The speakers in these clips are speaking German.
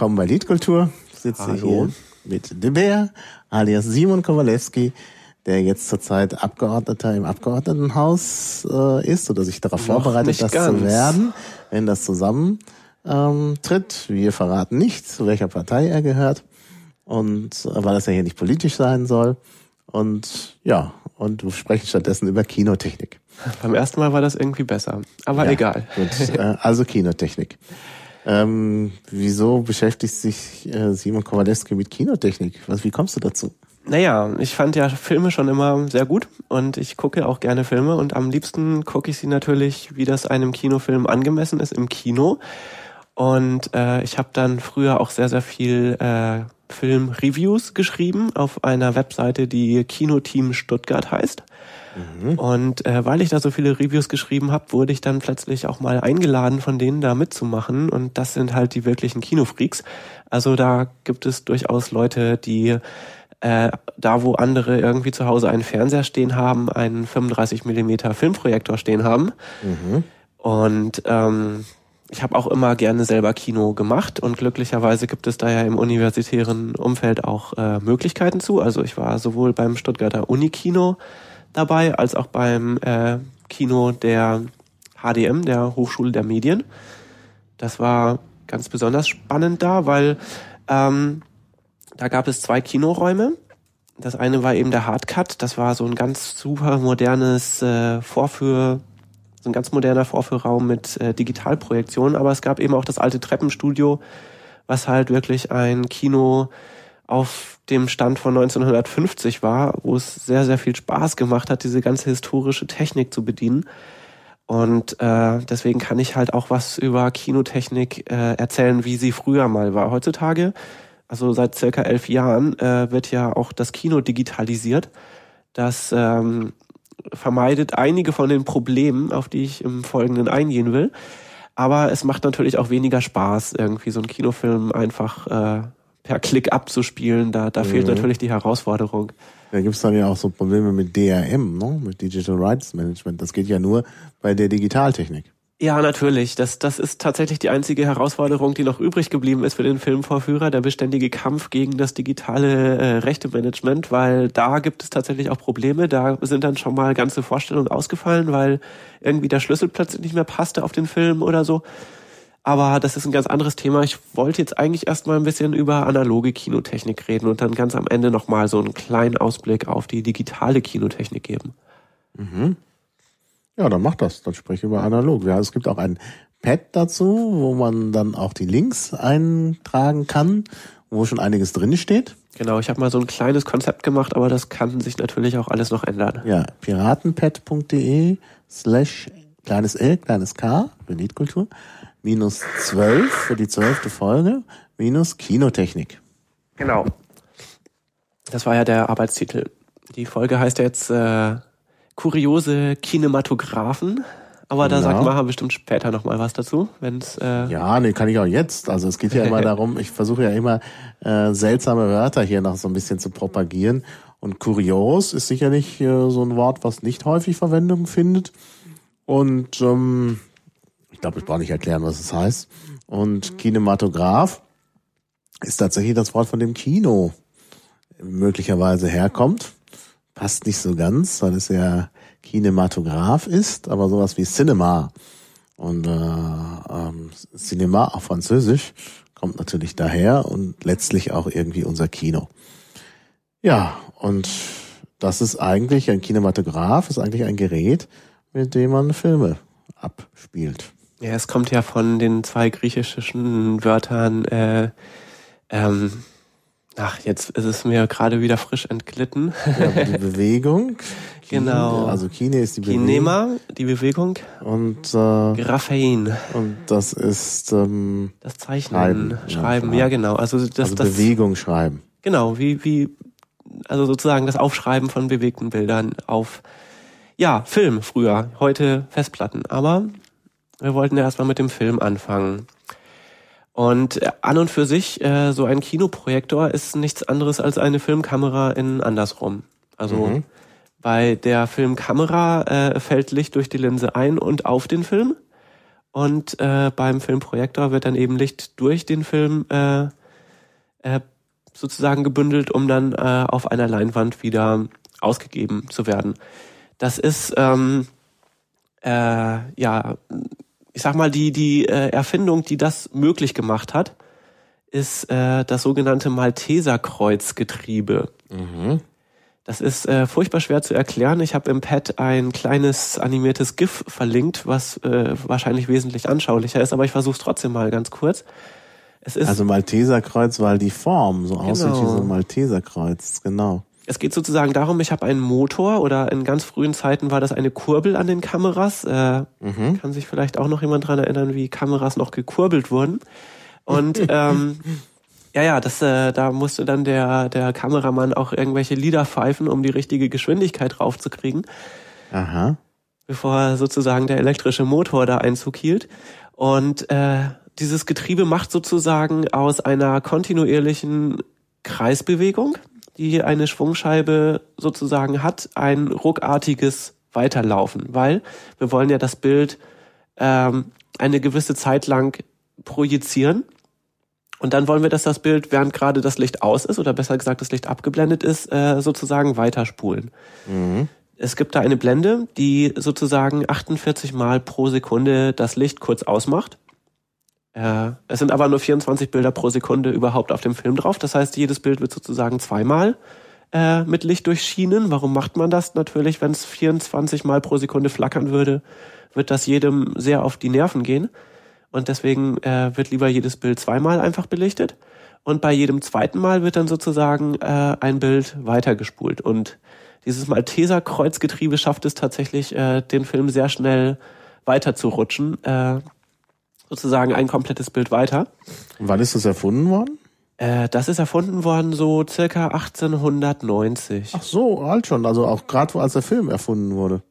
Willkommen bei Liedkultur. Ich sitze Hallo. hier mit De Beer, alias Simon Kowalewski, der jetzt zurzeit Abgeordneter im Abgeordnetenhaus äh, ist oder sich darauf Noch vorbereitet, das ganz. zu werden, wenn das zusammen ähm, tritt. Wir verraten nicht, zu welcher Partei er gehört und äh, weil das ja hier nicht politisch sein soll. Und ja, und wir sprechen stattdessen über Kinotechnik. Beim ersten Mal war das irgendwie besser. Aber Ja, egal. Gut, äh, also Kinotechnik. Ähm, wieso beschäftigt sich äh, Simon Kowalewski mit Kinotechnik? Was, wie kommst du dazu? Naja, ich fand ja Filme schon immer sehr gut und ich gucke auch gerne Filme und am liebsten gucke ich sie natürlich, wie das einem Kinofilm angemessen ist, im Kino. Und äh, ich habe dann früher auch sehr, sehr viel äh, Film-Reviews geschrieben auf einer Webseite, die Kinoteam Stuttgart heißt. Und äh, weil ich da so viele Reviews geschrieben habe, wurde ich dann plötzlich auch mal eingeladen, von denen da mitzumachen. Und das sind halt die wirklichen Kinofreaks. Also da gibt es durchaus Leute, die äh, da, wo andere irgendwie zu Hause einen Fernseher stehen haben, einen 35 Millimeter Filmprojektor stehen haben. Und ähm, ich habe auch immer gerne selber Kino gemacht und glücklicherweise gibt es da ja im universitären Umfeld auch äh, Möglichkeiten zu. Also ich war sowohl beim Stuttgarter Unikino dabei als auch beim äh, Kino der HDM, der Hochschule der Medien. Das war ganz besonders spannend da, weil ähm, da gab es zwei Kinoräume. Das eine war eben der Hardcut. Das war so ein ganz super modernes äh, Vorführ, so ein ganz moderner Vorführraum mit äh, Digitalprojektion. Aber es gab eben auch das alte Treppenstudio, was halt wirklich ein Kino auf dem Stand von 1950 war, wo es sehr, sehr viel Spaß gemacht hat, diese ganze historische Technik zu bedienen. Und äh, deswegen kann ich halt auch was über Kinotechnik äh, erzählen, wie sie früher mal war. Heutzutage, also seit circa elf Jahren, äh, wird ja auch das Kino digitalisiert. Das ähm, vermeidet einige von den Problemen, auf die ich im Folgenden eingehen will. Aber es macht natürlich auch weniger Spaß, irgendwie so einen Kinofilm einfach äh, per Klick abzuspielen. Da, da fehlt natürlich die Herausforderung. Da gibt's dann ja auch so Probleme mit DRM, ne? mit Digital Rights Management. Das geht ja nur bei der Digitaltechnik. Ja, natürlich. Das, das ist tatsächlich die einzige Herausforderung, die noch übrig geblieben ist für den Filmvorführer, der beständige Kampf gegen das digitale äh, Rechtemanagement, weil da gibt es tatsächlich auch Probleme. Da sind dann schon mal ganze Vorstellungen ausgefallen, weil irgendwie der Schlüssel plötzlich nicht mehr passte auf den Film oder so. Aber das ist ein ganz anderes Thema. Ich wollte jetzt eigentlich erstmal ein bisschen über analoge Kinotechnik reden und dann ganz am Ende nochmal so einen kleinen Ausblick auf die digitale Kinotechnik geben. Ja, dann mach das. Dann spreche über analog. Ja, es gibt auch ein Pad dazu, wo man dann auch die Links eintragen kann, wo schon einiges drin steht. Genau, ich habe mal so ein kleines Konzept gemacht, aber das kann sich natürlich auch alles noch ändern. Ja, piratenpad.de slash kleines L, kleines K für Liedkultur, minus 12 für die zwölfte Folge, minus Kinotechnik. Genau. Das war ja der Arbeitstitel. Die Folge heißt ja jetzt äh, Kuriose Kinematographen. Aber da Genau. sagt Maha bestimmt später noch mal was dazu, wenn's äh, Ja, nee, kann ich auch jetzt. Also es geht ja immer darum, ich versuche ja immer äh, seltsame Wörter hier noch so ein bisschen zu propagieren. Und kurios ist sicherlich äh, so ein Wort, was nicht häufig Verwendung findet. Und ähm, ich glaube, ich brauche nicht erklären, was es heißt. Und Kinematograph ist tatsächlich das Wort, von dem Kino möglicherweise herkommt. Passt nicht so ganz, weil es ja Kinematograph ist, aber sowas wie Cinema. Und äh, ähm, Cinema auf Französisch kommt natürlich daher und letztlich auch irgendwie unser Kino. Ja, und das ist eigentlich ein Kinematograph, ist eigentlich ein Gerät, mit dem man Filme abspielt. Ja, es kommt ja von den zwei griechischen Wörtern äh, ähm, ach, jetzt ist es mir gerade wieder frisch entglitten. Ja, die Bewegung. Genau. Also Kine ist die Bewegung. Kinema, die Bewegung, Und, äh, Graphein, und das ist ähm, das Zeichnen, Schreiben, Schreiben, ja, ja, genau. Also das, also das Bewegung schreiben. Genau, wie, wie, also sozusagen das Aufschreiben von bewegten Bildern auf, ja, Film früher, heute Festplatten. Aber wir wollten ja erstmal mit dem Film anfangen. Und äh, an und für sich, äh, so ein Kinoprojektor ist nichts anderes als eine Filmkamera in andersrum. Also Mhm. bei der Filmkamera äh, fällt Licht durch die Linse ein und auf den Film. und äh, beim Filmprojektor wird dann eben Licht durch den Film äh, äh, sozusagen gebündelt, um dann äh, auf einer Leinwand wieder ausgegeben zu werden. Das ist ähm, äh, ja, ich sag mal die die äh, Erfindung, die das möglich gemacht hat, ist äh, das sogenannte Malteserkreuzgetriebe. Mhm. Das ist äh, furchtbar schwer zu erklären. Ich habe im Pad ein kleines animiertes GIF verlinkt, was äh, wahrscheinlich wesentlich anschaulicher ist, aber ich versuche es trotzdem mal ganz kurz. Es ist also Malteserkreuz, weil die Form so genau. aussieht wie so ein Malteserkreuz, genau. Es geht sozusagen darum, ich habe einen Motor oder in ganz frühen Zeiten war das eine Kurbel an den Kameras. Äh, mhm. Kann sich vielleicht auch noch jemand dran erinnern, wie Kameras noch gekurbelt wurden. Und ähm, ja, ja, das, äh, da musste dann der, der Kameramann auch irgendwelche Lieder pfeifen, um die richtige Geschwindigkeit raufzukriegen. Aha. Bevor sozusagen der elektrische Motor da Einzug hielt. Und äh, dieses Getriebe macht sozusagen aus einer kontinuierlichen Kreisbewegung, die eine Schwungscheibe sozusagen hat, ein ruckartiges Weiterlaufen, weil wir wollen ja das Bild ähm, eine gewisse Zeit lang projizieren und dann wollen wir, dass das Bild, während gerade das Licht aus ist, oder besser gesagt das Licht abgeblendet ist, äh, sozusagen weiterspulen. Mhm. Es gibt da eine Blende, die sozusagen 48 Mal pro Sekunde das Licht kurz ausmacht. Äh, es sind aber nur 24 Bilder pro Sekunde überhaupt auf dem Film drauf. Das heißt, jedes Bild wird sozusagen zweimal äh, mit Licht durchschienen. Warum macht man das? Natürlich, wenn es 24 Mal pro Sekunde flackern würde, wird das jedem sehr auf die Nerven gehen und deswegen äh, wird lieber jedes Bild zweimal einfach belichtet und bei jedem zweiten Mal wird dann sozusagen äh, ein Bild weitergespult und dieses Malteser Kreuzgetriebe schafft es tatsächlich, äh, den Film sehr schnell weiter zu rutschen, äh, sozusagen ein komplettes Bild weiter. Wann ist das erfunden worden? Äh, das ist erfunden worden so circa 1890. Ach so, alt schon, also auch gerade als der Film erfunden wurde.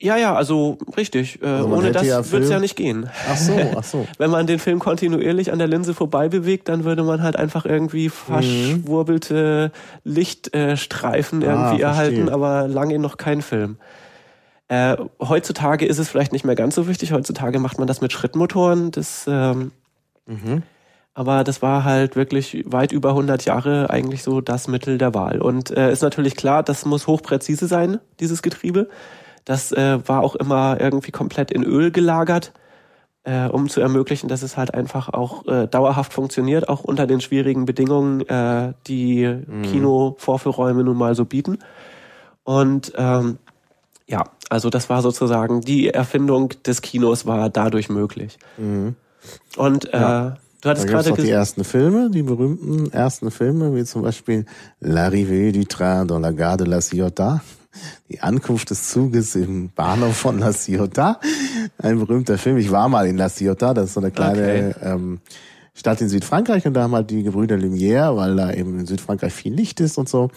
Ja, ja, also richtig. Äh, also ohne das ja wird's ja nicht gehen. Ach so, ach so. Wenn man den Film kontinuierlich an der Linse vorbei bewegt, dann würde man halt einfach irgendwie mhm. verschwurbelte. Lichtstreifen äh, irgendwie ah, erhalten, aber lange noch kein Film. Äh, heutzutage ist es vielleicht nicht mehr ganz so wichtig. Heutzutage macht man das mit Schrittmotoren. Das, ähm, mhm. Aber das war halt wirklich weit über 100 Jahre eigentlich so das Mittel der Wahl. Und äh, ist natürlich klar, das muss hochpräzise sein, dieses Getriebe. Das äh, war auch immer irgendwie komplett in Öl gelagert, äh, um zu ermöglichen, dass es halt einfach auch äh, dauerhaft funktioniert, auch unter den schwierigen Bedingungen, äh, die mhm. Kino-Vorführräume nun mal so bieten. Und ähm, ja, also das war sozusagen die Erfindung des Kinos war dadurch möglich. Mhm. Und äh, ja. Du hattest gerade die ersten Filme, die berühmten ersten Filme, wie zum Beispiel L'arrivée du train dans la gare de la Ciotat die Ankunft des Zuges im Bahnhof von La Ciotat. Ein berühmter Film. Ich war mal in La Ciotat, das ist so eine kleine okay. ähm, Stadt in Südfrankreich und da haben halt die Gebrüder Lumière, weil da eben in Südfrankreich viel Licht ist und so,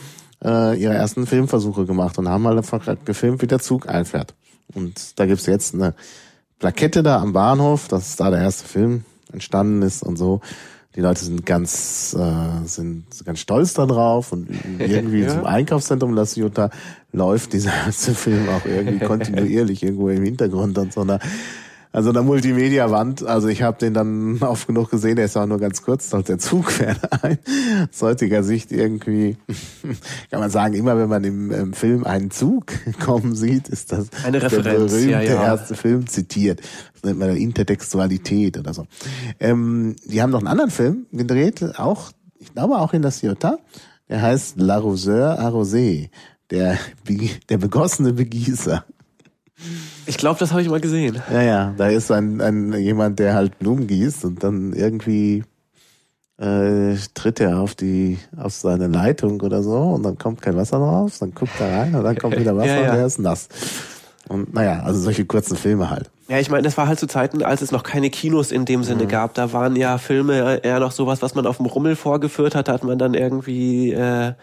äh, ihre ersten Filmversuche gemacht und haben mal einfach gefilmt, wie der Zug einfährt. Und da gibt's jetzt eine Plakette da am Bahnhof, dass da der erste Film entstanden ist und so die Leute sind ganz, äh, sind ganz stolz darauf und irgendwie ja. zum Einkaufszentrum La Ciotat läuft dieser ganze Film auch irgendwie kontinuierlich irgendwo im Hintergrund und so einer also der Multimedia-Wand, also ich habe den dann oft genug gesehen, der ist auch nur ganz kurz, als der Zug fährt ein. Aus heutiger Sicht irgendwie, kann man sagen, immer wenn man im, im Film einen Zug kommen sieht, ist das Eine Referenz, der berühmte ja, ja. erste Film zitiert. Das nennt man dann Intertextualität oder so. Ähm, die haben noch einen anderen Film gedreht, auch, ich glaube auch in La Ciotat. Der heißt L'Arroseur Arrosé, der, der begossene Begießer. Ich glaube, das habe ich mal gesehen. Ja, ja, da ist ein, ein jemand, der halt Blumen gießt und dann irgendwie äh, tritt er auf die auf seine Leitung oder so und dann kommt kein Wasser drauf, dann guckt er rein und dann kommt wieder Wasser ja, ja. und er ist nass. Und naja, also solche kurzen Filme halt. Ja, ich meine, das war halt zu Zeiten, als es noch keine Kinos in dem Sinne mhm. gab. Da waren ja Filme eher noch sowas, was man auf dem Rummel vorgeführt hat, hat man dann irgendwie äh,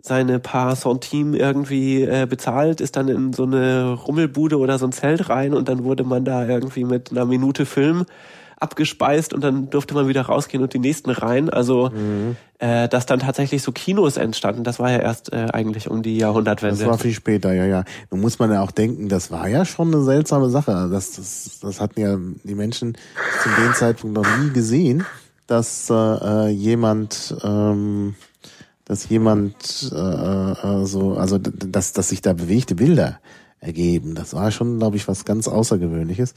seine paar Centime irgendwie äh, bezahlt, ist dann in so eine Rummelbude oder so ein Zelt rein und dann wurde man da irgendwie mit einer Minute Film abgespeist und dann durfte man wieder rausgehen und die nächsten rein. Also mhm. äh, dass dann tatsächlich so Kinos entstanden, das war ja erst äh, eigentlich um die Jahrhundertwende. Das war viel später, ja, ja. Nun muss man ja auch denken, das war ja schon eine seltsame Sache. Das, das, das hatten ja die Menschen zu dem Zeitpunkt noch nie gesehen, dass äh, jemand ähm, dass jemand äh, äh, so, also dass, dass sich da bewegte Bilder ergeben. Das war schon, glaube ich, was ganz Außergewöhnliches.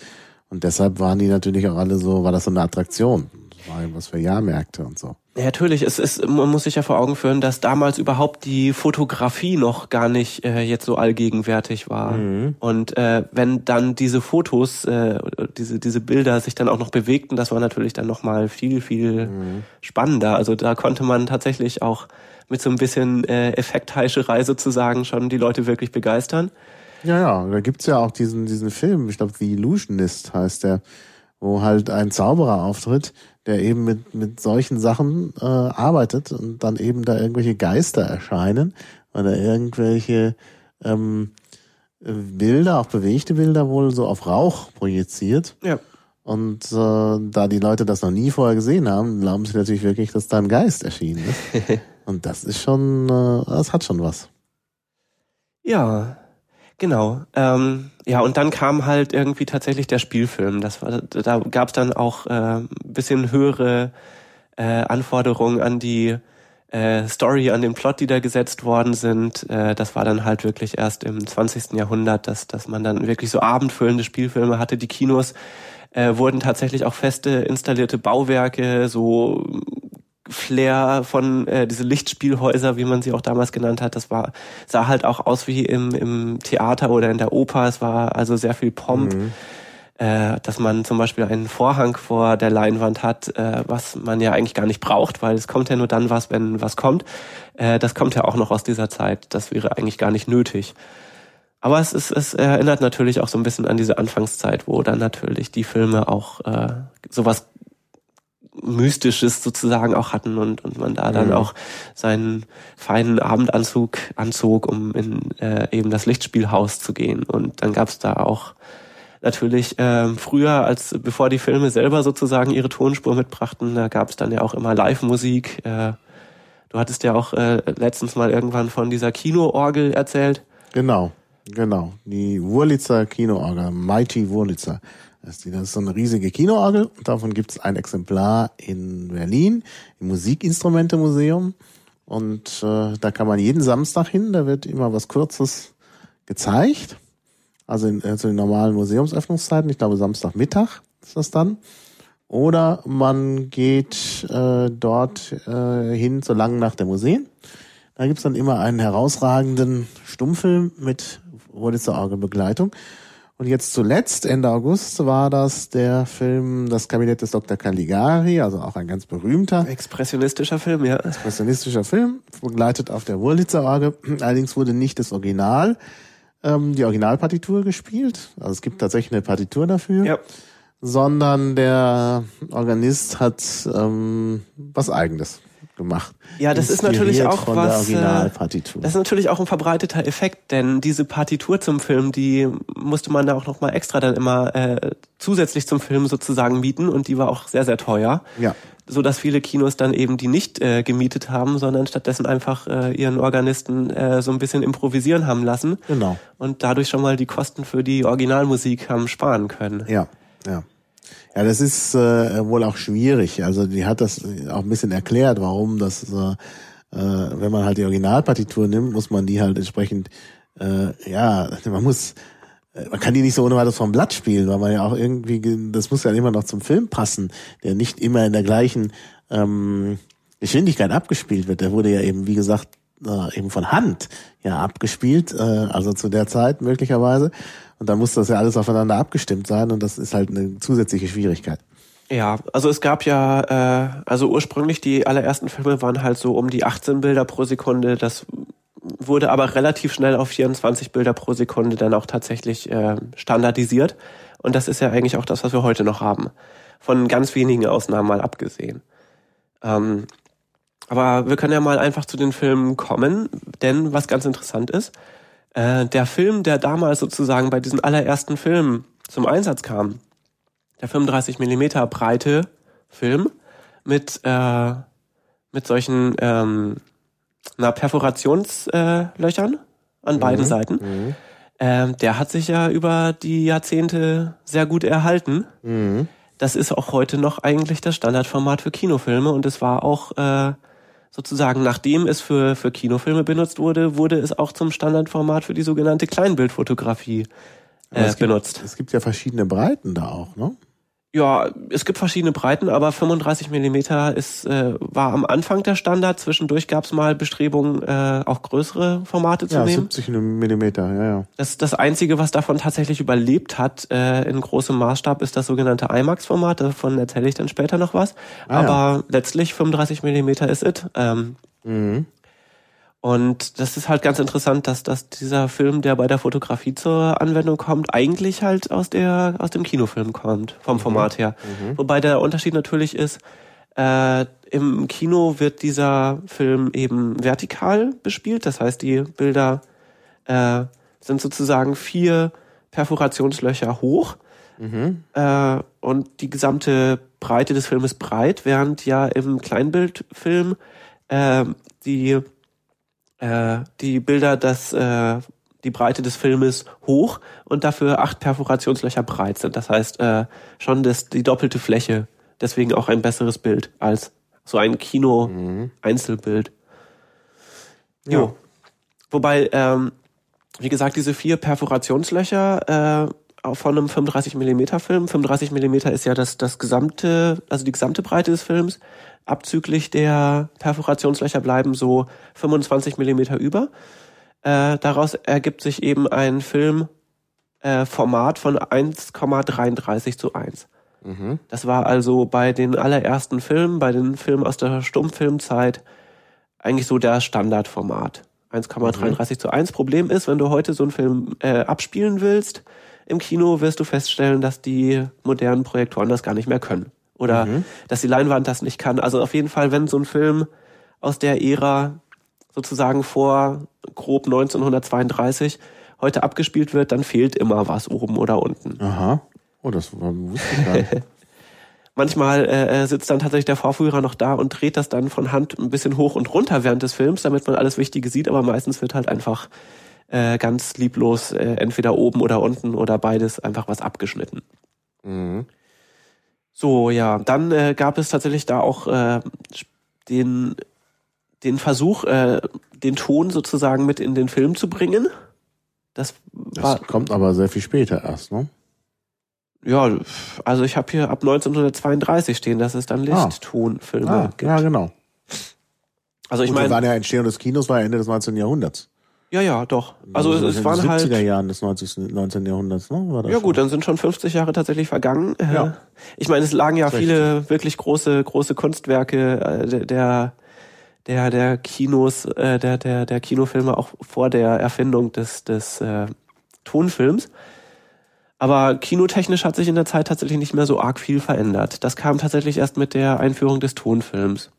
Und deshalb waren die natürlich auch alle so, war das so eine Attraktion. Das war was für Jahrmärkte und so. Ja, natürlich. Es ist, man muss sich ja vor Augen führen, dass damals überhaupt die Fotografie noch gar nicht äh, jetzt so allgegenwärtig war. Mhm. Und äh, wenn dann diese Fotos, äh, diese diese Bilder sich dann auch noch bewegten, das war natürlich dann noch mal viel viel mhm. spannender. Also da konnte man tatsächlich auch mit so ein bisschen äh, Effektheischerei sozusagen schon die Leute wirklich begeistern. Ja, ja, da gibt's ja auch diesen, diesen Film, ich glaube The Illusionist heißt der, wo halt ein Zauberer auftritt, der eben mit, mit solchen Sachen äh, arbeitet und dann eben da irgendwelche Geister erscheinen oder irgendwelche ähm, Bilder, auch bewegte Bilder wohl so auf Rauch projiziert. Ja. Und äh, da die Leute das noch nie vorher gesehen haben, glauben sie natürlich wirklich, dass da ein Geist erschienen ist. Und das ist schon, äh, das hat schon was. Ja, genau. Ähm, ja, und dann kam halt irgendwie tatsächlich der Spielfilm. Das war, da gab es dann auch äh, bisschen höhere äh, Anforderungen an die äh, Story, an den Plot, die da gesetzt worden sind. Äh, das war dann halt wirklich erst im 20. Jahrhundert, dass, dass man dann wirklich so abendfüllende Spielfilme hatte. Die Kinos äh, wurden tatsächlich auch feste installierte Bauwerke, so Flair von äh, diese Lichtspielhäuser, wie man sie auch damals genannt hat, das war sah halt auch aus wie im, im Theater oder in der Oper. Es war also sehr viel Pomp. Mhm. Äh, dass man zum Beispiel einen Vorhang vor der Leinwand hat, äh, was man ja eigentlich gar nicht braucht, weil es kommt ja nur dann was, wenn was kommt. Äh, das kommt ja auch noch aus dieser Zeit. Das wäre eigentlich gar nicht nötig. Aber es, ist, es erinnert natürlich auch so ein bisschen an diese Anfangszeit, wo dann natürlich die Filme auch äh, sowas Mystisches sozusagen auch hatten und, und man da dann mhm. auch seinen feinen Abendanzug anzog, um in äh, eben das Lichtspielhaus zu gehen. Und dann gab's da auch natürlich äh, früher, als bevor die Filme selber sozusagen ihre Tonspur mitbrachten, da gab's dann ja auch immer Live-Musik. Äh, du hattest ja auch äh, letztens mal irgendwann von dieser Kinoorgel erzählt. Genau, genau. Die Wurlitzer Kinoorgel, Mighty Wurlitzer. Das ist so eine riesige Kinoorgel. Davon gibt es ein Exemplar in Berlin im Musikinstrumente-Museum. Und äh, da kann man jeden Samstag hin. Da wird immer was Kurzes gezeigt. Also in, äh, zu den normalen Museumsöffnungszeiten. Ich glaube Samstagmittag ist das dann. Oder man geht äh, dort äh, hin zur langen Nacht der Museen. Da gibt's dann immer einen herausragenden Stummfilm mit Wurlitzer Orgelbegleitung. Und jetzt zuletzt, Ende August, war das der Film Das Kabinett des Dr. Caligari, also auch ein ganz berühmter. Expressionistischer Film, ja. Expressionistischer Film, begleitet auf der Wurlitzer Orgel. Allerdings wurde nicht das Original, ähm, die Originalpartitur gespielt. Also es gibt tatsächlich eine Partitur dafür. Ja. Sondern der Organist hat ähm, was Eigenes gemacht. Ja, das ist natürlich auch was. Äh. Das ist natürlich auch ein verbreiteter Effekt, denn diese Partitur zum Film, die musste man da auch noch mal extra dann immer äh, zusätzlich zum Film sozusagen mieten und die war auch sehr sehr teuer. Ja. So dass viele Kinos dann eben die nicht äh, gemietet haben, sondern stattdessen einfach äh, ihren Organisten äh, so ein bisschen improvisieren haben lassen. Genau. Und dadurch schon mal die Kosten für die Originalmusik haben sparen können. Ja, ja. Ja, das ist äh, wohl auch schwierig. Also die hat das auch ein bisschen erklärt, warum das, äh, äh, wenn man halt die Originalpartitur nimmt, muss man die halt entsprechend, äh, ja, man muss, äh, man kann die nicht so ohne weiteres vom Blatt spielen, weil man ja auch irgendwie, das muss ja immer noch zum Film passen, der nicht immer in der gleichen ähm, Geschwindigkeit abgespielt wird. Der wurde ja eben, wie gesagt, äh, eben von Hand ja abgespielt, äh, also zu der Zeit möglicherweise. Und dann muss das ja alles aufeinander abgestimmt sein und das ist halt eine zusätzliche Schwierigkeit. Ja, also es gab ja, äh, also ursprünglich die allerersten Filme waren halt so um die 18 Bilder pro Sekunde. Das wurde aber relativ schnell auf 24 Bilder pro Sekunde dann auch tatsächlich äh, standardisiert. Und das ist ja eigentlich auch das, was wir heute noch haben. Von ganz wenigen Ausnahmen mal abgesehen. Ähm, aber wir können ja mal einfach zu den Filmen kommen, denn was ganz interessant ist, äh, der Film, der damals sozusagen bei diesen allerersten Filmen zum Einsatz kam, der 35 Millimeter breite Film mit äh, mit solchen ähm, na, Perforationslöchern äh, an beiden Seiten. Mhm. Ähm, der hat sich ja über die Jahrzehnte sehr gut erhalten. Mhm. Das ist auch heute noch eigentlich das Standardformat für Kinofilme und es war auch äh, sozusagen, nachdem es für, für Kinofilme benutzt wurde, wurde es auch zum Standardformat für die sogenannte Kleinbildfotografie äh, es gibt, benutzt. Es gibt ja verschiedene Breiten da auch, ne? Ja, es gibt verschiedene Breiten, aber 35 Millimeter ist, äh, war am Anfang der Standard. Zwischendurch gab es mal Bestrebungen, äh, auch größere Formate zu Ja, nehmen. 70 Millimeter, ja, ja. Das, das Einzige, was davon tatsächlich überlebt hat äh, in großem Maßstab, ist das sogenannte IMAX-Format. Davon erzähle ich dann später noch was. Ah, Aber letztlich 35 Millimeter ist it. Ähm, Mhm. Und das ist halt ganz interessant, dass, dass dieser Film, der bei der Fotografie zur Anwendung kommt, eigentlich halt aus der aus dem Kinofilm kommt, vom Format her. Wobei der Unterschied natürlich ist, äh, im Kino wird dieser Film eben vertikal bespielt, das heißt die Bilder äh, sind sozusagen vier Perforationslöcher hoch. Äh, und die gesamte Breite des Filmes breit, während ja im Kleinbildfilm äh, die äh, die Bilder das äh, die Breite des Filmes hoch und dafür acht Perforationslöcher breit sind. Das heißt äh, schon das, die doppelte Fläche. Deswegen auch ein besseres Bild als so ein Kino-Einzelbild. Jo. Wobei, ähm, wie gesagt, diese vier Perforationslöcher äh, von einem 35 Millimeter Film. 35 Millimeter ist ja das, das gesamte, also die gesamte Breite des Films. Abzüglich der Perforationslöcher bleiben so 25 Millimeter über. Äh, daraus ergibt sich eben ein Filmformat äh, von 1,33 zu 1. Das war also bei den allerersten Filmen, bei den Filmen aus der Stummfilmzeit, eigentlich so der Standardformat. 1,33 zu 1. Problem ist, wenn du heute so einen Film äh, abspielen willst, im Kino wirst du feststellen, dass die modernen Projektoren das gar nicht mehr können. Oder dass die Leinwand das nicht kann. Also auf jeden Fall, wenn so ein Film aus der Ära sozusagen vor grob 1932 heute abgespielt wird, dann fehlt immer was oben oder unten. Aha. Oh, das wusste ich gar nicht. Manchmal äh, sitzt dann tatsächlich der Vorführer noch da und dreht das dann von Hand ein bisschen hoch und runter während des Films, damit man alles Wichtige sieht, aber meistens wird halt einfach äh, ganz lieblos äh, entweder oben oder unten oder beides einfach was abgeschnitten. Mhm. So, ja, dann äh, gab es tatsächlich da auch äh, den, den Versuch, äh, den Ton sozusagen mit in den Film zu bringen. Das war, Das kommt aber sehr viel später erst, ne? ja, also ich habe hier ab 1932 stehen, dass es dann Ah. Lichttonfilme Ah, gibt. ja, genau. Also ich meine, waren ja Entstehung des Kinos war Ende des 19. Jahrhunderts. Ja, ja, doch. Also es, in es den waren 70er halt Jahren des 90. 19. Jahrhunderts, ne? War das Ja schon? gut, dann sind schon 50 Jahre tatsächlich vergangen. Äh, Ja. Ich meine, es lagen ja Recht. viele wirklich große große Kunstwerke äh, der der der Kinos äh, der der der Kinofilme auch vor der Erfindung des des äh, Tonfilms. Aber kinotechnisch hat sich in der Zeit tatsächlich nicht mehr so arg viel verändert. Das kam tatsächlich erst mit der Einführung des Tonfilms.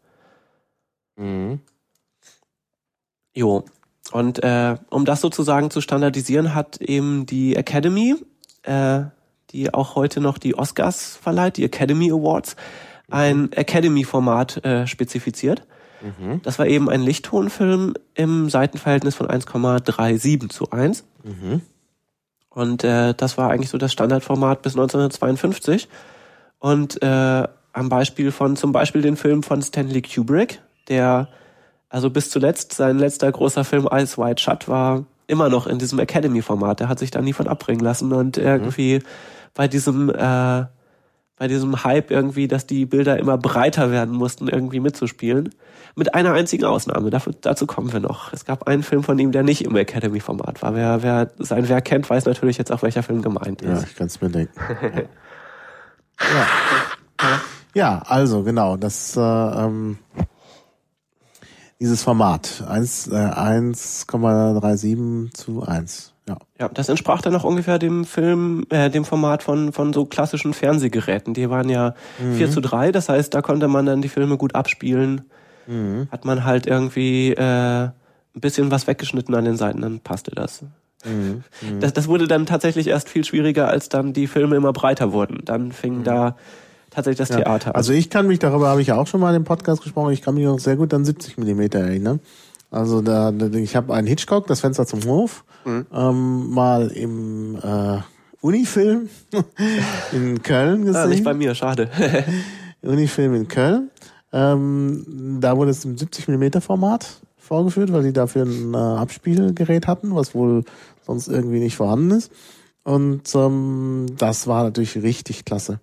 Mhm. Jo. Und äh, um das sozusagen zu standardisieren, hat eben die Academy, äh, die auch heute noch die Oscars verleiht, die Academy Awards, ein Academy-Format äh, spezifiziert. Das war eben ein Lichttonfilm im Seitenverhältnis von 1,37 zu 1. Und äh, das war eigentlich so das Standardformat bis 1952. Und äh, am Beispiel von zum Beispiel den Film von Stanley Kubrick, der also bis zuletzt sein letzter großer Film Eyes Wide Shut war immer noch in diesem Academy-Format. Der hat sich da nie von abbringen lassen und irgendwie bei diesem äh, bei diesem Hype irgendwie, dass die Bilder immer breiter werden mussten, irgendwie mitzuspielen. Mit einer einzigen Ausnahme. Dafür, dazu kommen wir noch. Es gab einen Film von ihm, der nicht im Academy-Format war. Wer, wer sein Werk kennt, weiß natürlich jetzt auch, welcher Film gemeint Ja, ist. ich kann es mir denken. ja. ja, also genau, das äh, ähm, dieses Format 1, äh, 1,37 zu 1. Ja. Ja, das entsprach dann auch ungefähr dem Film, äh, dem Format von, von so klassischen Fernsehgeräten. Die waren ja 4 zu 3, das heißt, da konnte man dann die Filme gut abspielen. Hat man halt irgendwie äh, ein bisschen was weggeschnitten an den Seiten, dann passte das. Mhm. Das, das wurde dann tatsächlich erst viel schwieriger, als dann die Filme immer breiter wurden. Dann fing mhm. da tatsächlich das ja. Theater. Also ich kann mich, darüber habe ich ja auch schon mal im Podcast gesprochen, ich kann mich noch sehr gut an 70 Millimeter erinnern. Also da, ich habe einen Hitchcock, das Fenster zum Hof, mhm. ähm, mal im äh, Unifilm in Köln gesehen. Ah, nicht bei mir, schade. Unifilm in Köln. Ähm, da wurde es im 70 Millimeter Format vorgeführt, weil die dafür ein äh, Abspielgerät hatten, was wohl sonst irgendwie nicht vorhanden ist. Und ähm, das war natürlich richtig klasse.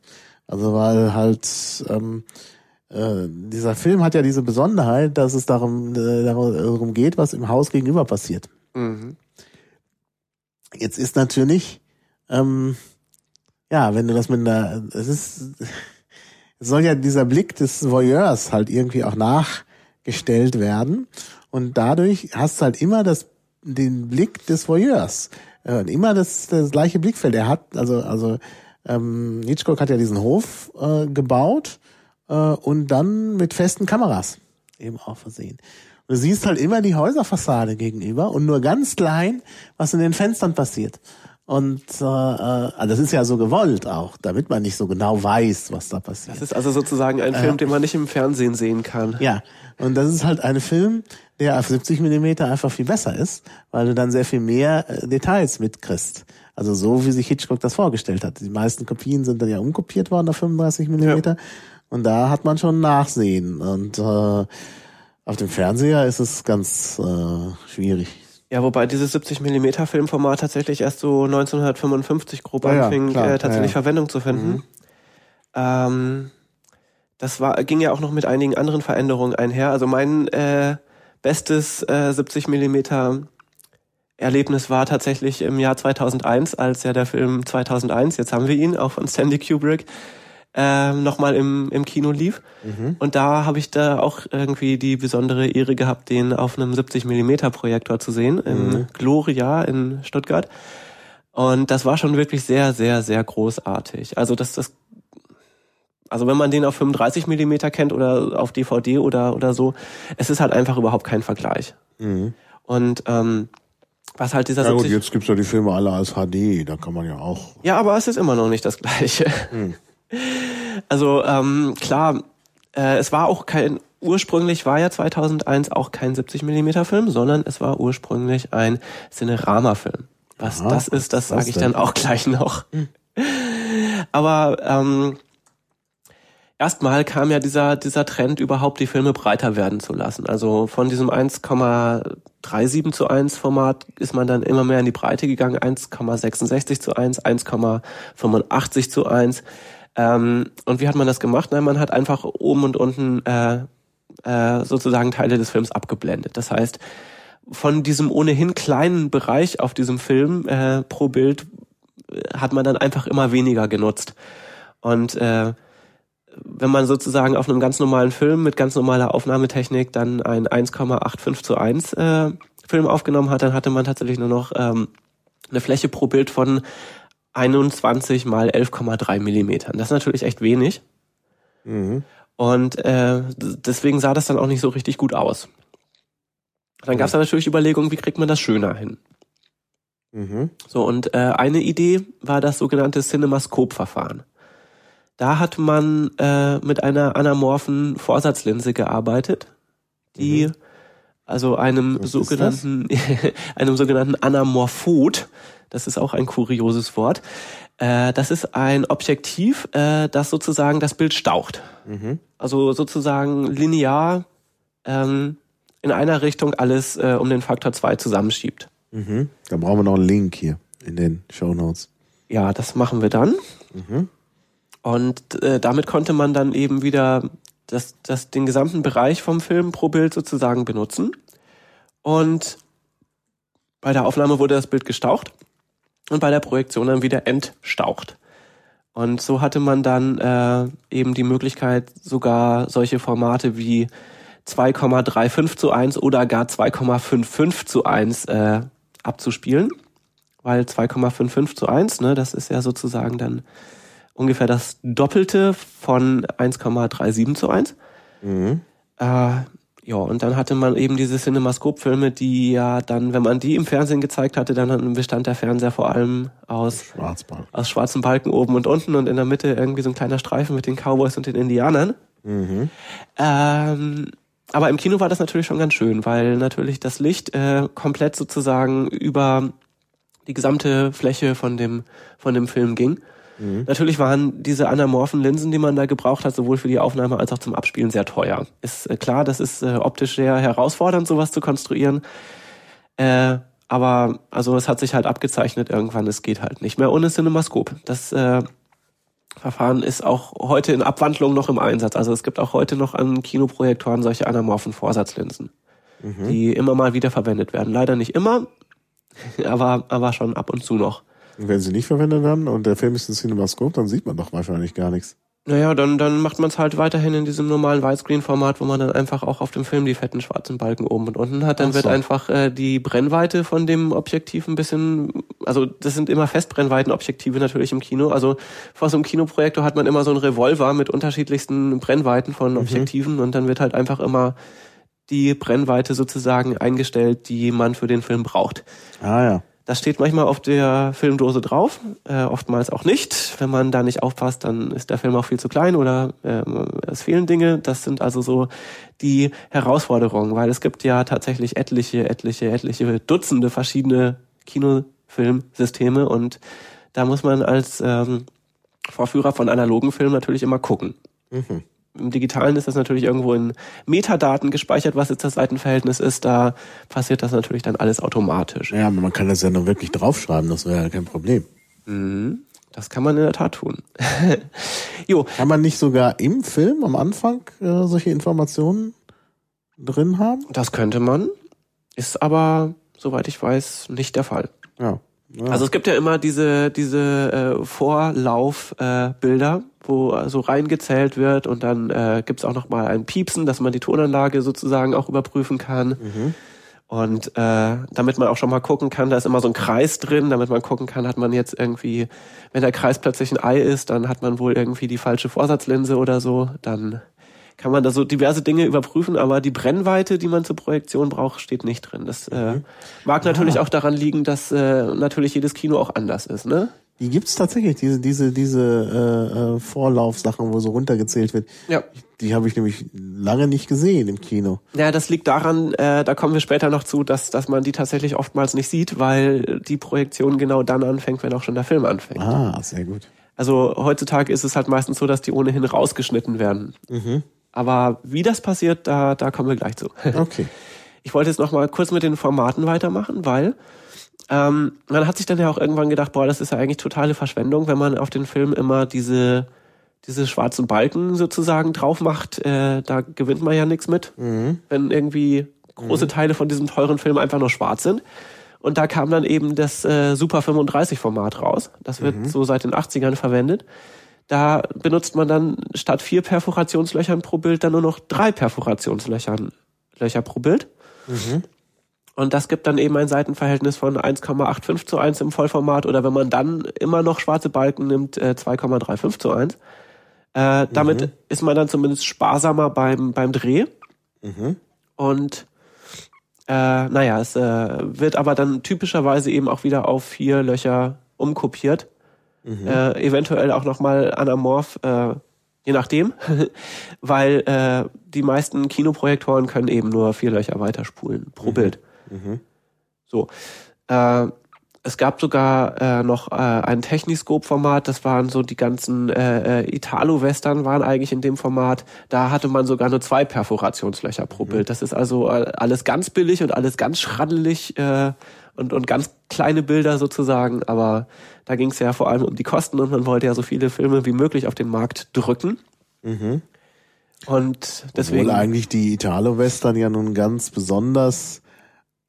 Also weil halt ähm, äh, dieser Film hat ja diese Besonderheit, dass es darum, äh, darum geht, was im Haus gegenüber passiert. Mhm. Jetzt ist natürlich, ähm, ja, wenn du das mit einer, es ist, es soll ja dieser Blick des Voyeurs halt irgendwie auch nachgestellt werden. Und dadurch hast du halt immer das, den Blick des Voyeurs. Äh, immer das, das gleiche Blickfeld. Er hat, also, also, ähm, Hitchcock hat ja diesen Hof äh, gebaut äh, und dann mit festen Kameras eben auch versehen. Und du siehst halt immer die Häuserfassade gegenüber und nur ganz klein, was in den Fenstern passiert. Und äh, äh, das ist ja so gewollt auch, damit man nicht so genau weiß, was da passiert. Das ist also sozusagen ein Film, äh, den man nicht im Fernsehen sehen kann. Ja, und das ist halt ein Film, der auf 70 Millimeter einfach viel besser ist, weil du dann sehr viel mehr äh, Details mitkriegst. Also so, wie sich Hitchcock das vorgestellt hat. Die meisten Kopien sind dann ja umkopiert worden auf 35 Millimeter. Ja. Und da hat man schon Nachsehen. Und äh, auf dem Fernseher ist es ganz äh, schwierig. Ja, wobei dieses 70 mm Filmformat tatsächlich erst so 1955 grob ja, anfing, ja, äh, tatsächlich ja, Verwendung zu finden. Mhm. Ähm, das war, ging ja auch noch mit einigen anderen Veränderungen einher. Also mein äh, bestes äh, 70 mm Erlebnis war tatsächlich im Jahr 2001, als ja der Film 2001, jetzt haben wir ihn, auch von Sandy Kubrick, ähm, nochmal im, im Kino lief. Mhm. Und da habe ich da auch irgendwie die besondere Ehre gehabt, den auf einem 70 Millimeter Projektor zu sehen, im mhm. Gloria in Stuttgart. Und das war schon wirklich sehr, sehr, sehr großartig. Also das, das, also wenn man den auf 35 Millimeter kennt oder auf DVD oder, oder so, es ist halt einfach überhaupt kein Vergleich. Mhm. Und ähm, was halt dieser Ja gut, jetzt gibt's ja die Filme alle als HD, da kann man ja auch. Ja, aber es ist immer noch nicht das Gleiche. Mhm. Also ähm, klar, äh, es war auch kein ursprünglich war ja 2001 auch kein 70 mm Film, sondern es war ursprünglich ein Cinerama-Film. Was Aha, das ist, das sage ich dann auch gleich noch. Hm. Aber ähm, erstmal kam ja dieser dieser Trend überhaupt die Filme breiter werden zu lassen. Also von diesem 1,37 zu 1 Format ist man dann immer mehr in die Breite gegangen, 1,66 zu 1, 1,85 zu 1. Ähm, und wie hat man das gemacht? Nein, man hat einfach oben und unten äh, äh, sozusagen Teile des Films abgeblendet. Das heißt, von diesem ohnehin kleinen Bereich auf diesem Film äh, pro Bild äh, hat man dann einfach immer weniger genutzt. Und äh, wenn man sozusagen auf einem ganz normalen Film mit ganz normaler Aufnahmetechnik dann ein 1,85 zu 1 äh, Film aufgenommen hat, dann hatte man tatsächlich nur noch ähm, eine Fläche pro Bild von 21 mal 11,3 Millimetern. Das ist natürlich echt wenig. Mhm. Und äh, deswegen sah das dann auch nicht so richtig gut aus. Dann gab es dann natürlich Überlegungen, wie kriegt man das schöner hin? Mhm. So, und äh, eine Idee war das sogenannte Cinemascope-Verfahren. Da hat man äh, mit einer anamorphen Vorsatzlinse gearbeitet, die mhm. also einem sogenannten einem sogenannten Anamorphot das ist auch ein kurioses Wort. Äh, das ist ein Objektiv, äh, das sozusagen das Bild staucht. Mhm. Also sozusagen linear ähm, in einer Richtung alles äh, um den Faktor 2 zusammenschiebt. Mhm. Dann brauchen wir noch einen Link hier in den Show Notes. Ja, das machen wir dann. Mhm. Und äh, damit konnte man dann eben wieder das, das, den gesamten Bereich vom Film pro Bild sozusagen benutzen. Und bei der Aufnahme wurde das Bild gestaucht und bei der Projektion dann wieder entstaucht. Und so hatte man dann äh, eben die Möglichkeit, sogar solche Formate wie 2,35 zu 1 oder gar 2,55 zu 1 äh, abzuspielen. Weil 2,55 zu 1, ne, das ist ja sozusagen dann ungefähr das Doppelte von 1,37 zu 1. Mhm. Äh, Ja, und dann hatte man eben diese Cinemascope-Filme, die ja dann, wenn man die im Fernsehen gezeigt hatte, dann bestand der Fernseher vor allem aus, Schwarzbalken. aus schwarzen Balken oben und unten und in der Mitte irgendwie so ein kleiner Streifen mit den Cowboys und den Indianern. Mhm. Ähm, aber im Kino war das natürlich schon ganz schön, weil natürlich das Licht äh, komplett sozusagen über die gesamte Fläche von dem, von dem Film ging. Mhm. Natürlich waren diese anamorphen Linsen, die man da gebraucht hat, sowohl für die Aufnahme als auch zum Abspielen sehr teuer. Ist äh, klar, das ist äh, optisch sehr herausfordernd, sowas zu konstruieren. Äh, aber also es hat sich halt abgezeichnet irgendwann, es geht halt nicht mehr ohne Cinemascope. Das äh, Verfahren ist auch heute in Abwandlung noch im Einsatz. Also es gibt auch heute noch an Kinoprojektoren solche anamorphen Vorsatzlinsen, die immer mal wieder verwendet werden. Leider nicht immer, aber, aber schon ab und zu noch. Und wenn sie nicht verwendet werden und der Film ist ein Cinemascope, dann sieht man doch wahrscheinlich gar nichts. Naja, dann, dann macht man es halt weiterhin in diesem normalen Widescreen-Format, wo man dann einfach auch auf dem Film die fetten schwarzen Balken oben und unten hat. Dann Ach wird so. einfach äh, die Brennweite von dem Objektiv ein bisschen, also das sind immer Festbrennweitenobjektive natürlich im Kino. Also vor so einem Kinoprojektor hat man immer so einen Revolver mit unterschiedlichsten Brennweiten von Objektiven und dann wird halt einfach immer die Brennweite sozusagen eingestellt, die man für den Film braucht. Ah ja. Das steht manchmal auf der Filmdose drauf, äh, oftmals auch nicht. Wenn man da nicht aufpasst, dann ist der Film auch viel zu klein oder äh, es fehlen Dinge. Das sind also so die Herausforderungen, weil es gibt ja tatsächlich etliche, etliche, etliche Dutzende verschiedene Kinofilmsysteme und da muss man als ähm, Vorführer von analogen Filmen natürlich immer gucken. Mhm. Im Digitalen ist das natürlich irgendwo in Metadaten gespeichert, was jetzt das Seitenverhältnis ist. Da passiert das natürlich dann alles automatisch. Ja, aber man kann das ja nur wirklich draufschreiben, das wäre ja kein Problem. Mhm. Das kann man in der Tat tun. jo, Kann man nicht sogar im Film am Anfang äh, solche Informationen drin haben? das könnte man, ist aber, soweit ich weiß, nicht der Fall. Ja. ja. Also es gibt ja immer diese, diese äh, Vorlaufbilder, äh, wo so reingezählt wird und dann äh, gibt's auch noch mal ein Piepsen, dass man die Tonanlage sozusagen auch überprüfen kann. Und äh, damit man auch schon mal gucken kann, da ist immer so ein Kreis drin, damit man gucken kann, hat man jetzt irgendwie, wenn der Kreis plötzlich ein Ei ist, dann hat man wohl irgendwie die falsche Vorsatzlinse oder so, dann kann man da so diverse Dinge überprüfen, aber die Brennweite, die man zur Projektion braucht, steht nicht drin. Das äh, mag natürlich auch daran liegen, dass äh, natürlich jedes Kino auch anders ist, ne? Die gibt's tatsächlich, diese, diese, diese äh, äh, Vorlaufsachen, wo so runtergezählt wird. Ja. Die habe ich nämlich lange nicht gesehen im Kino. Ja, das liegt daran, äh, da kommen wir später noch zu, dass, dass man die tatsächlich oftmals nicht sieht, weil die Projektion genau dann anfängt, wenn auch schon der Film anfängt. Ah, sehr gut. Also heutzutage ist es halt meistens so, dass die ohnehin rausgeschnitten werden. Aber wie das passiert, da, da kommen wir gleich zu. Okay. Ich wollte jetzt noch mal kurz mit den Formaten weitermachen, weil ähm, man hat sich dann ja auch irgendwann gedacht, boah, das ist ja eigentlich totale Verschwendung, wenn man auf den Film immer diese diese schwarzen Balken sozusagen drauf macht. Äh, da gewinnt man ja nichts mit, wenn irgendwie große Teile von diesem teuren Film einfach nur schwarz sind. Und da kam dann eben das äh, Super 35 Format raus. Das wird so seit den 80ern verwendet. Da benutzt man dann statt vier Perforationslöchern pro Bild dann nur noch drei Perforationslöchern Löcher pro Bild. Und das gibt dann eben ein Seitenverhältnis von 1,85 zu 1 im Vollformat oder wenn man dann immer noch schwarze Balken nimmt, äh, 2,35 zu 1. Äh, damit ist man dann zumindest sparsamer beim, beim Dreh. Und äh, naja, es äh, wird aber dann typischerweise eben auch wieder auf vier Löcher umkopiert. Äh, eventuell auch nochmal anamorph, äh, je nachdem, weil äh, die meisten Kinoprojektoren können eben nur vier Löcher weiterspulen pro Bild. So. Äh, es gab sogar äh, noch äh, ein Techniscope-Format, das waren so die ganzen äh, äh, Italo-Western waren eigentlich in dem Format. Da hatte man sogar nur zwei Perforationslöcher pro Bild. Das ist also äh, alles ganz billig und alles ganz schraddelig äh, und, und ganz kleine Bilder sozusagen. Aber da ging es ja vor allem um die Kosten und man wollte ja so viele Filme wie möglich auf den Markt drücken. Und deswegen. Obwohl eigentlich die Italo-Western ja nun ganz besonders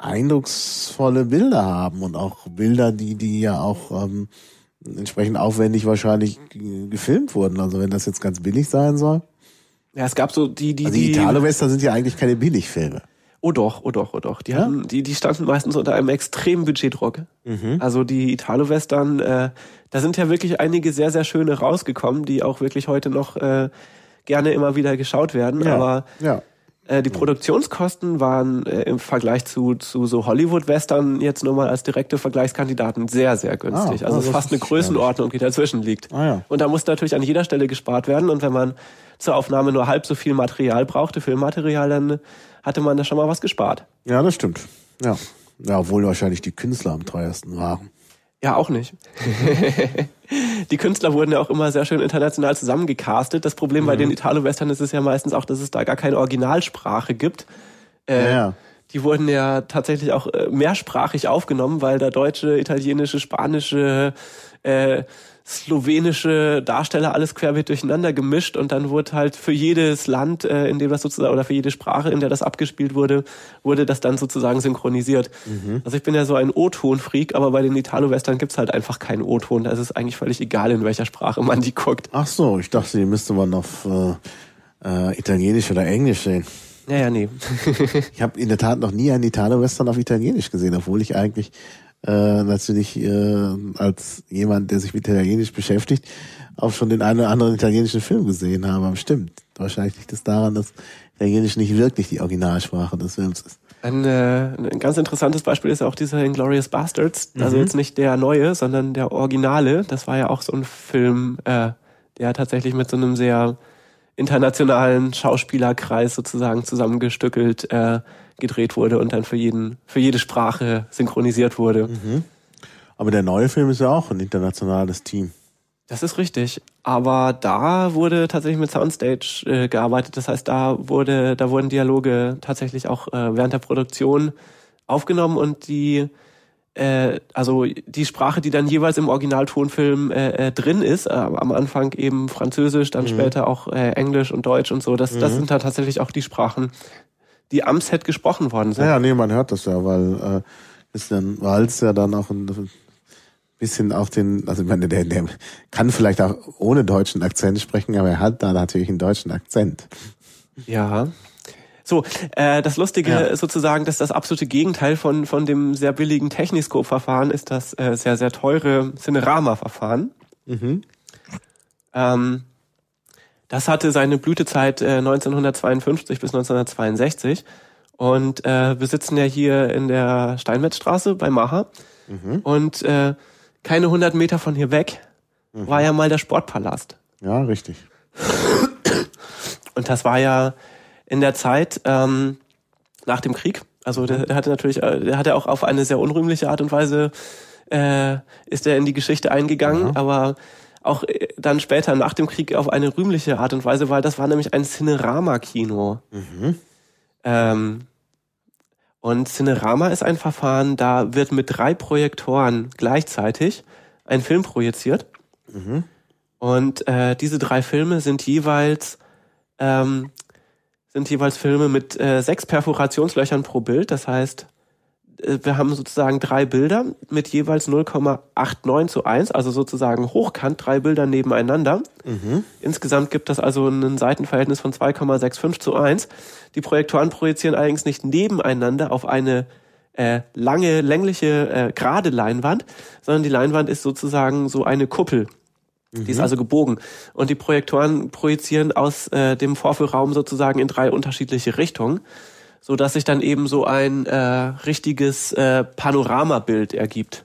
eindrucksvolle Bilder haben und auch Bilder, die, die ja auch ähm, entsprechend aufwendig wahrscheinlich gefilmt wurden. Also wenn das jetzt ganz billig sein soll. Ja, es gab so die, die, Also die die. Italo-Western sind ja eigentlich keine Billigfilme. Oh doch, oh doch, oh doch. Die, Ja? hatten, die, die standen meistens unter einem extremen Budgetdruck. Mhm. Also die Italo-Western, äh, da sind ja wirklich einige sehr, sehr schöne rausgekommen, die auch wirklich heute noch äh, gerne immer wieder geschaut werden. Ja. Aber ja. Äh, die Produktionskosten waren äh, im Vergleich zu, zu so Hollywood-Western jetzt nur mal als direkte Vergleichskandidaten sehr, sehr günstig. Ah, also es ist fast eine Größenordnung, die dazwischen liegt. Ah, ja. Und da musste natürlich an jeder Stelle gespart werden. Und wenn man zur Aufnahme nur halb so viel Material brauchte, Filmmaterial, dann hatte man da schon mal was gespart. Ja, das stimmt. Ja. Ja, obwohl wahrscheinlich die Künstler am teuersten waren. Ja, auch nicht. die Künstler wurden ja auch immer sehr schön international zusammengecastet. Das Problem bei den Italo-Western ist es ja meistens auch, dass es da gar keine Originalsprache gibt. Äh, Ja, ja. Die wurden ja tatsächlich auch äh, mehrsprachig aufgenommen, weil da deutsche, italienische, spanische, äh, slowenische Darsteller alles querbeet durcheinander gemischt und dann wurde halt für jedes Land, äh, in dem das sozusagen, oder für jede Sprache, in der das abgespielt wurde, wurde das dann sozusagen synchronisiert. Also ich bin ja so ein O-Ton-Freak, aber bei den Italo-Western gibt's halt einfach keinen O-Ton. Da ist es eigentlich völlig egal, in welcher Sprache man die guckt. Ach so, ich dachte, die müsste man auf äh, äh, Italienisch oder Englisch sehen. Naja, nee. Ich habe in der Tat noch nie einen Italo-Western auf Italienisch gesehen, obwohl ich eigentlich äh, natürlich äh, als jemand, der sich mit Italienisch beschäftigt, auch schon den einen oder anderen italienischen Film gesehen habe. Aber stimmt. Wahrscheinlich liegt es daran, dass Italienisch nicht wirklich die Originalsprache des Films ist. Ein, äh, ein ganz interessantes Beispiel ist auch dieser Inglourious Bastards. Also jetzt nicht der neue, sondern der Originale. Das war ja auch so ein Film, äh, der tatsächlich mit so einem sehr internationalen Schauspielerkreis sozusagen zusammengestückelt äh, gedreht wurde und dann für jeden, für jede Sprache synchronisiert wurde. Aber der neue Film ist ja auch ein internationales Team. Das ist richtig. Aber da wurde tatsächlich mit Soundstage äh, gearbeitet. Das heißt, da wurde, da wurden Dialoge tatsächlich auch äh, während der Produktion aufgenommen und die, äh, also die Sprache, die dann jeweils im Originaltonfilm äh, äh, drin ist, äh, am Anfang eben Französisch, dann später auch Englisch und Deutsch und so. Das, das sind dann tatsächlich auch die Sprachen, die am Set gesprochen worden sind. Ja, nee, man hört das ja, weil äh, Christian Walz ja dann auch ein bisschen auf den, also ich meine, der, der kann vielleicht auch ohne deutschen Akzent sprechen, aber er hat da natürlich einen deutschen Akzent. Ja. So, äh, das Lustige Ja. sozusagen, dass das absolute Gegenteil von, von dem sehr billigen Techniscope-Verfahren ist das äh, sehr, sehr teure Cinerama-Verfahren. Ähm, das hatte seine Blütezeit äh, 1952 bis 1962. Und äh, wir sitzen ja hier in der Steinmetzstraße bei Maha. Und äh, keine 100 Meter von hier weg war ja mal der Sportpalast. Ja, richtig. Und das war ja in der Zeit ähm, nach dem Krieg. Also der, der hatte natürlich, äh, der hatte auch auf eine sehr unrühmliche Art und Weise äh, ist er in die Geschichte eingegangen, aber auch äh, dann später nach dem Krieg auf eine rühmliche Art und Weise, weil das war nämlich ein Cinerama-Kino. Ähm, und Cinerama ist ein Verfahren, da wird mit drei Projektoren gleichzeitig ein Film projiziert. Und äh, diese drei Filme sind jeweils ähm, sind jeweils Filme mit äh, sechs Perforationslöchern pro Bild. Das heißt, wir haben sozusagen drei Bilder mit jeweils 0,89 zu 1, also sozusagen hochkant drei Bilder nebeneinander. Insgesamt gibt das also ein Seitenverhältnis von 2,65 zu 1. Die Projektoren projizieren allerdings nicht nebeneinander auf eine äh, lange, längliche, äh, gerade Leinwand, sondern die Leinwand ist sozusagen so eine Kuppel. Die ist also gebogen. Und die Projektoren projizieren aus äh, dem Vorführraum sozusagen in drei unterschiedliche Richtungen, so dass sich dann eben so ein äh, richtiges äh, Panoramabild ergibt.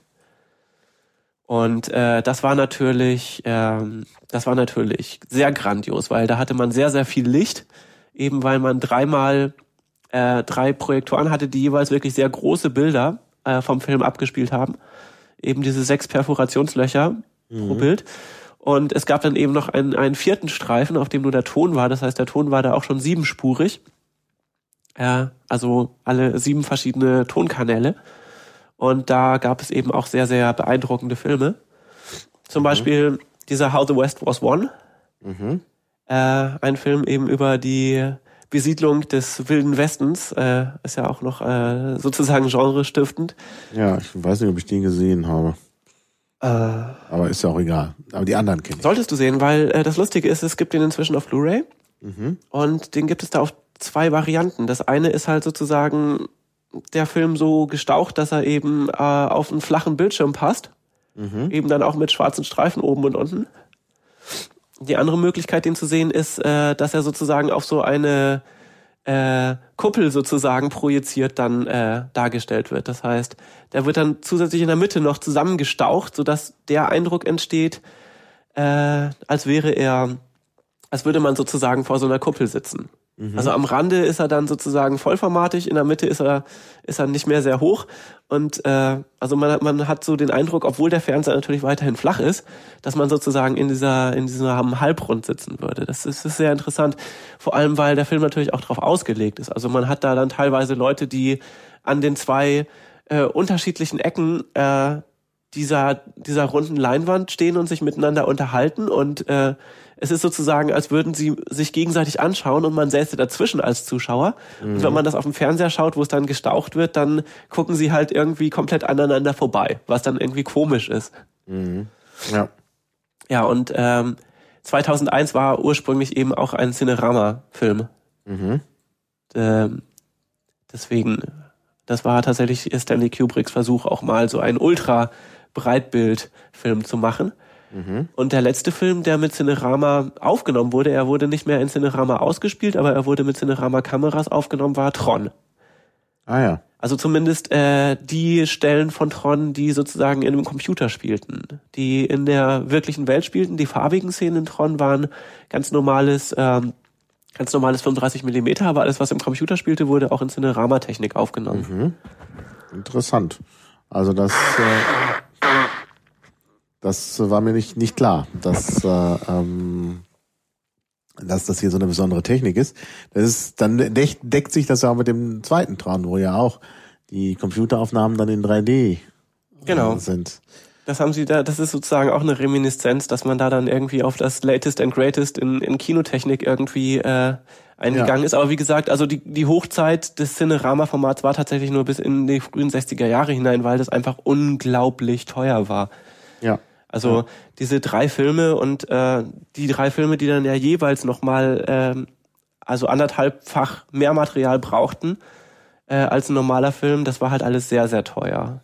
Und äh, das war natürlich, ähm, das war natürlich sehr grandios, weil da hatte man sehr, sehr viel Licht, eben weil man dreimal äh, drei Projektoren hatte, die jeweils wirklich sehr große Bilder äh, vom Film abgespielt haben. Eben diese sechs Perforationslöcher pro Bild. Und es gab dann eben noch einen, einen vierten Streifen, auf dem nur der Ton war. Das heißt, der Ton war da auch schon siebenspurig. Äh, also alle sieben verschiedene Tonkanäle. Und da gab es eben auch sehr, sehr beeindruckende Filme. Zum Beispiel dieser How the West Was Won. Äh, ein Film eben über die Besiedlung des Wilden Westens. Äh, ist ja auch noch äh, sozusagen genrestiftend. Ja, ich weiß nicht, ob ich den gesehen habe. Aber ist ja auch egal. Aber die anderen kenne ich. Solltest du sehen, weil äh, das Lustige ist, es gibt den inzwischen auf Blu-ray und den gibt es da auf zwei Varianten. Das eine ist halt sozusagen der Film so gestaucht, dass er eben äh, auf einen flachen Bildschirm passt, eben dann auch mit schwarzen Streifen oben und unten. Die andere Möglichkeit, den zu sehen, ist, äh, dass er sozusagen auf so eine äh, Kuppel sozusagen projiziert dann äh, dargestellt wird. Das heißt, der wird dann zusätzlich in der Mitte noch zusammengestaucht, sodass der Eindruck entsteht, äh, als wäre er, als würde man sozusagen vor so einer Kuppel sitzen. Mhm. Also am Rande ist er dann sozusagen vollformatig, in der Mitte ist er ist er nicht mehr sehr hoch und äh, also man man hat so den Eindruck, obwohl der Fernseher natürlich weiterhin flach ist, dass man sozusagen in dieser in diesem Halbrund sitzen würde. Das ist, ist sehr interessant, vor allem weil der Film natürlich auch darauf ausgelegt ist. Also man hat da dann teilweise Leute, die an den zwei äh, unterschiedlichen Ecken äh, dieser dieser runden Leinwand stehen und sich miteinander unterhalten und äh, es ist sozusagen, als würden sie sich gegenseitig anschauen und man säße dazwischen als Zuschauer. Mhm. Und wenn man das auf dem Fernseher schaut, wo es dann gestaucht wird, dann gucken sie halt irgendwie komplett aneinander vorbei, was dann irgendwie komisch ist. Mhm. Ja. Ja, und ähm, 2001 war ursprünglich eben auch ein Cinerama-Film. Mhm. Ähm, deswegen, das war tatsächlich Stanley Kubricks Versuch, auch mal so einen Ultra-Breitbild-Film zu machen. Mhm. Und der letzte Film, der mit Cinerama aufgenommen wurde, er wurde nicht mehr in Cinerama ausgespielt, aber er wurde mit Cinerama-Kameras aufgenommen, war Tron. Ah ja. Also zumindest äh, die Stellen von Tron, die sozusagen in einem Computer spielten, die in der wirklichen Welt spielten. Die farbigen Szenen in Tron waren ganz normales, ähm, ganz normales 35 Millimeter, aber alles, was im Computer spielte, wurde auch in Cinerama-Technik aufgenommen. Mhm. Interessant. Also das äh, das war mir nicht, nicht klar, dass, äh, ähm, dass das hier so eine besondere Technik ist. Das ist dann deckt, deckt sich das ja auch mit dem zweiten Traum, wo ja auch die Computeraufnahmen dann in 3D äh, genau. sind. Das haben sie da, das ist sozusagen auch eine Reminiszenz, dass man da dann irgendwie auf das Latest and Greatest in, in Kinotechnik irgendwie äh, eingegangen ja. ist. Aber wie gesagt, also die, die Hochzeit des Cinerama-Formats war tatsächlich nur bis in die frühen 60er Jahre hinein, weil das einfach unglaublich teuer war. Ja. Also ja. diese drei Filme und äh, die drei Filme, die dann ja jeweils nochmal äh, also anderthalbfach mehr Material brauchten äh, als ein normaler Film, das war halt alles sehr, sehr teuer.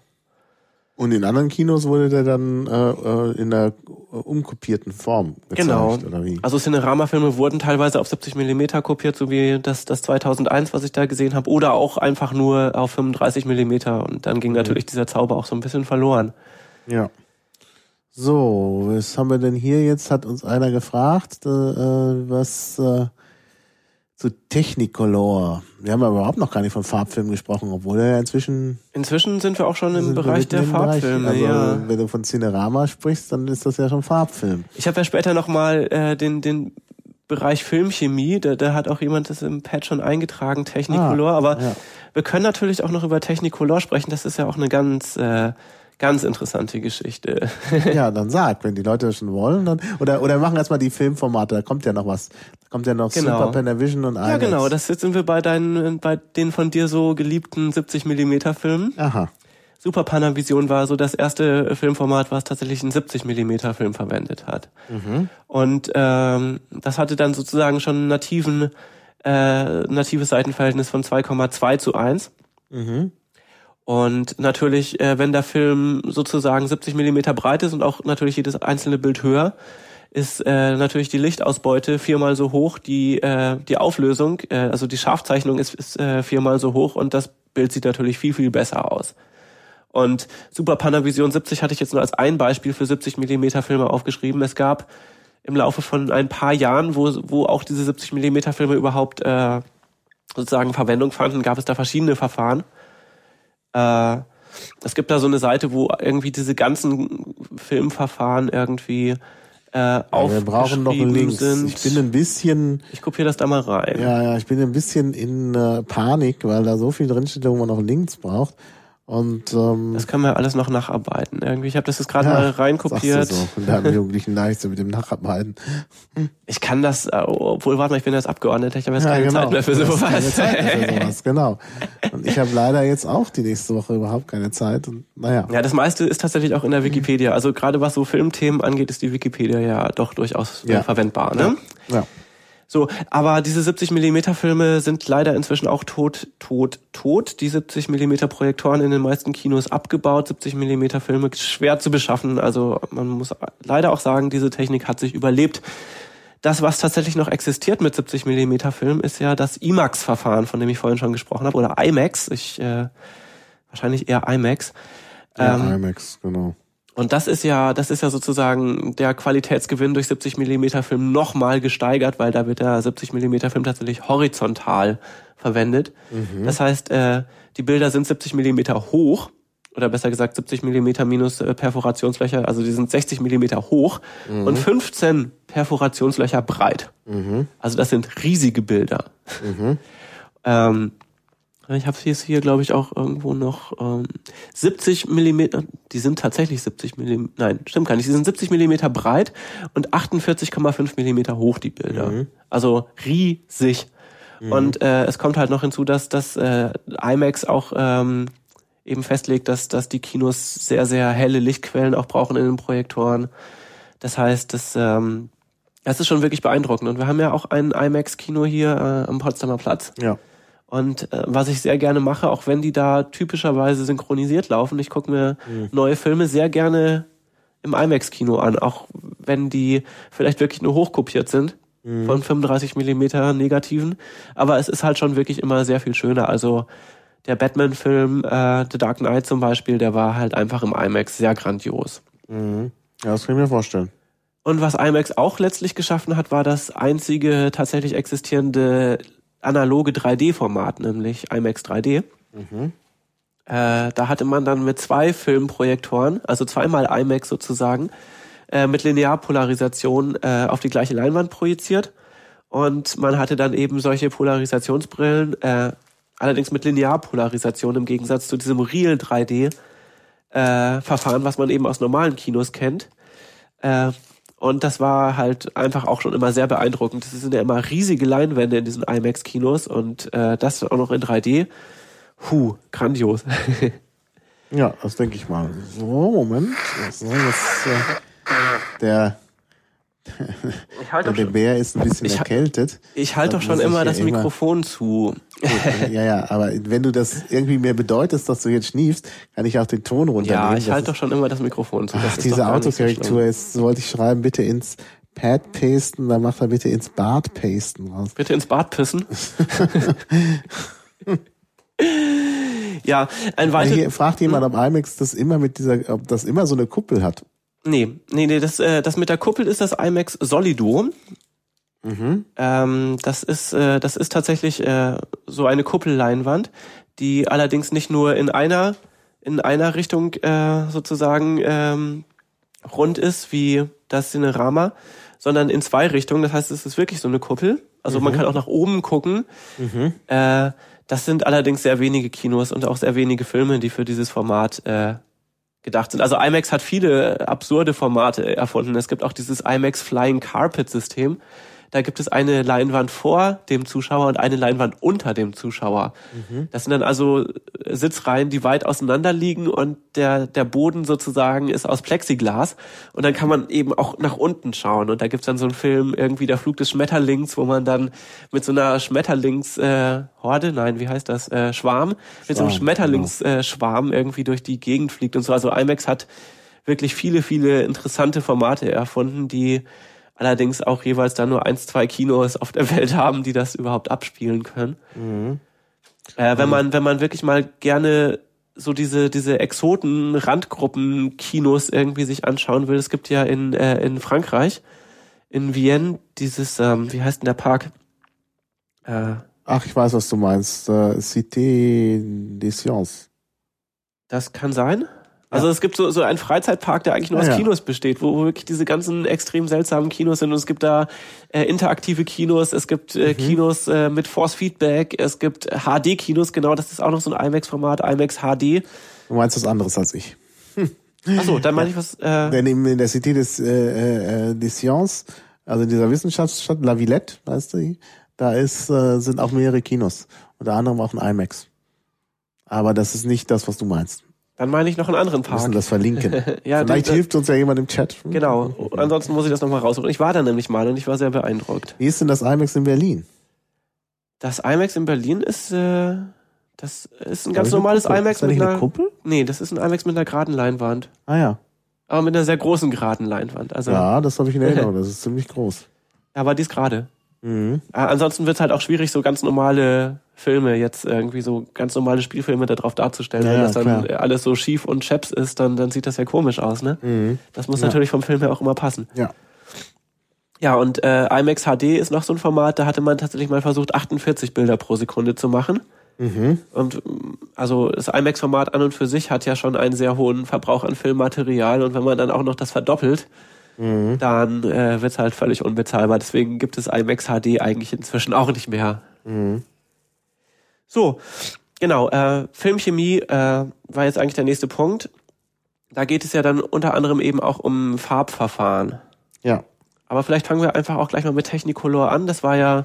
Und in anderen Kinos wurde der dann äh, äh in der umkopierten Form gezeigt, genau. oder wie? Also Cinerama-Filme wurden teilweise auf 70 Millimeter kopiert, so wie das, das 2001, was ich da gesehen habe, oder auch einfach nur auf 35 Millimeter. Und dann ging mhm. natürlich dieser Zauber auch so ein bisschen verloren. Ja. So, was haben wir denn hier jetzt? Hat uns einer gefragt, äh, was äh, zu Technicolor. Wir haben aber überhaupt noch gar nicht von Farbfilmen gesprochen, obwohl er ja inzwischen. Inzwischen sind wir auch schon im Bereich der Farbfilme. Also, ja. Wenn du von Cinerama sprichst, dann ist das ja schon Farbfilm. Ich habe ja später nochmal äh, den, den Bereich Filmchemie, da, da hat auch jemand das im Pad schon eingetragen, Technicolor. Ah, aber ja. wir können natürlich auch noch über Technicolor sprechen. Das ist ja auch eine ganz äh, Ganz interessante Geschichte. ja, dann sag, wenn die Leute das schon wollen, dann oder oder machen erstmal die Filmformate, da kommt ja noch was. Da kommt ja noch genau. Super Panavision und IMAX. Ja, genau, das jetzt sind wir bei deinen bei den von dir so geliebten 70 Millimeter Filmen. Aha. Super Panavision war so das erste Filmformat, was tatsächlich einen 70 Millimeter Film verwendet hat. Mhm. Und ähm, das hatte dann sozusagen schon nativen äh, natives Seitenverhältnis von 2,2 zu 1. Mhm. Und natürlich, äh, wenn der Film sozusagen 70 Millimeter breit ist und auch natürlich jedes einzelne Bild höher, ist äh, natürlich die Lichtausbeute viermal so hoch, die äh, die Auflösung, äh, also die Scharfzeichnung ist, ist äh, viermal so hoch und das Bild sieht natürlich viel viel besser aus. Und Super Panavision 70 hatte ich jetzt nur als ein Beispiel für 70 Millimeter Filme aufgeschrieben. Es gab im Laufe von ein paar Jahren, wo wo auch diese 70 Millimeter Filme überhaupt äh, sozusagen Verwendung fanden, gab es da verschiedene Verfahren. Äh, es gibt da so eine Seite, wo irgendwie diese ganzen Filmverfahren irgendwie äh, ja, wir brauchen noch Links. Sind. Ich bin ein bisschen. Ich kopiere das da mal rein. Ja, ja, ich bin ein bisschen in äh, Panik, weil da so viel drinsteht, wo man noch Links braucht. Und ähm, das können wir alles noch nacharbeiten. Irgendwie, ich habe das jetzt gerade ja, mal reinkopiert. So. Und da haben Jugendlichen leicht so mit dem Nacharbeiten. Ich kann das, äh, obwohl, warte mal, ich bin jetzt Abgeordneter, ich habe jetzt ja, keine genau. Zeit mehr für sowas. Keine Zeit mehr für sowas. Genau. Und ich habe leider jetzt auch die nächste Woche überhaupt keine Zeit. Und naja. Ja, das meiste ist tatsächlich auch in der Wikipedia. Also gerade was so Filmthemen angeht, ist die Wikipedia ja doch durchaus ja. verwendbar. Ne? ja. ja. So, aber diese 70 Millimeter Filme sind leider inzwischen auch tot, tot, tot. Die 70 Millimeter Projektoren in den meisten Kinos abgebaut. 70 Millimeter Filme schwer zu beschaffen. Also man muss leider auch sagen, diese Technik hat sich überlebt. das, was tatsächlich noch existiert mit 70 Millimeter Film, ist ja das IMAX-Verfahren, von dem ich vorhin schon gesprochen habe, oder IMAX. Ich äh, wahrscheinlich eher IMAX. Ja, ähm, IMAX, genau. Und das ist ja, das ist ja sozusagen der Qualitätsgewinn durch 70 Millimeter Film nochmal gesteigert, weil da wird der 70 Millimeter Film tatsächlich horizontal verwendet. Mhm. Das heißt, äh, die Bilder sind 70 Millimeter hoch oder besser gesagt 70 Millimeter minus äh, Perforationslöcher, also die sind 60 Millimeter hoch mhm. und 15 Perforationslöcher breit. Mhm. Also das sind riesige Bilder. Mhm. ähm, ich habe jetzt hier, glaube ich, auch irgendwo noch ähm, 70 Millimeter. Die sind tatsächlich 70 Millimeter. Nein, stimmt gar nicht. Die sind 70 Millimeter breit und 48,5 Millimeter hoch die Bilder. Mhm. Also riesig. Mhm. Und äh, es kommt halt noch hinzu, dass das äh, IMAX auch ähm, eben festlegt, dass, dass die Kinos sehr, sehr helle Lichtquellen auch brauchen in den Projektoren. Das heißt, das, ähm, das ist schon wirklich beeindruckend. Und wir haben ja auch ein IMAX-Kino hier äh, am Potsdamer Platz. Ja. Und äh, was ich sehr gerne mache, auch wenn die da typischerweise synchronisiert laufen, ich gucke mir mhm. neue Filme sehr gerne im IMAX-Kino an, auch wenn die vielleicht wirklich nur hochkopiert sind mhm. von 35 Millimeter Negativen. Aber es ist halt schon wirklich immer sehr viel schöner. Also der Batman-Film äh, The Dark Knight zum Beispiel, der war halt einfach im IMAX sehr grandios. Mhm. Ja, das kann ich mir vorstellen. Und was IMAX auch letztlich geschaffen hat, war das einzige tatsächlich existierende analoge 3D-Format, nämlich IMAX 3D. Mhm. Äh, da hatte man dann mit zwei Filmprojektoren, also zweimal IMAX sozusagen, äh, mit Linearpolarisation äh, auf die gleiche Leinwand projiziert. Und man hatte dann eben solche Polarisationsbrillen, äh, allerdings mit Linearpolarisation im Gegensatz zu diesem Real 3D äh, was man eben aus normalen Kinos kennt. Und das war halt einfach auch schon immer sehr beeindruckend. Das sind ja immer riesige Leinwände in diesen IMAX-Kinos und äh, das auch noch in 3D. Puh, grandios. ja, das denke ich mal. So, Moment. So, jetzt, äh, der ich halte der Bär ist ein bisschen ich, erkältet. Ich halte doch schon immer das Mikrofon immer, zu. ja, ja, aber wenn du das irgendwie mir bedeutest, dass du jetzt schniefst, kann ich auch den Ton runternehmen. Ja, ich halte doch schon immer das Mikrofon zu. Ach, diese Autokorrektur, so jetzt wollte ich schreiben, bitte ins Pad pasten, dann macht er bitte ins Bad pasten raus. Bitte ins Bad pissen. ja, ein weiterer. Fragt jemand am IMAX, das immer mit dieser, ob das immer so eine Kuppel hat. Nee, nee, nee, das, äh, das mit der Kuppel ist das IMAX Solido. Mhm. Ähm, das ist, äh, das ist tatsächlich äh, so eine Kuppelleinwand, die allerdings nicht nur in einer in einer Richtung äh, sozusagen ähm, rund ist wie das Cinerama, sondern in zwei Richtungen. Das heißt, es ist wirklich so eine Kuppel. Also mhm. man kann auch nach oben gucken. Mhm. Äh, das sind allerdings sehr wenige Kinos und auch sehr wenige Filme, die für dieses Format äh, gedacht sind. Also IMAX hat viele absurde Formate erfunden. Es gibt auch dieses IMAX Flying Carpet System. Da gibt es eine Leinwand vor dem Zuschauer und eine Leinwand unter dem Zuschauer. Mhm. Das sind dann also Sitzreihen, die weit auseinander liegen und der, der Boden sozusagen ist aus Plexiglas. Und dann kann man eben auch nach unten schauen. Und da gibt's dann so einen Film, irgendwie der Flug des Schmetterlings, wo man dann mit so einer Schmetterlingshorde, äh, nein, wie heißt das, äh, Schwarm, mit so einem Schmetterlingsschwarm genau. äh, irgendwie durch die Gegend fliegt und so. Also IMAX hat wirklich viele, viele interessante Formate erfunden, die allerdings auch jeweils dann nur eins, zwei Kinos auf der Welt haben, die das überhaupt abspielen können. Mhm. Äh, wenn man, wenn man wirklich mal gerne so diese, diese Exoten, Randgruppen, Kinos irgendwie sich anschauen will. Es gibt ja in, äh, in Frankreich, in Vienne, dieses, ähm, wie heißt denn der Park? Äh, Ach, ich weiß, was du meinst. Äh, Cité des Sciences. Das kann sein. Also es gibt so, so einen Freizeitpark, der eigentlich nur aus ja. Kinos besteht, wo, wo wirklich diese ganzen extrem seltsamen Kinos sind. Und es gibt da äh, interaktive Kinos, es gibt äh, mhm. Kinos äh, mit Force Feedback, es gibt HD-Kinos, genau, das ist auch noch so ein IMAX-Format, IMAX HD. Du meinst was anderes als ich. Hm. Achso, dann meine ich was. Äh Denn in der Cité des, äh, äh, des Sciences, also in dieser Wissenschaftsstadt, La Villette, weißt du, da ist, äh, sind auch mehrere Kinos. Unter anderem auch ein IMAX. Aber das ist nicht das, was du meinst. Dann meine ich noch einen anderen Park. Wir müssen das verlinken. ja, Vielleicht das, hilft uns ja jemand im Chat. Genau. Ansonsten muss ich das nochmal raussuchen. Ich war da nämlich mal und ich war sehr beeindruckt. Wie ist denn das IMAX in Berlin? Das IMAX in Berlin ist, äh, das ist ein ganz normales IMAX ist da mit einer Kuppel? Nee, das ist ein IMAX mit einer geraden Leinwand. Ah ja. Aber mit einer sehr großen geraden Leinwand. Also ja, das habe ich in Erinnerung. Das ist ziemlich groß. Aber die ist gerade. Mhm. Äh, ansonsten wird's halt auch schwierig, so ganz normale Filme, jetzt irgendwie so ganz normale Spielfilme darauf darzustellen. Ja, Wenn das dann klar. alles so schief und scheps ist, dann, dann sieht das ja komisch aus, ne? Mhm. Das muss Ja. natürlich vom Film her auch immer passen. Ja. Ja, und äh, IMAX HD ist noch so ein Format, da hatte man tatsächlich mal versucht, 48 Bilder pro Sekunde zu machen. Mhm. Und also das IMAX-Format an und für sich hat ja schon einen sehr hohen Verbrauch an Filmmaterial und wenn man dann auch noch das verdoppelt, Mhm. dann äh, wird's halt völlig unbezahlbar. Deswegen gibt es IMAX HD eigentlich inzwischen auch nicht mehr. Mhm. So, genau, äh, Filmchemie äh, war jetzt eigentlich der nächste Punkt. Da geht es ja dann unter anderem eben auch um Farbverfahren. Ja. Aber vielleicht fangen wir einfach auch gleich mal mit Technicolor an. Das war ja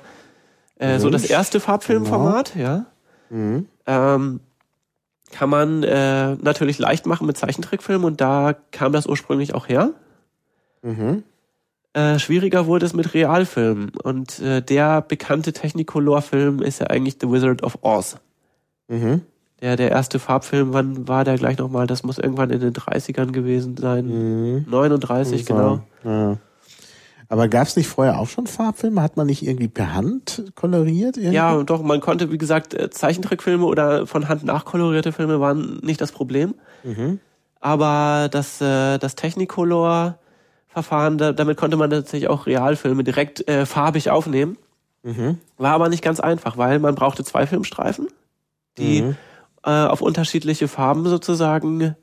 äh, so das erste Farbfilmformat, ja. Mhm. Ähm, kann man äh, natürlich leicht machen mit Zeichentrickfilmen und da kam das ursprünglich auch her. Mhm. Äh, schwieriger wurde es mit Realfilmen und äh, der bekannte Technicolor-Film ist ja eigentlich The Wizard of Oz. Mhm. Der, der erste Farbfilm, wann war der gleich nochmal? Das muss irgendwann in den 30ern gewesen sein. Mhm. 39, genau. Ja. Aber gab es nicht vorher auch schon Farbfilme? Hat man nicht irgendwie per Hand koloriert? Irgendwie? Ja, doch, man konnte, wie gesagt, äh, Zeichentrickfilme oder von Hand nachkolorierte Filme waren nicht das Problem. Mhm. Aber das, äh, das Technicolor-Verfahren, da, damit konnte man tatsächlich auch Realfilme direkt äh, farbig aufnehmen. Mhm. War aber nicht ganz einfach, weil man brauchte zwei Filmstreifen, die Mhm. äh, auf unterschiedliche Farben sozusagen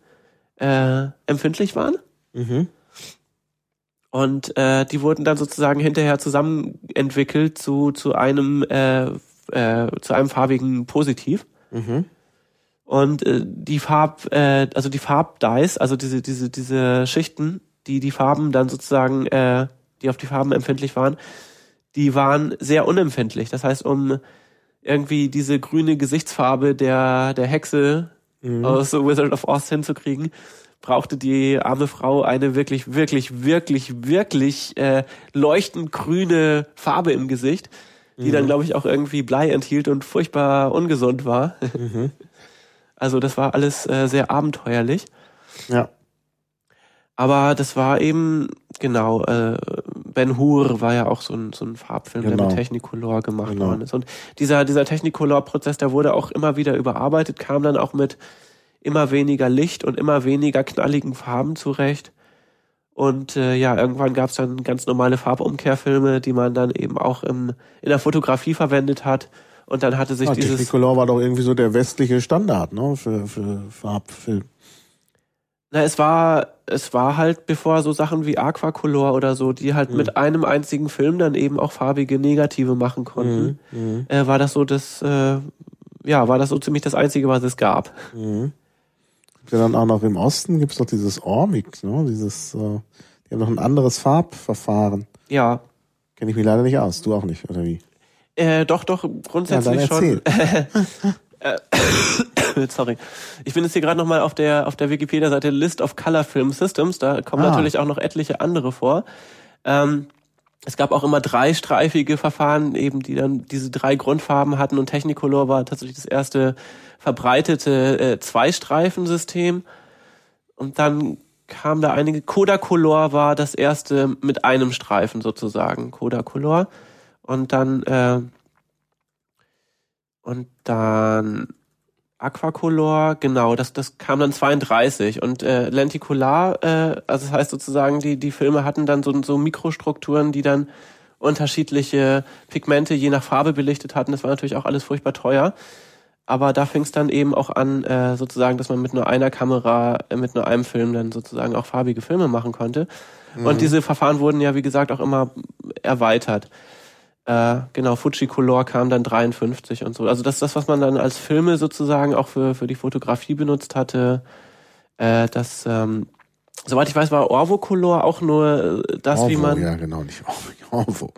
äh, empfindlich waren. Mhm. Und äh, die wurden dann sozusagen hinterher zusammen entwickelt zu, zu einem äh, äh, zu einem farbigen Positiv. Mhm. Und äh, die Farb, äh, also die Farbdice, also diese, diese, diese Schichten, die die Farben dann sozusagen, äh, die auf die Farben empfindlich waren, die waren sehr unempfindlich. Das heißt, um irgendwie diese grüne Gesichtsfarbe der, der Hexe Mhm. aus The Wizard of Oz hinzukriegen, brauchte die arme Frau eine wirklich, wirklich, wirklich, wirklich äh, leuchtend grüne Farbe im Gesicht, die dann, glaube ich, auch irgendwie Blei enthielt und furchtbar ungesund war. Mhm. Also das war alles äh, sehr abenteuerlich. Ja. Aber das war eben, genau, äh, Ben Hur war ja auch so ein, so ein Farbfilm, der Genau. mit Technicolor gemacht Genau. worden ist. Und dieser, dieser Technicolor-Prozess, der wurde auch immer wieder überarbeitet, kam dann auch mit immer weniger Licht und immer weniger knalligen Farben zurecht. Und äh, ja, irgendwann gab es dann ganz normale Farbumkehrfilme, die man dann eben auch im, in der Fotografie verwendet hat. Und dann hatte sich Ah, dieses Technicolor war doch irgendwie so der westliche Standard, ne? Für, für Farbfilm. Na, es war, es war halt, bevor so Sachen wie Aquacolor oder so, die halt mit einem einzigen Film dann eben auch farbige Negative machen konnten, Mhm. äh, war das so das, äh, ja, war das so ziemlich das Einzige, was es gab. Mhm. Gibt's ja dann auch noch im Osten gibt's doch dieses Ormix, ne? Dieses, äh, die haben noch ein anderes Farbverfahren. Ja, Kenne ich mich leider nicht aus. Du auch nicht, oder wie? äh, doch, doch, Ja, grundsätzlich dann schon. Sorry. Ich bin jetzt hier gerade nochmal auf der, auf der Wikipedia-Seite List of Color Film Systems. Da kommen Ah. natürlich auch noch etliche andere vor. Ähm, es gab auch immer dreistreifige Verfahren, eben, die dann diese drei Grundfarben hatten und Technicolor war tatsächlich das erste verbreitete äh, Zweistreifensystem. Und dann kam da einige, Kodacolor war das erste mit einem Streifen sozusagen, Kodacolor. Und dann, äh, und dann Aquacolor, genau, das, das kam dann 32 und äh, Lenticular, äh, also das heißt sozusagen, die, die Filme hatten dann so, so Mikrostrukturen, die dann unterschiedliche Pigmente je nach Farbe belichtet hatten. Das war natürlich auch alles furchtbar teuer. Aber da fing es dann eben auch an, äh, sozusagen, dass man mit nur einer Kamera, äh, mit nur einem Film dann sozusagen auch farbige Filme machen konnte. Und diese Verfahren wurden ja, wie gesagt, auch immer erweitert. Äh, genau, Fujicolor kam dann 53 und so. Also das, das, was man dann als Filme sozusagen auch für, für die Fotografie benutzt hatte, äh, das, ähm, soweit ich weiß, war Orvo-Color auch nur äh, das, wie Orvo, man, Ja, genau, nicht Orvo. Orvo.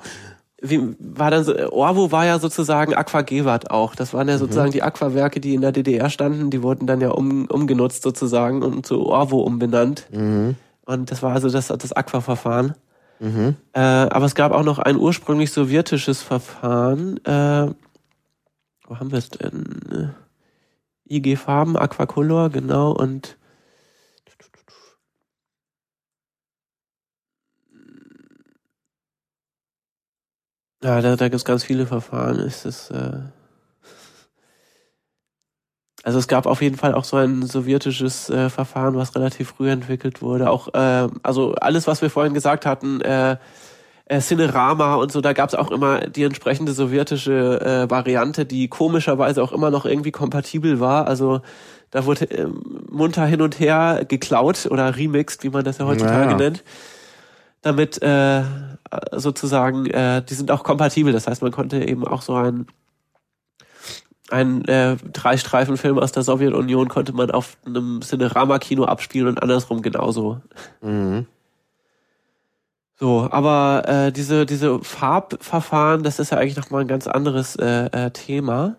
wie, war dann so, Orvo war ja sozusagen Aquagewat auch. Das waren ja sozusagen die Aquawerke, die in der DDR standen, die wurden dann ja um, umgenutzt sozusagen und zu Orvo umbenannt. Mhm. Und das war also das, das Aquaverfahren. Mhm. Äh, aber es gab auch noch ein ursprünglich sowjetisches Verfahren. Äh, wo haben wir es denn? IG Farben, Aquacolor, genau, und Ja, da, da gibt es ganz viele Verfahren. Es äh also es gab auf jeden Fall auch so ein sowjetisches äh, Verfahren, was relativ früh entwickelt wurde. Auch äh, also alles, was wir vorhin gesagt hatten, äh, äh, Cinerama und so, da gab es auch immer die entsprechende sowjetische äh, Variante, die komischerweise auch immer noch irgendwie kompatibel war. Also da wurde äh, munter hin und her geklaut oder remixed, wie man das ja heutzutage naja. nennt. Damit äh, sozusagen, äh, die sind auch kompatibel. Das heißt, man konnte eben auch so ein ein äh, Drei-Streifen-Film aus der Sowjetunion konnte man auf einem Cinerama-Kino abspielen und andersrum genauso. Mhm. So, aber äh, diese, diese Farbverfahren, das ist ja eigentlich nochmal ein ganz anderes äh, äh, Thema.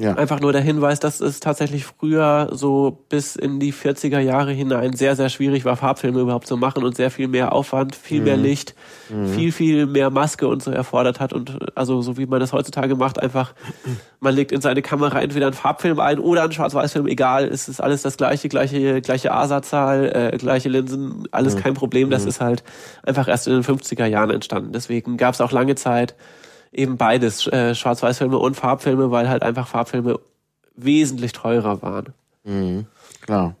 Ja. Einfach nur der Hinweis, dass es tatsächlich früher so bis in die 40er Jahre hinein sehr, sehr schwierig war, Farbfilme überhaupt zu machen und sehr viel mehr Aufwand, viel mhm. mehr Licht, mhm. viel, viel mehr Maske und so erfordert hat. Und also so wie man das heutzutage macht, einfach, man legt in seine Kamera entweder einen Farbfilm ein oder einen Schwarz-Weiß-Film, egal, es ist alles das gleiche, gleiche, gleiche ASA-Zahl, äh, gleiche Linsen, alles mhm. kein Problem. Das mhm. ist halt einfach erst in den 50er Jahren entstanden. Deswegen gab es auch lange Zeit eben beides, äh, Schwarz-Weiß-Filme und Farbfilme, weil halt einfach Farbfilme wesentlich teurer waren. Mhm, klar.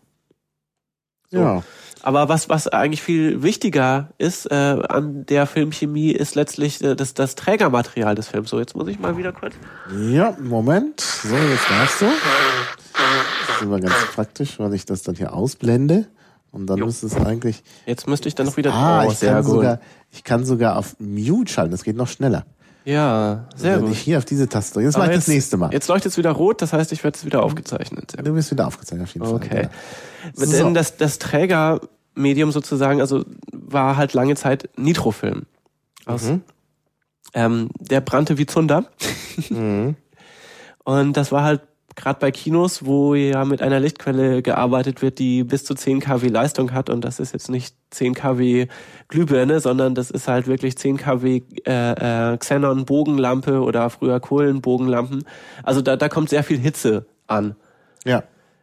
So. Ja. Aber was, was eigentlich viel wichtiger ist äh, an der Filmchemie, ist letztlich äh, das, das Trägermaterial des Films. So, jetzt muss ich mal wieder kurz. Ja, Moment. So, jetzt darfst du. Das ist immer ganz praktisch, weil ich das dann hier ausblende. Und dann jo. müsste es eigentlich. Jetzt müsste ich dann noch wieder. Ah, ich kann, sogar, ich kann sogar auf Mute schalten. Das geht noch schneller. Ja, sehr also gut. Ich hier auf diese Taste. Jetzt mache ich das nächste Mal. Jetzt leuchtet es wieder rot, das heißt, ich werde es wieder aufgezeichnet. Du wirst wieder aufgezeichnet, auf jeden Fall. Okay. Ja. So. Denn das, das Trägermedium sozusagen, also war halt lange Zeit Nitrofilm. Aus, mhm. ähm, der brannte wie Zunder. Mhm. Und das war halt gerade bei Kinos, wo ja mit einer Lichtquelle gearbeitet wird, die bis zu 10 kW Leistung hat und das ist jetzt nicht 10 kW Glühbirne, sondern das ist halt wirklich 10 kW äh, äh, Xenon Bogenlampe oder früher Kohlenbogenlampen. Also da, da kommt sehr viel Hitze an. Ja.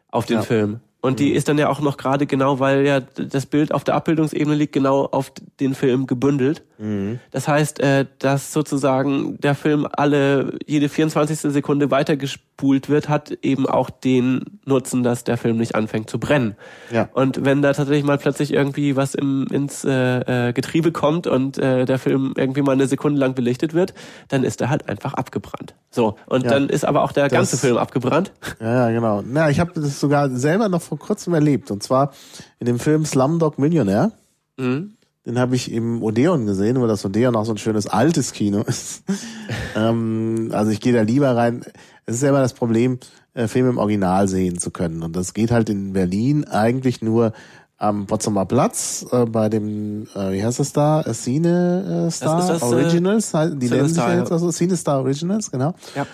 Auf den ja. Film. Und die mhm. ist dann ja auch noch gerade genau, weil ja das Bild auf der Abbildungsebene liegt, genau auf den Film gebündelt. Mhm. Das heißt, äh, dass sozusagen der Film alle jede 24. Sekunde weitergespult wird, hat eben auch den Nutzen, dass der Film nicht anfängt zu brennen. Ja. Und wenn da tatsächlich mal plötzlich irgendwie was im, ins äh, äh, Getriebe kommt und äh, der Film irgendwie mal eine Sekunde lang belichtet wird, dann ist er halt einfach abgebrannt. So, und ja. dann ist aber auch der das, ganze Film abgebrannt. Ja, genau. Na, ich habe das sogar selber noch vor kurzem erlebt. Und zwar in dem Film Slumdog Millionär. Mhm. Den habe ich im Odeon gesehen, weil das Odeon auch so ein schönes altes Kino ist. ähm, also ich gehe da lieber rein. Es ist ja immer das Problem, äh, Filme im Original sehen zu können. Und das geht halt in Berlin eigentlich nur am Potsdamer Platz äh, bei dem, äh, wie heißt das da? Cine äh, Star das das, äh, Originals, die nennen sich ja jetzt also Cine Star Originals, genau. Ja.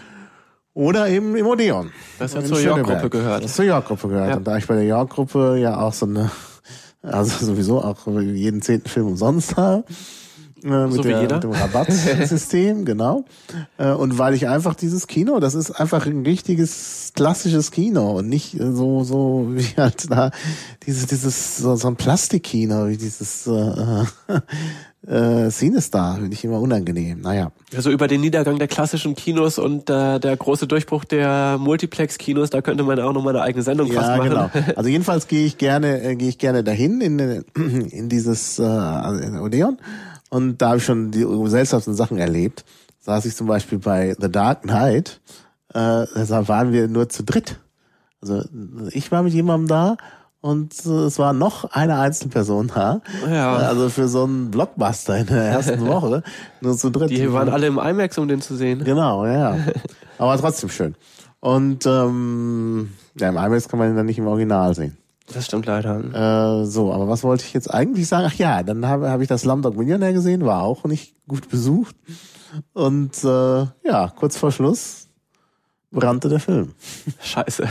Oder eben im Odeon. Das ja zur York-Gruppe gehört. Das zur York-Gruppe gehört. Ja. Und da ich bei der York-Gruppe ja auch so eine, also sowieso auch jeden zehnten Film umsonst habe, äh, mit, so der, mit dem Rabattsystem, genau. Äh, und weil ich einfach dieses Kino, das ist einfach ein richtiges klassisches Kino und nicht so so wie halt da dieses dieses so, so ein Plastikkino wie dieses äh, äh, Cinestar, finde ich immer unangenehm. Naja. Also über den Niedergang der klassischen Kinos und äh, der große Durchbruch der Multiplex-Kinos, da könnte man auch noch mal eine eigene Sendung ja, fast machen. Genau. Also jedenfalls gehe ich gerne, äh, gehe ich gerne dahin in, in dieses äh, Odeon und da habe ich schon die seltsamsten Sachen erlebt. Saß ich zum Beispiel bei The Dark Knight, äh, da waren wir nur zu dritt. Also ich war mit jemandem da und äh, es war noch eine Einzelperson da. Ja. Also für so einen Blockbuster in der ersten Woche nur zu dritt. Die waren alle im IMAX, um den zu sehen. Genau, ja. Aber trotzdem schön. Und ähm, ja, im IMAX kann man ihn dann nicht im Original sehen. Das stimmt leider. Äh, so, aber was wollte ich jetzt eigentlich sagen? Ach ja, dann habe hab ich das Slumdog Millionär gesehen, war auch nicht gut besucht. Und äh, ja, kurz vor Schluss brannte der Film. Scheiße.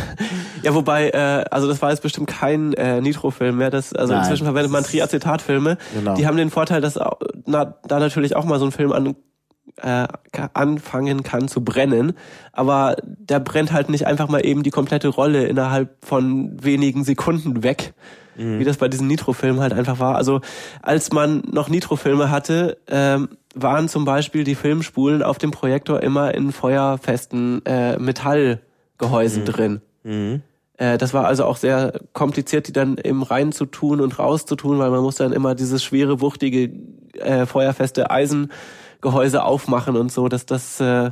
Ja, wobei, äh, also das war jetzt bestimmt kein äh, Nitro-Film mehr. Das, also Nein. inzwischen verwendet man Triacetat-Filme. Genau. Die haben den Vorteil, dass na, da natürlich auch mal so ein Film an äh, anfangen kann zu brennen, aber der brennt halt nicht einfach mal eben die komplette Rolle innerhalb von wenigen Sekunden weg, mhm. wie das bei diesen Nitro-Filmen halt einfach war. Also als man noch Nitro-Filme hatte, ähm, waren zum Beispiel die Filmspulen auf dem Projektor immer in feuerfesten äh, Metallgehäusen drin. Äh, das war also auch sehr kompliziert, die dann eben rein zu tun und raus zu tun, weil man muss dann immer dieses schwere, wuchtige, äh, feuerfeste Eisengehäuse aufmachen und so, dass das äh,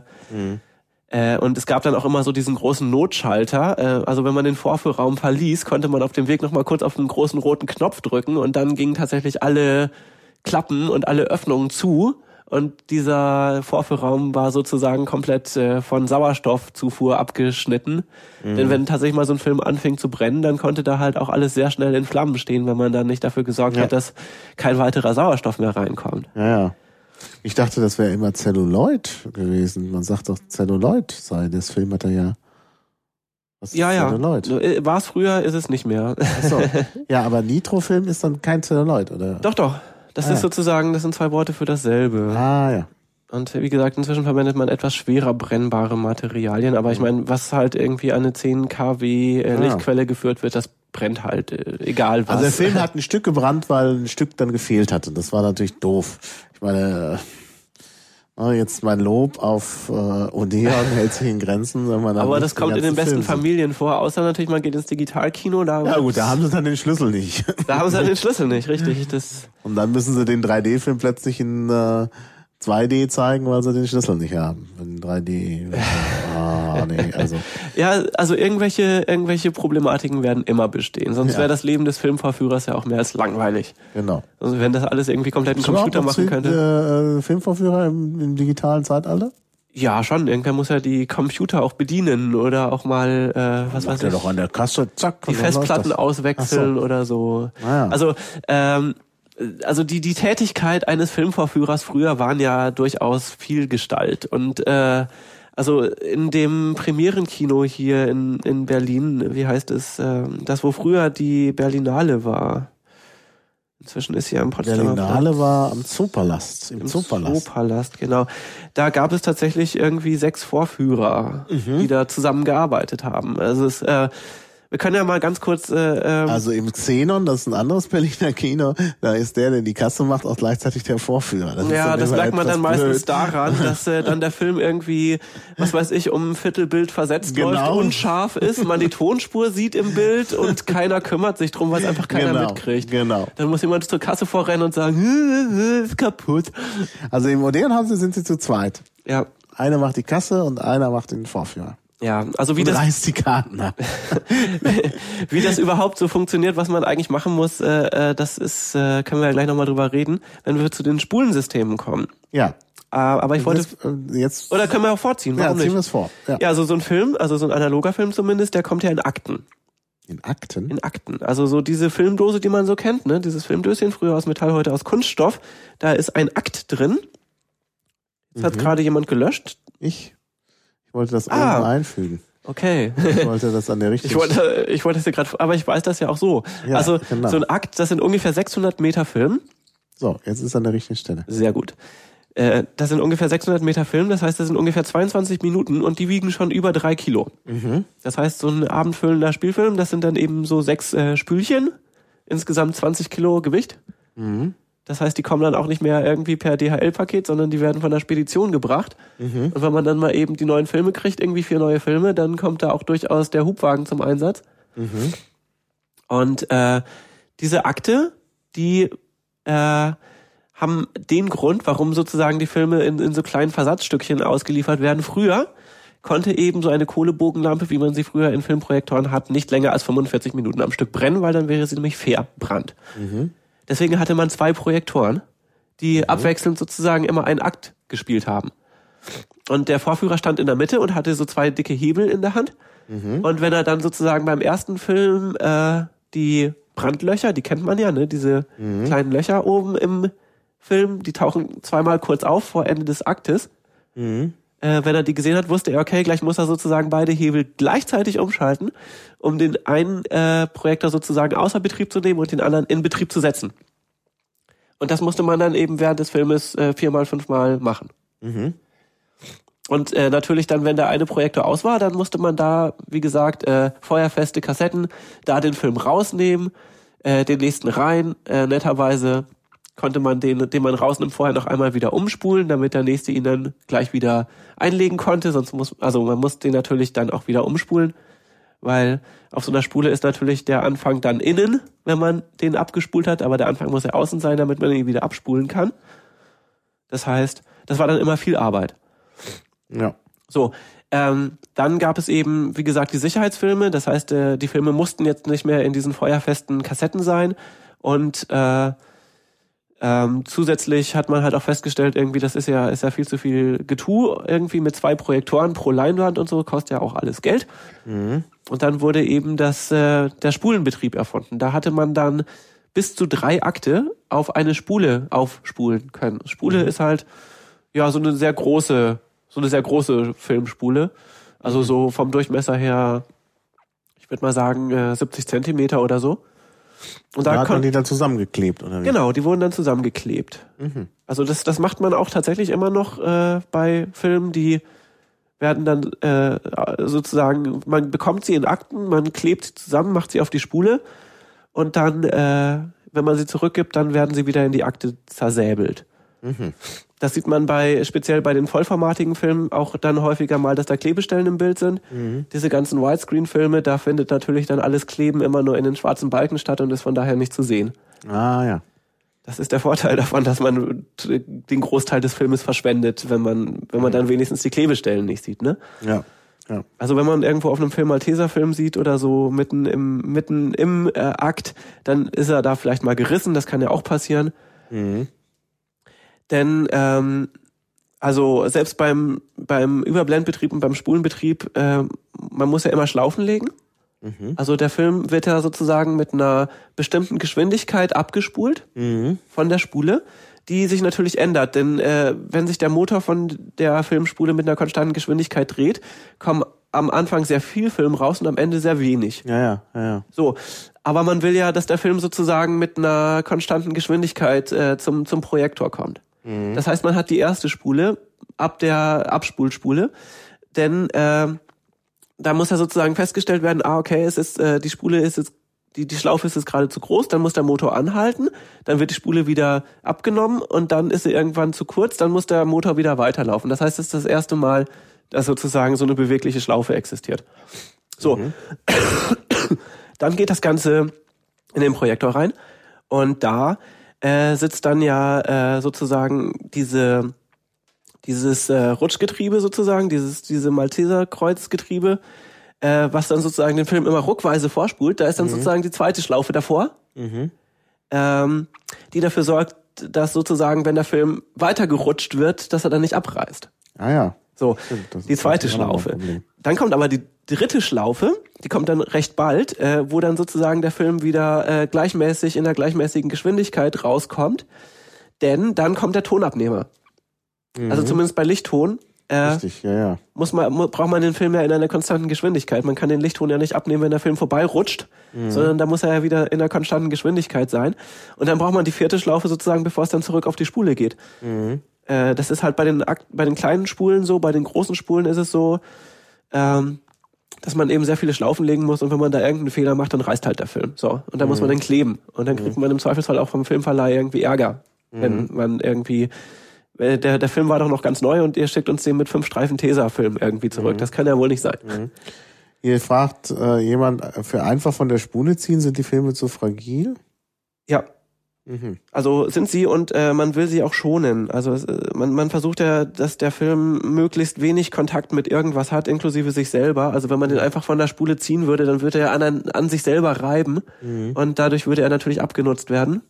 äh, und es gab dann auch immer so diesen großen Notschalter. Äh, also wenn man den Vorführraum verließ, konnte man auf dem Weg nochmal kurz auf den großen roten Knopf drücken und dann gingen tatsächlich alle Klappen und alle Öffnungen zu. Und dieser Vorführraum war sozusagen komplett äh, von Sauerstoffzufuhr abgeschnitten. Denn wenn tatsächlich mal so ein Film anfing zu brennen, dann konnte da halt auch alles sehr schnell in Flammen stehen, wenn man dann nicht dafür gesorgt Ja. hat, dass kein weiterer Sauerstoff mehr reinkommt. Ja, ja. Ich dachte, das wäre immer Celluloid gewesen. Man sagt doch, Celluloid sei das Filmmaterial. Was ist Ja, ja. Celluloid? Äh, War es früher, ist es nicht mehr. Achso. Ja, aber Nitrofilm ist dann kein Celluloid, oder? Doch, doch. Das Ah, ist ja. sozusagen, das sind zwei Worte für dasselbe. Ah, ja. Und wie gesagt, inzwischen verwendet man etwas schwerer brennbare Materialien, aber ich meine, was halt irgendwie an eine 10 kW äh, Ah. Lichtquelle geführt wird, das brennt halt, äh, egal was. Also der Film hat ein Stück gebrannt, weil ein Stück dann gefehlt hatte. Das war natürlich doof. Ich meine, äh, jetzt mein Lob auf äh, Odeon hält sich in Grenzen. Wenn man aber das kommt in den besten Film. Familien vor, außer natürlich, man geht ins Digitalkino, da, Ja gut, da haben sie dann den Schlüssel nicht. da haben sie dann den Schlüssel nicht, richtig. Das, Und dann müssen sie den 3D-Film plötzlich in äh, 2D zeigen, weil sie den Schlüssel nicht haben. In 3D. Ah, nee, also. ja, also irgendwelche, irgendwelche Problematiken werden immer bestehen, sonst Ja. wäre das Leben des Filmvorführers ja auch mehr als langweilig. Genau. Also wenn das alles irgendwie komplett ein Computer machen könnte. Äh, Filmvorführer im, im digitalen Zeitalter? Ja, schon. Irgendwer muss ja die Computer auch bedienen oder auch mal, äh, was weiß ich, doch an der Kasse, zack. die Festplatten auswechseln Ach oder so. Ah, ja. Also, ähm, also die, die Tätigkeit eines Filmvorführers früher waren ja durchaus viel Gestalt. Und äh, also in dem Premierenkino hier in, in Berlin, wie heißt es, äh, das wo früher die Berlinale war. Inzwischen ist hier am Potsdamer Berlinale war am Zoopalast, im, im Zoopalast. Zoopalast, genau. Da gab es tatsächlich irgendwie sechs Vorführer, Mhm. die da zusammengearbeitet haben. Also es, äh, wir können ja mal ganz kurz. Äh, ähm, Also im Xenon, das ist ein anderes Berliner Kino, da ist der, der die Kasse macht, auch gleichzeitig der Vorführer. Das ja, das merkt man dann etwas meistens blöd. daran, dass äh, dann der Film irgendwie, was weiß ich, um ein Viertelbild versetzt Genau. läuft, unscharf ist, man die Tonspur sieht im Bild und keiner kümmert sich drum, weil es einfach keiner Genau, mitkriegt. genau. Dann muss jemand zur Kasse vorrennen und sagen, ist kaputt. Also im Odeonhaus sind sie zu zweit. Ja, Einer macht die Kasse und einer macht den Vorführer. Ja, also wie das reißt die Karten ab. Wie das überhaupt so funktioniert, was man eigentlich machen muss, äh, äh, das ist, äh, können wir ja gleich nochmal drüber reden, wenn wir zu den Spulensystemen kommen. Ja. Äh, aber ich wollte, Jetzt, äh, jetzt oder können wir auch vorziehen, ja, warum ziehen wir nicht? es vor. Ja. Ja, also so ein Film, also so ein analoger Film zumindest, der kommt ja in Akten. In Akten. In Akten. Also so diese Filmdose, die man so kennt, ne? Dieses Filmdöschen, früher aus Metall, heute aus Kunststoff. Da ist ein Akt drin. Das Mhm. hat gerade jemand gelöscht. Ich wollte das Ah. einfügen. Okay. Ich wollte das an der richtigen Ich wollte, ich wollte es dir gerade, aber ich weiß das ja auch so. Ja, also genau. so ein Akt, das sind ungefähr 600 Meter Film. So, jetzt ist an der richtigen Stelle. Sehr gut. Äh, das sind ungefähr 600 Meter Film, das heißt, das sind ungefähr 22 Minuten und die wiegen schon über drei Kilo. Das heißt, so ein abendfüllender Spielfilm, das sind dann eben so sechs äh, Spülchen, insgesamt 20 Kilo Gewicht. Das heißt, die kommen dann auch nicht mehr irgendwie per DHL-Paket, sondern die werden von der Spedition gebracht. Und wenn man dann mal eben die neuen Filme kriegt, irgendwie vier neue Filme, dann kommt da auch durchaus der Hubwagen zum Einsatz. Und äh, diese Akte, die äh, haben den Grund, warum sozusagen die Filme in, in so kleinen Versatzstückchen ausgeliefert werden. Früher konnte eben so eine Kohlebogenlampe, wie man sie früher in Filmprojektoren hat, nicht länger als 45 Minuten am Stück brennen, weil dann wäre sie nämlich verbrannt. Deswegen hatte man zwei Projektoren, die abwechselnd sozusagen immer einen Akt gespielt haben. Und der Vorführer stand in der Mitte und hatte so zwei dicke Hebel in der Hand. Und wenn er dann sozusagen beim ersten Film äh, die Brandlöcher, die kennt man ja, ne, diese kleinen Löcher oben im Film, die tauchen zweimal kurz auf vor Ende des Aktes. Äh, wenn er die gesehen hat, wusste er, okay, gleich muss er sozusagen beide Hebel gleichzeitig umschalten, um den einen äh, Projektor sozusagen außer Betrieb zu nehmen und den anderen in Betrieb zu setzen. Und das musste man dann eben während des Filmes äh, viermal, fünfmal machen. Und äh, natürlich dann, wenn der eine Projektor aus war, dann musste man da, wie gesagt, äh, feuerfeste Kassetten, da den Film rausnehmen, äh, den nächsten rein. Äh, netterweise konnte man den, den man rausnimmt, vorher noch einmal wieder umspulen, damit der nächste ihn dann gleich wieder einlegen konnte. Sonst muss, also man muss den natürlich dann auch wieder umspulen, weil auf so einer Spule ist natürlich der Anfang dann innen, wenn man den abgespult hat, aber der Anfang muss ja außen sein, damit man ihn wieder abspulen kann. Das heißt, das war dann immer viel Arbeit. Ja. So, ähm, dann gab es eben, wie gesagt, die Sicherheitsfilme. Das heißt, äh, die Filme mussten jetzt nicht mehr in diesen feuerfesten Kassetten sein. Und äh, ähm, zusätzlich hat man halt auch festgestellt, irgendwie, das ist ja, ist ja viel zu viel Getue, irgendwie mit zwei Projektoren pro Leinwand und so, kostet ja auch alles Geld. Mhm. Und dann wurde eben das, äh, der Spulenbetrieb erfunden. Da hatte man dann bis zu drei Akte auf eine Spule aufspulen können. Spule ist halt, ja, so eine sehr große, so eine sehr große Filmspule. Also so vom Durchmesser her, ich würde mal sagen, äh, 70 Zentimeter oder so. Und Da da, hat man die dann zusammengeklebt, oder wie? Genau, die wurden dann zusammengeklebt. Mhm. Also das, das macht man auch tatsächlich immer noch äh, bei Filmen, die werden dann äh, sozusagen, man bekommt sie in Akten, man klebt sie zusammen, macht sie auf die Spule und dann, äh, wenn man sie zurückgibt, dann werden sie wieder in die Akte zersäbelt. Mhm. Das sieht man bei, speziell bei den vollformatigen Filmen auch dann häufiger mal, dass da Klebestellen im Bild sind. Mhm. Diese ganzen Widescreen-Filme, da findet natürlich dann alles Kleben immer nur in den schwarzen Balken statt und ist von daher nicht zu sehen. Ah, ja. Das ist der Vorteil davon, dass man den Großteil des Filmes verschwendet, wenn man, wenn man dann wenigstens die Klebestellen nicht sieht, ne? Ja. Ja. Also wenn man irgendwo auf einem Film Malteser-Film sieht oder so mitten im, mitten im äh, Akt, dann ist er da vielleicht mal gerissen, das kann ja auch passieren. Mhm. Denn ähm, also selbst beim, beim Überblendbetrieb und beim Spulenbetrieb, äh, man muss ja immer Schlaufen legen. Mhm. Also der Film wird ja sozusagen mit einer bestimmten Geschwindigkeit abgespult Mhm. von der Spule, die sich natürlich ändert. Denn äh, wenn sich der Motor von der Filmspule mit einer konstanten Geschwindigkeit dreht, kommen am Anfang sehr viel Film raus und am Ende sehr wenig. Ja, ja, ja, ja. So, aber man will ja, dass der Film sozusagen mit einer konstanten Geschwindigkeit äh, zum, zum Projektor kommt. Das heißt, man hat die erste Spule ab der Abspulspule, denn äh, da muss ja sozusagen festgestellt werden, ah okay, es ist äh, die Spule ist jetzt die, die Schlaufe ist jetzt gerade zu groß, dann muss der Motor anhalten, dann wird die Spule wieder abgenommen und dann ist sie irgendwann zu kurz, dann muss der Motor wieder weiterlaufen. Das heißt, es ist das erste Mal, dass sozusagen so eine bewegliche Schlaufe existiert. So, dann geht das Ganze in den Projektor rein und da äh, sitzt dann ja äh, sozusagen diese dieses äh, Rutschgetriebe sozusagen, dieses diese Malteser Kreuzgetriebe, äh, was dann sozusagen den Film immer ruckweise vorspult. Da ist dann sozusagen die zweite Schlaufe davor, Mhm. ähm, die dafür sorgt, dass sozusagen, wenn der Film weitergerutscht wird, dass er dann nicht abreißt. Ah, ja. So, das die zweite Schlaufe. Dann kommt aber die dritte Schlaufe, die kommt dann recht bald, äh, wo dann sozusagen der Film wieder äh, gleichmäßig in der gleichmäßigen Geschwindigkeit rauskommt. Denn dann kommt der Tonabnehmer. Also zumindest bei Lichtton äh, Mhm. Richtig, ja, ja. muss man, mu- braucht man den Film ja in einer konstanten Geschwindigkeit. Man kann den Lichtton ja nicht abnehmen, wenn der Film vorbeirutscht, Mhm. sondern da muss er ja wieder in einer konstanten Geschwindigkeit sein. Und dann braucht man die vierte Schlaufe sozusagen, bevor es dann zurück auf die Spule geht. Mhm. Äh, das ist halt bei den, bei den kleinen Spulen so, bei den großen Spulen ist es so, ähm, dass man eben sehr viele Schlaufen legen muss und wenn man da irgendeinen Fehler macht, dann reißt halt der Film. So. Und dann muss man den kleben. Und dann kriegt man im Zweifelsfall auch vom Filmverleih irgendwie Ärger. Wenn man irgendwie, äh, der, der Film war doch noch ganz neu und ihr schickt uns den mit fünf Streifen Tesa-Film irgendwie zurück. Das kann ja wohl nicht sein. Hier fragt äh, jemand, äh, für einfach von der Spule ziehen, sind die Filme zu fragil? Ja. Mhm. Also sind sie und äh, man will sie auch schonen. Also es, äh, man, man versucht ja, dass der Film möglichst wenig Kontakt mit irgendwas hat, inklusive sich selber. Also wenn man den einfach von der Spule ziehen würde, dann würde er an, an sich selber reiben und dadurch würde er natürlich abgenutzt werden.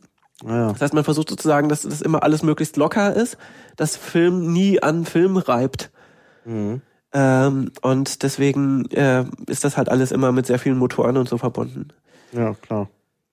Ah, ja. Das heißt, man versucht sozusagen, dass das immer alles möglichst locker ist, dass Film nie an Film reibt. Mhm. Ähm, und deswegen äh, ist das halt alles immer mit sehr vielen Motoren und so verbunden. ja, klar.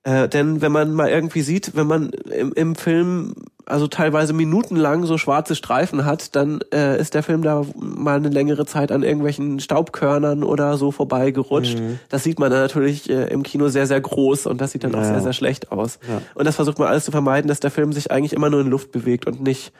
Äh, denn wenn man mal irgendwie sieht, wenn man im, im Film also teilweise minutenlang so schwarze Streifen hat, dann äh, ist der Film da mal eine längere Zeit an irgendwelchen Staubkörnern oder so vorbeigerutscht. Das sieht man dann natürlich äh, im Kino sehr, sehr groß und das sieht dann auch Ja. sehr, sehr schlecht aus. Ja. Und das versucht man alles zu vermeiden, dass der Film sich eigentlich immer nur in Luft bewegt und nicht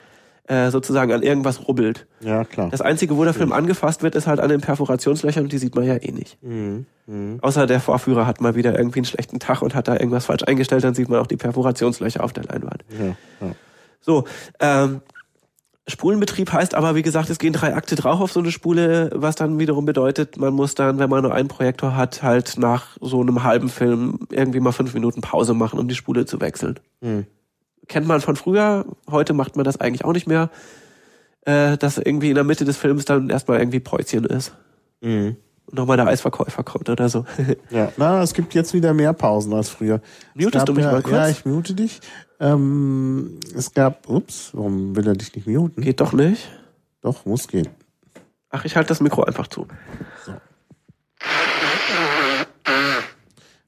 äh, sozusagen an irgendwas rubbelt. Ja, klar. Das Einzige, wo der Film angefasst wird, ist halt an den Perforationslöchern und die sieht man ja eh nicht. Mhm. Mhm. Außer der Vorführer hat mal wieder irgendwie einen schlechten Tag und hat da irgendwas falsch eingestellt, dann sieht man auch die Perforationslöcher auf der Leinwand. Ja, ja. So, ähm, Spulenbetrieb heißt aber, wie gesagt, es gehen drei Akte drauf auf so eine Spule, was dann wiederum bedeutet, man muss dann, wenn man nur einen Projektor hat, halt nach so einem halben Film irgendwie mal fünf Minuten Pause machen, um die Spule zu wechseln. Mhm. Kennt man von früher, heute macht man das eigentlich auch nicht mehr, äh, dass irgendwie in der Mitte des Films dann erstmal irgendwie Päuschen ist. Mhm. Und nochmal der Eisverkäufer kommt oder so. Ja, na, es gibt jetzt wieder mehr Pausen als früher. Es Mutest gab du mich ja, mal kurz? Ja, ich mute dich. Ähm, es gab, ups, warum will er dich nicht muten? Geht doch nicht. Doch, muss gehen. Ach, ich halte das Mikro einfach zu.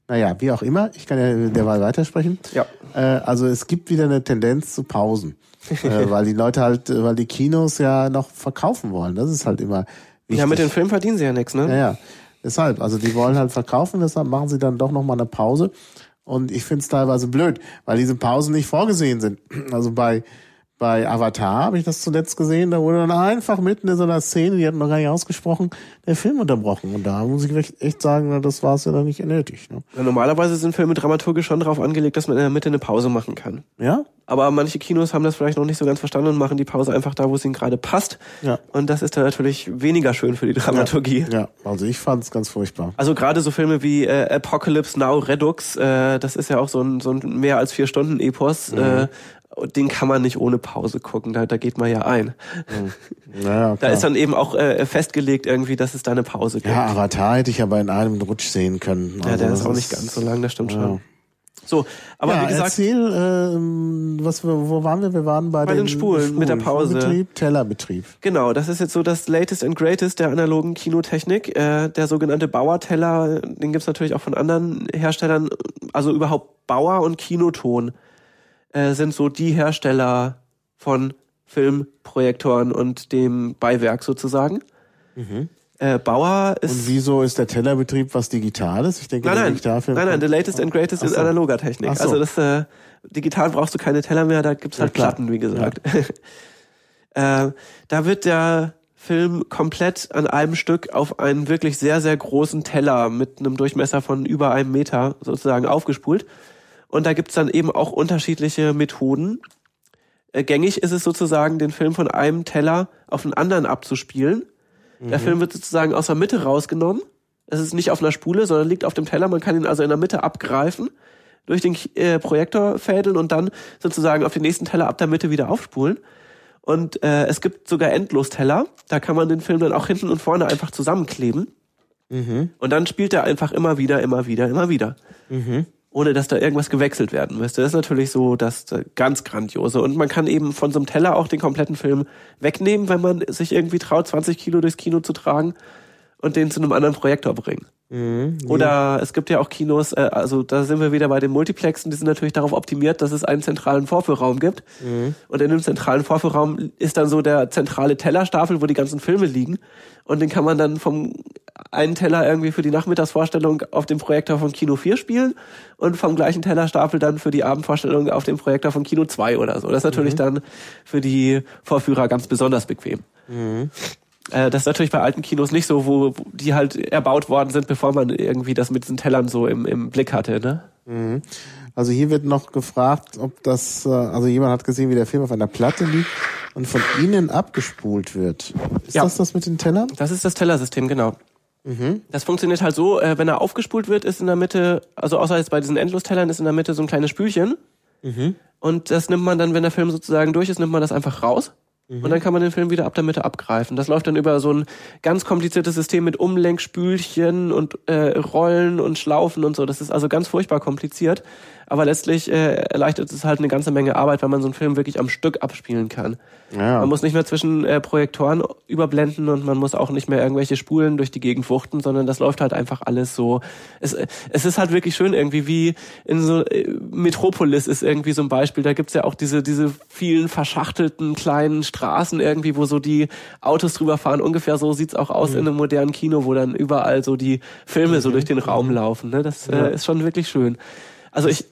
Naja, wie auch immer, ich kann ja derweil weitersprechen. Ja. Äh, also es gibt wieder eine Tendenz zu Pausen, äh, weil die Leute halt, äh, weil die Kinos ja noch verkaufen wollen. Das ist halt immer wichtig. Ja, mit den Filmen verdienen sie ja nichts, Ja, ne? ja. Deshalb, also die wollen halt verkaufen, deshalb machen sie dann doch nochmal eine Pause. Und ich finde es teilweise blöd, weil diese Pausen nicht vorgesehen sind. Also bei, bei Avatar habe ich das zuletzt gesehen, da wurde dann einfach mitten in so einer Szene, die hatten noch gar nicht ausgesprochen, der Film unterbrochen. Und da muss ich echt- sagen, das war es ja dann nicht nötig. Ne? Ja, Normalerweise sind Filme dramaturgisch schon darauf angelegt, dass man in der Mitte eine Pause machen kann. Ja? Aber manche Kinos haben das vielleicht noch nicht so ganz verstanden und machen die Pause einfach da, wo es ihnen gerade passt. Ja. Und das ist dann natürlich weniger schön für die Dramaturgie. Ja, also ich fand es ganz furchtbar. Also gerade so Filme wie äh, Apocalypse Now Redux, äh, das ist ja auch so ein, so ein mehr als vier Stunden Epos. Äh, den kann man nicht ohne Pause gucken, da, da geht man ja ein. Naja, Da klar. ist dann eben auch äh, festgelegt irgendwie, dass es da eine Pause gibt. ja, Avatar hätte ich aber in einem Rutsch sehen können. Ja, Also der das ist auch nicht ganz so lang, das stimmt Ja. schon. So, aber ja, wie gesagt, erzähl, ähm, was wo waren wir? Wir waren bei, Bei den Spulen, mit der Pause. Betrieb, Tellerbetrieb. Genau, das ist jetzt so das Latest and Greatest der analogen Kinotechnik. Äh, der sogenannte Bauer-Teller, den gibt's natürlich auch von anderen Herstellern. Also überhaupt Bauer und Kinoton äh, sind so die Hersteller von Filmprojektoren und dem Beiwerk sozusagen. Äh, Bauer ist... Und wieso ist der Tellerbetrieb was Digitales? Ich denke, Nein, nein, Digitalfilm nein, nein, the latest and greatest Ach so. analoger Technik. So. Also das äh, digital brauchst du keine Teller mehr, da gibt's Ja, halt klar. Platten, wie gesagt. äh, da wird der Film komplett an einem Stück auf einen wirklich sehr, sehr großen Teller mit einem Durchmesser von über einem Meter sozusagen aufgespult. Und da gibt's dann eben auch unterschiedliche Methoden. Äh, gängig ist es sozusagen, den Film von einem Teller auf einen anderen abzuspielen. Der Film wird sozusagen aus der Mitte rausgenommen. Es ist nicht auf einer Spule, sondern liegt auf dem Teller. Man kann ihn also in der Mitte abgreifen, durch den äh, Projektor fädeln und dann sozusagen auf den nächsten Teller ab der Mitte wieder aufspulen. Und äh, es gibt sogar Endlosteller. Da kann man den Film dann auch hinten und vorne einfach zusammenkleben. Und dann spielt er einfach immer wieder, immer wieder, immer wieder. Ohne dass da irgendwas gewechselt werden müsste. Das ist natürlich so das äh, ganz Grandiose. Und man kann eben von so einem Teller auch den kompletten Film wegnehmen, wenn man sich irgendwie traut, 20 Kilo durchs Kino zu tragen und den zu einem anderen Projektor bringen. Oder es gibt ja auch Kinos, äh, also da sind wir wieder bei den Multiplexen, die sind natürlich darauf optimiert, dass es einen zentralen Vorführraum gibt. Und in dem zentralen Vorführraum ist dann so der zentrale Tellerstapel, wo die ganzen Filme liegen. Und den kann man dann vom einen Teller irgendwie für die Nachmittagsvorstellung auf dem Projektor von Kino 4 spielen und vom gleichen Tellerstapel dann für die Abendvorstellung auf dem Projektor von Kino 2 oder so. Das ist natürlich dann für die Vorführer ganz besonders bequem. Äh, das ist natürlich bei alten Kinos nicht so, wo, die halt erbaut worden sind, bevor man irgendwie das mit diesen Tellern so im, im Blick hatte. Ne? Also hier wird noch gefragt, ob das, äh, also jemand hat gesehen, wie der Film auf einer Platte liegt und von innen abgespult wird. Ist Ja. das das mit den Tellern? Das ist das Tellersystem, genau. Das funktioniert halt so, äh, wenn er aufgespult wird, ist in der Mitte, also außer jetzt bei diesen Endlostellern, ist in der Mitte so ein kleines Spülchen. Und das nimmt man dann, wenn der Film sozusagen durch ist, nimmt man das einfach raus. Und dann kann man den Film wieder ab der Mitte abgreifen. Das läuft dann über so ein ganz kompliziertes System mit Umlenkspülchen und äh, Rollen und Schlaufen und so. Das ist also ganz furchtbar kompliziert. Aber letztlich äh, erleichtert es halt eine ganze Menge Arbeit, weil man so einen Film wirklich am Stück abspielen kann. Ja. Man muss nicht mehr zwischen äh, Projektoren überblenden und man muss auch nicht mehr irgendwelche Spulen durch die Gegend wuchten, sondern das läuft halt einfach alles so. Es, äh, es ist halt wirklich schön irgendwie, wie in so äh, Metropolis ist irgendwie so ein Beispiel. Da gibt's ja auch diese, diese vielen verschachtelten kleinen Straßen irgendwie, wo so die Autos drüber fahren. Ungefähr so sieht's auch aus in einem modernen Kino, wo dann überall so die Filme so durch den Raum laufen. Ne? Das äh, ist schon wirklich schön. Also ich,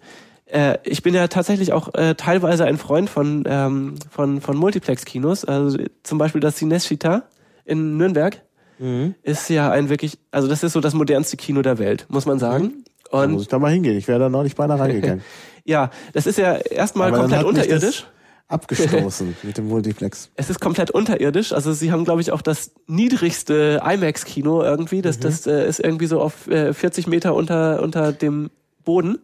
Äh, ich bin ja tatsächlich auch äh, teilweise ein Freund von, ähm, von, von Multiplex-Kinos. Also zum Beispiel das Cinecittà in Nürnberg mhm. ist ja ein wirklich, also das ist so das modernste Kino der Welt, muss man sagen. Mhm. Und da muss ich da mal hingehen. Ich wäre da neulich beinahe reingegangen. ja, das ist ja erstmal komplett unterirdisch abgestoßen mit dem Multiplex. Es ist komplett unterirdisch. Also sie haben, glaube ich, auch das niedrigste IMAX-Kino irgendwie. Das, mhm. das äh, ist irgendwie so auf äh, 40 Meter unter, unter dem Boden.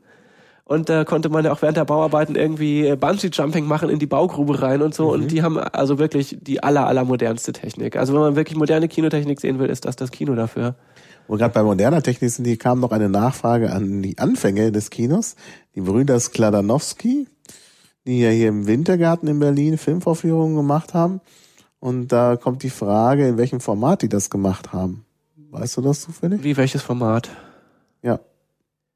Und da konnte man ja auch während der Bauarbeiten irgendwie äh, Bungee-Jumping machen in die Baugrube rein und so. Mhm. Und die haben also wirklich die aller, aller modernste Technik. Also wenn man wirklich moderne Kinotechnik sehen will, ist das das Kino dafür. Wo gerade bei moderner Technik sind, die kam noch eine Nachfrage an die Anfänge des Kinos. Die Brüder Skladanowski, die ja hier im Wintergarten in Berlin Filmvorführungen gemacht haben. Und da kommt die Frage, in welchem Format die das gemacht haben. Weißt du das zufällig? Wie welches Format? Ja.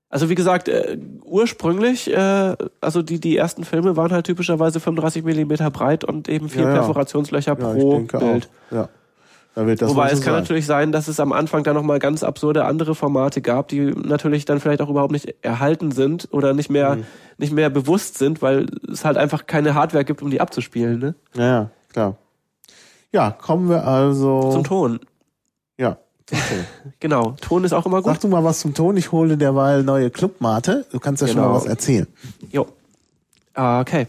Also wie gesagt, äh, ursprünglich, äh, also die, die ersten Filme waren halt typischerweise 35 Millimeter breit und eben vier ja, ja. Perforationslöcher ja, pro Bild. Auch. Ja. Wird das Wobei es kann sein. natürlich sein, dass es am Anfang da nochmal ganz absurde andere Formate gab, die natürlich dann vielleicht auch überhaupt nicht erhalten sind oder nicht mehr, mhm. nicht mehr bewusst sind, weil es halt einfach keine Hardware gibt, um die abzuspielen. Ne? Ja, ja, klar. Ja, kommen wir also zum Ton. Genau, Ton ist auch immer gut. Sag du mal was zum Ton. Ich hole derweil neue Clubmate. Du kannst ja genau. schon mal genau. was erzählen. Jo. Ah, okay.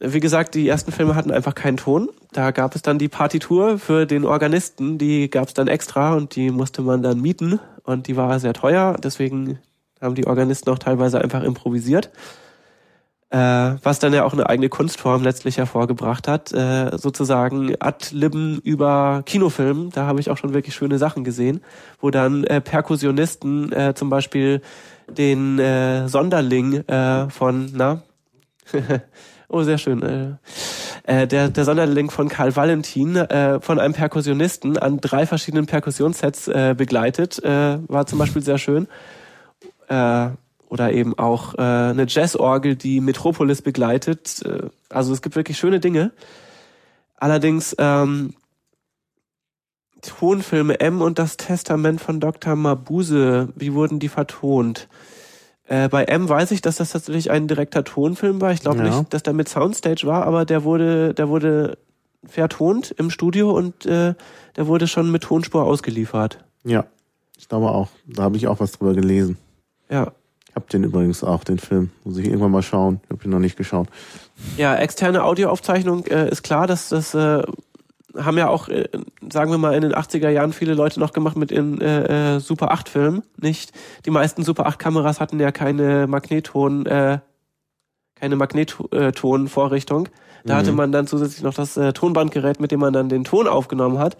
Wie gesagt, die ersten Filme hatten einfach keinen Ton. Da gab es dann die Partitur für den Organisten, die gab es dann extra und die musste man dann mieten und die war sehr teuer. Deswegen haben die Organisten auch teilweise einfach improvisiert. Äh, was dann ja auch eine eigene Kunstform letztlich hervorgebracht hat, äh, sozusagen Ad-Libben über Kinofilmen. Da habe ich auch schon wirklich schöne Sachen gesehen, wo dann äh, Perkussionisten äh, zum Beispiel den äh, Sonderling äh, von, na, Oh, sehr schön. Äh, äh, der, der Sonderling von Karl Valentin äh, von einem Perkussionisten an drei verschiedenen Perkussionssets äh, begleitet, äh, war zum Beispiel sehr schön. Äh, oder eben auch äh, eine Jazzorgel, die Metropolis begleitet. Äh, also es gibt wirklich schöne Dinge. Allerdings ähm, Tonfilme M und das Testament von Dr. Mabuse, wie wurden die vertont? Äh, bei M weiß ich, dass das tatsächlich ein direkter Tonfilm war. Ich glaube ja. nicht, dass der mit Soundstage war, aber der wurde, der wurde vertont im Studio und äh, der wurde schon mit Tonspur ausgeliefert. Ja, ich glaube auch. Da habe ich auch was drüber gelesen. Ja. Ich habe den übrigens auch, den Film. Muss ich irgendwann mal schauen. Ich habe ihn noch nicht geschaut. Ja, externe Audioaufzeichnung äh, ist klar, dass das äh, haben ja auch, äh, sagen wir mal, in den 80er Jahren viele Leute noch gemacht mit in äh, äh, Super 8 Filmen, nicht? Die meisten Super 8 Kameras hatten ja keine Magnetton, äh, keine Magnetton-Vorrichtung. Da mhm. hatte man dann zusätzlich noch das äh, Tonbandgerät, mit dem man dann den Ton aufgenommen hat.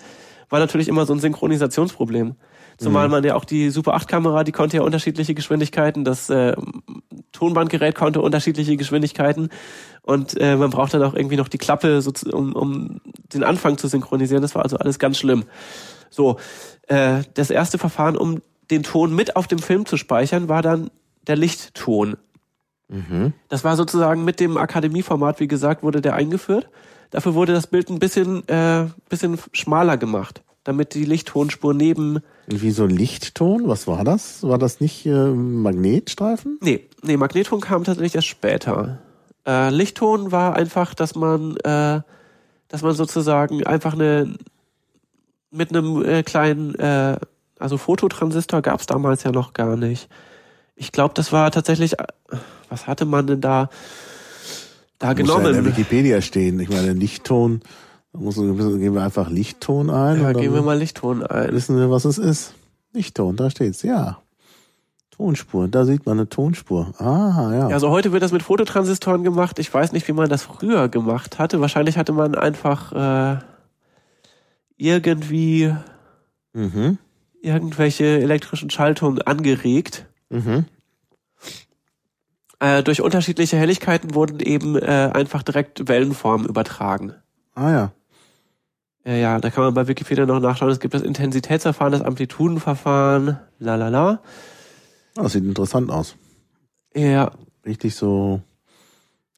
War natürlich immer so ein Synchronisationsproblem. Zumal mhm. man ja auch die Super 8 Kamera, die konnte ja unterschiedliche Geschwindigkeiten, das äh, Tonbandgerät konnte unterschiedliche Geschwindigkeiten und äh, man braucht dann auch irgendwie noch die Klappe, so zu, um, um den Anfang zu synchronisieren. Das war also alles ganz schlimm. So, äh, das erste Verfahren, um den Ton mit auf dem Film zu speichern, war dann der Lichtton. Mhm. Das war sozusagen mit dem Akademieformat, wie gesagt, wurde der eingeführt. Dafür wurde das Bild ein bisschen, äh, bisschen schmaler gemacht, damit die Lichttonspur neben wie so Lichtton? Was war das? War das nicht äh, Magnetstreifen? Nee, nee, Magnetton kam tatsächlich erst später. Äh, Lichtton war einfach, dass man, äh, dass man sozusagen einfach eine mit einem äh, kleinen, äh, also Fototransistor gab es damals ja noch gar nicht. Ich glaube, das war tatsächlich, äh, was hatte man denn da, da genommen? Ja in der Wikipedia stehen. Ich meine, Lichtton muss, geben wir einfach Lichtton ein. Ja, geben wir mal Lichtton ein. Wissen wir, was es ist? Lichtton, da steht's, ja. Tonspur, da sieht man eine Tonspur. Aha, ja. Also heute wird das mit Fototransistoren gemacht. Ich weiß nicht, wie man das früher gemacht hatte. Wahrscheinlich hatte man einfach äh, irgendwie mhm. irgendwelche elektrischen Schaltungen angeregt. Mhm. Äh, durch unterschiedliche Helligkeiten wurden eben äh, einfach direkt Wellenformen übertragen. Ah ja. Ja, ja, da kann man bei Wikipedia noch nachschauen. Es gibt das Intensitätsverfahren, das Amplitudenverfahren, la la la. Ah, das sieht interessant aus. Ja. Richtig so,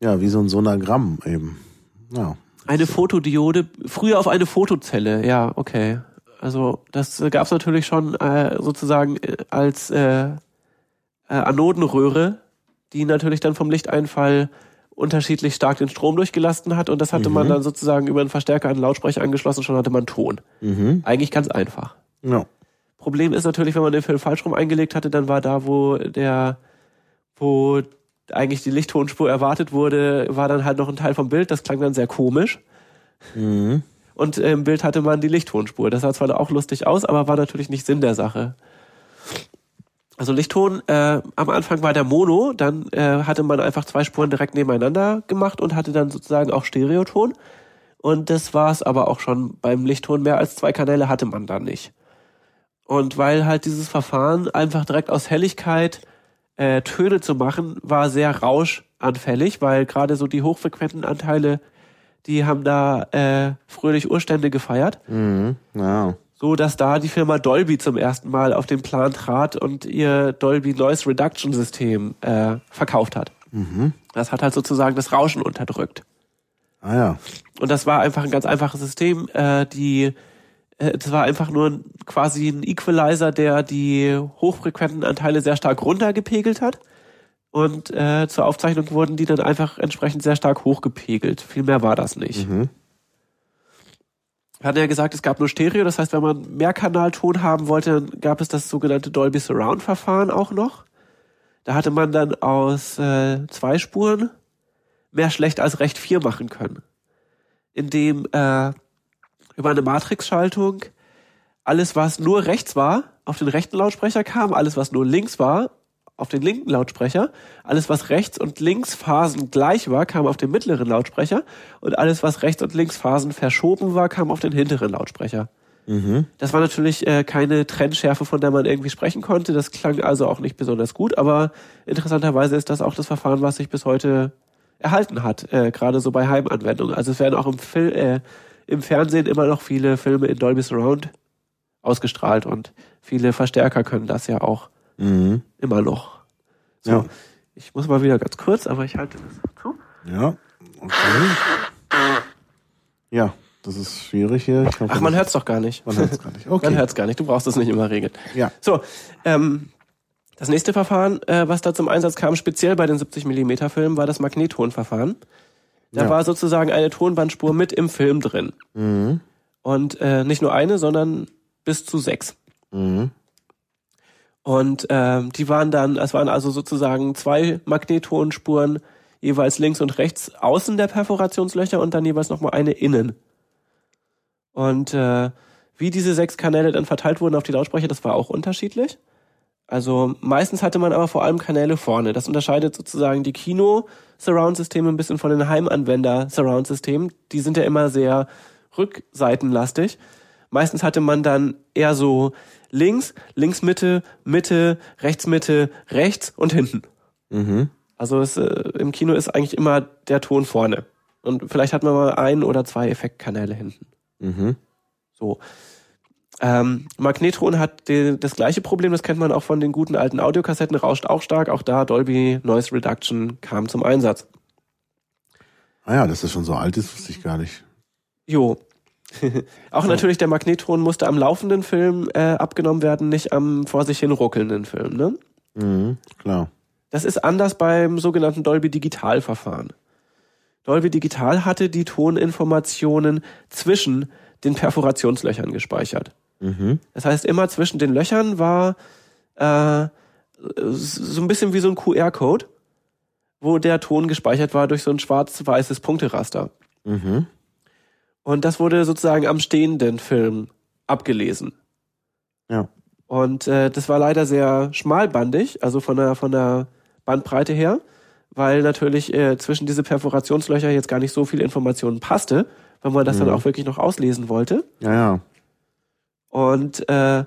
ja, wie so ein Sonagramm eben. Ja. Eine Fotodiode, früher auf eine Fotozelle, ja, okay. Also das gab es natürlich schon äh, sozusagen äh, als äh, äh, Anodenröhre die natürlich dann vom Lichteinfall unterschiedlich stark den Strom durchgelassen hat und das hatte man dann sozusagen über einen Verstärker an den Lautsprecher angeschlossen, schon hatte man Ton. Mhm. Eigentlich ganz einfach. Ja. Problem ist natürlich, wenn man den Film falsch rum eingelegt hatte, dann war da, wo der, wo eigentlich die Lichttonspur erwartet wurde, war dann halt noch ein Teil vom Bild. Das klang dann sehr komisch. Mhm. Und im Bild hatte man die Lichttonspur. Das sah zwar auch lustig aus, aber war natürlich nicht Sinn der Sache. Also Lichtton, äh, am Anfang war der Mono, dann äh, hatte man einfach zwei Spuren direkt nebeneinander gemacht und hatte dann sozusagen auch Stereoton. Und das war es aber auch schon beim Lichtton. Mehr als zwei Kanäle hatte man da nicht. Und weil halt dieses Verfahren einfach direkt aus Helligkeit äh, Töne zu machen, war sehr rauschanfällig, weil gerade so die hochfrequenten Anteile, die haben da äh, fröhlich Urstände gefeiert Mhm. Ja. So dass da die Firma Dolby zum ersten Mal auf den Plan trat und ihr Dolby Noise Reduction System äh, verkauft hat. Das hat halt sozusagen das Rauschen unterdrückt. Ah ja. Und das war einfach ein ganz einfaches System. Äh, die, äh, das war einfach nur quasi ein Equalizer, der die hochfrequenten Anteile sehr stark runtergepegelt hat. Und äh, zur Aufzeichnung wurden die dann einfach entsprechend sehr stark hochgepegelt. Viel mehr war das nicht. Hat er gesagt, es gab nur Stereo, das heißt, wenn man Mehrkanalton haben wollte, dann gab es das sogenannte Dolby Surround Verfahren auch noch. Da hatte man dann aus äh, zwei Spuren mehr schlecht als recht vier machen können. Indem äh, über eine Matrixschaltung alles, was nur rechts war, auf den rechten Lautsprecher kam, alles, was nur links war, auf den linken Lautsprecher, alles, was rechts und links Phasen gleich war, kam auf den mittleren Lautsprecher und alles, was rechts und links Phasen verschoben war, kam auf den hinteren Lautsprecher. Das war natürlich äh, keine Trennschärfe, von der man irgendwie sprechen konnte. Das klang also auch nicht besonders gut, aber interessanterweise ist das auch das Verfahren, was sich bis heute erhalten hat, äh, gerade so bei Heimanwendungen. Also es werden auch im, Fil äh, im Fernsehen immer noch viele Filme in Dolby Surround ausgestrahlt und viele Verstärker können das ja auch Mhm. immer noch. So, Ja. ich muss mal wieder ganz kurz, aber ich halte das zu. Ja. Okay. Ja, das ist schwierig hier. Hoffe, Ach, man das- hört's doch gar nicht. Man hört's gar nicht. Man Okay. hört's gar nicht. Du brauchst es nicht immer regeln. Ja. So, ähm, das nächste Verfahren, äh, was da zum Einsatz kam, speziell bei den 70 mm Filmen, war das Magnettonverfahren. Da Ja. war sozusagen eine Tonbandspur mit im Film drin. Mhm. Und äh, nicht nur eine, sondern bis zu sechs. Mhm. Und ähm, die waren dann, es waren also sozusagen zwei Magnettonspuren, jeweils links und rechts außen der Perforationslöcher und dann jeweils nochmal eine innen. Und äh, wie diese sechs Kanäle dann verteilt wurden auf die Lautsprecher, das war auch unterschiedlich. Also meistens hatte man aber vor allem Kanäle vorne. Das unterscheidet sozusagen die Kino-Surround-Systeme ein bisschen von den Heimanwender-Surround-Systemen. Die sind ja immer sehr rückseitenlastig. Meistens hatte man dann eher so links, links Mitte, Mitte, rechts Mitte, rechts und hinten. Mhm. Also es, äh, im Kino ist eigentlich immer der Ton vorne. Und vielleicht hat man mal ein oder zwei Effektkanäle hinten. Mhm. So. Ähm, Magnetron hat die, das gleiche Problem, das kennt man auch von den guten alten Audiokassetten, rauscht auch stark. Auch da Dolby Noise Reduction kam zum Einsatz. Ah ja, dass das schon so alt ist, wusste ich gar nicht. Jo. auch natürlich der Magnetron musste am laufenden Film äh, abgenommen werden, nicht am vor sich hin ruckelnden Film. Ne? Mhm. Klar. Das ist anders beim sogenannten Dolby Digital Verfahren. Dolby Digital hatte die Toninformationen zwischen den Perforationslöchern gespeichert. Mhm. Das heißt, immer zwischen den Löchern war äh, so ein bisschen wie so ein QR-Code, wo der Ton gespeichert war durch so ein schwarz-weißes Punkteraster. Mhm. Und das wurde sozusagen am stehenden Film abgelesen. Ja. Und äh, das war leider sehr schmalbandig, also von der, von der Bandbreite her, weil natürlich äh, zwischen diese Perforationslöcher jetzt gar nicht so viel Informationen passte, weil man das dann auch wirklich noch auslesen wollte. Ja, ja. Und äh,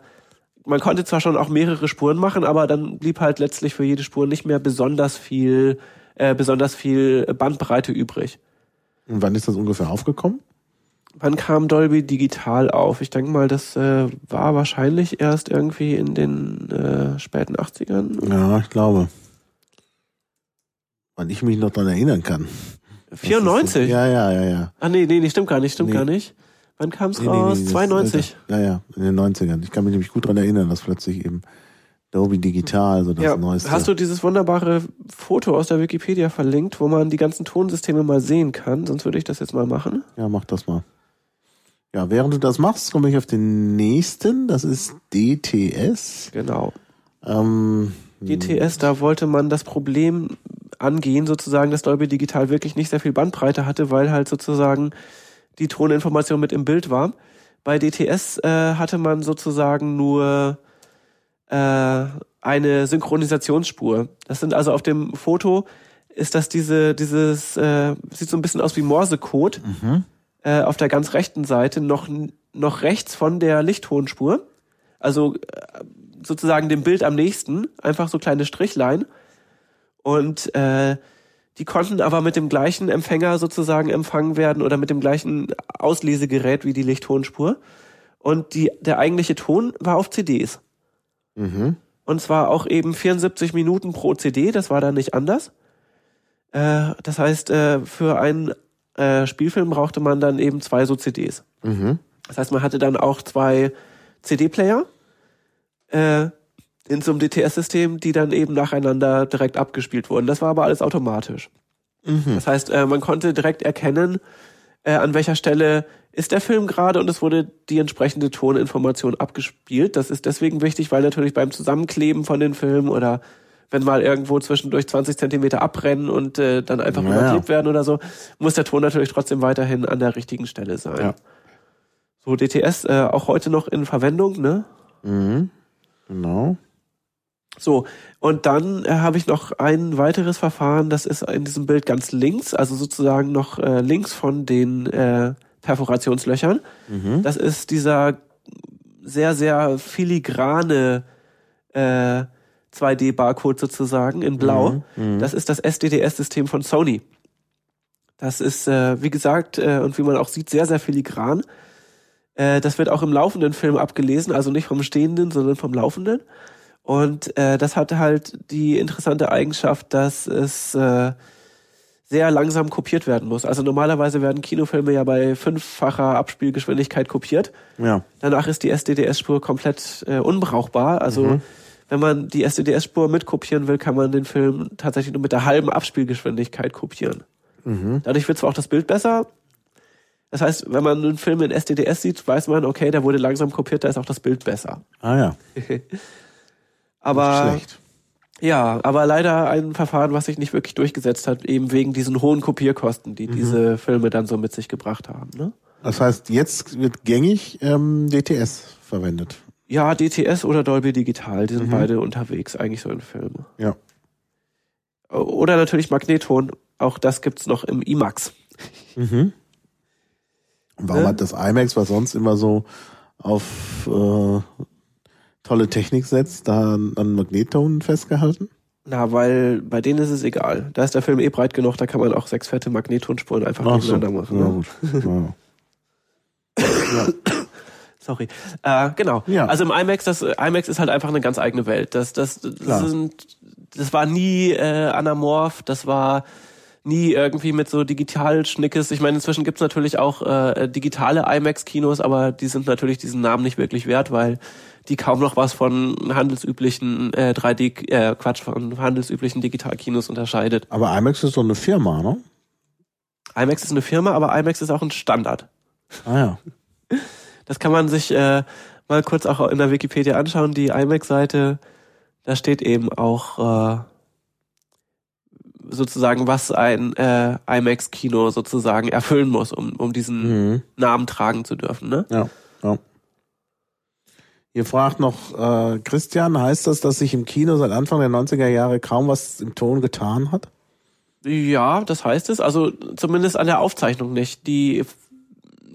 man konnte zwar schon auch mehrere Spuren machen, aber dann blieb halt letztlich für jede Spur nicht mehr besonders viel, äh, besonders viel Bandbreite übrig. Und wann ist das ungefähr aufgekommen? Wann kam Dolby Digital auf? Ich denke mal, das äh, war wahrscheinlich erst irgendwie in den äh, späten 80ern. Ja, ich glaube. Wann ich mich noch dran erinnern kann. Das ist 94? so- Ja, ja, ja, ja. Ah nee, nee, nee, stimmt gar nicht, stimmt Nee. gar nicht. Wann kam es Nee, raus? nee, das ist 92. älter. Ja, ja, in den 90ern. Ich kann mich nämlich gut dran erinnern, dass plötzlich eben Dolby Digital, also das ja, neueste. hast du dieses wunderbare Foto aus der Wikipedia verlinkt, wo man die ganzen Tonsysteme mal sehen kann? Sonst würde ich das jetzt mal machen. Ja, mach das mal. Ja, während du das machst, komme ich auf den nächsten. Das ist DTS. Genau. Ähm, DTS, da wollte man das Problem angehen, sozusagen, dass Dolby Digital wirklich nicht sehr viel Bandbreite hatte, weil halt sozusagen die Toninformation mit im Bild war. Bei DTS äh, hatte man sozusagen nur äh, eine Synchronisationsspur. Das sind also auf dem Foto ist das diese dieses äh, sieht so ein bisschen aus wie Morsecode mhm. Äh, auf der ganz rechten Seite noch noch rechts von der Lichttonspur. Also äh, sozusagen dem Bild am nächsten, einfach so kleine Strichlein. Und äh, die konnten aber mit dem gleichen Empfänger sozusagen empfangen werden oder mit dem gleichen Auslesegerät wie die Lichttonspur. Und die, der eigentliche Ton war auf CDs. Mhm. Und zwar auch eben 74 Minuten pro CD, das war dann nicht anders. Äh, das heißt, äh, für einen äh, Spielfilm brauchte man dann eben zwei so CDs. Mhm. Das heißt, man hatte dann auch zwei CD-Player äh, in so einem DTS-System, die dann eben nacheinander direkt abgespielt wurden. Das war aber alles automatisch. Mhm. Das heißt, äh, man konnte direkt erkennen, äh, an welcher Stelle ist der Film gerade und es wurde die entsprechende Toninformation abgespielt. Das ist deswegen wichtig, weil natürlich beim Zusammenkleben von den Filmen oder wenn mal irgendwo zwischendurch 20 Zentimeter abbrennen und äh, dann einfach Naja. überklebt werden oder so, muss der Ton natürlich trotzdem weiterhin an der richtigen Stelle sein. Ja. So, DTS äh, auch heute noch in Verwendung, ne? Mhm. Genau. So, und dann äh, habe ich noch ein weiteres Verfahren, das ist in diesem Bild ganz links, also sozusagen noch äh, links von den äh, Perforationslöchern. Mhm. Das ist dieser sehr, sehr filigrane äh, 2D-Barcode sozusagen in Blau. Mhm. Das ist das SDDS-System von Sony. Das ist, äh, wie gesagt, äh, und wie man auch sieht, sehr, sehr filigran. Äh, das wird auch im laufenden Film abgelesen, also nicht vom Stehenden, sondern vom Laufenden. Und äh, das hat halt die interessante Eigenschaft, dass es äh, sehr langsam kopiert werden muss. Also normalerweise werden Kinofilme ja bei fünffacher Abspielgeschwindigkeit kopiert. Ja. Danach ist die SDDS-Spur komplett äh, unbrauchbar. Also wenn man die SDDS-Spur mitkopieren will, kann man den Film tatsächlich nur mit der halben Abspielgeschwindigkeit kopieren. Mhm. Dadurch wird zwar auch das Bild besser. Das heißt, wenn man einen Film in SDDS sieht, weiß man, okay, der wurde langsam kopiert, da ist auch das Bild besser. Ah ja. Aber Schlecht. ja, aber leider ein Verfahren, was sich nicht wirklich durchgesetzt hat, eben wegen diesen hohen Kopierkosten, die diese Filme dann so mit sich gebracht haben. Ne? Das heißt, jetzt wird gängig ähm, DTS verwendet. Ja, DTS oder Dolby Digital, die sind beide unterwegs eigentlich so in Filmen. Ja. Oder natürlich Magnetton, auch das gibt's noch im IMAX. Mhm. Und warum Ne? hat das IMAX, was sonst immer so auf äh, tolle Technik setzt, da an Magnetton festgehalten? Na, weil bei denen ist es egal. Da ist der Film eh breit genug, da kann man auch sechs fette Magnettonspuren einfach Ach so. machen. Ja, Ne? gut. Ja. Sorry. Äh, genau. Ja. Also im IMAX, das äh, IMAX ist halt einfach eine ganz eigene Welt. Das, das, das Klar. sind, das war nie äh, anamorph, das war nie irgendwie mit so Digitalschnickes. Ich meine, inzwischen gibt's natürlich auch äh, digitale IMAX-Kinos, aber die sind natürlich diesen Namen nicht wirklich wert, weil die kaum noch was von handelsüblichen äh, 3D, äh, Quatsch, von handelsüblichen Digitalkinos unterscheidet. Aber IMAX ist doch eine Firma, ne? IMAX ist eine Firma, aber IMAX ist auch ein Standard. Ah ja. Das kann man sich äh, mal kurz auch in der Wikipedia anschauen. Die IMAX-Seite, da steht eben auch äh, sozusagen, was ein äh, IMAX-Kino sozusagen erfüllen muss, um, um diesen Mhm. Namen tragen zu dürfen. Ne? Ja, ja. Hier fragt noch äh, Christian, heißt das, dass sich im Kino seit Anfang der 90er Jahre kaum was im Ton getan hat? Ja, das heißt es. Also zumindest an der Aufzeichnung nicht. Die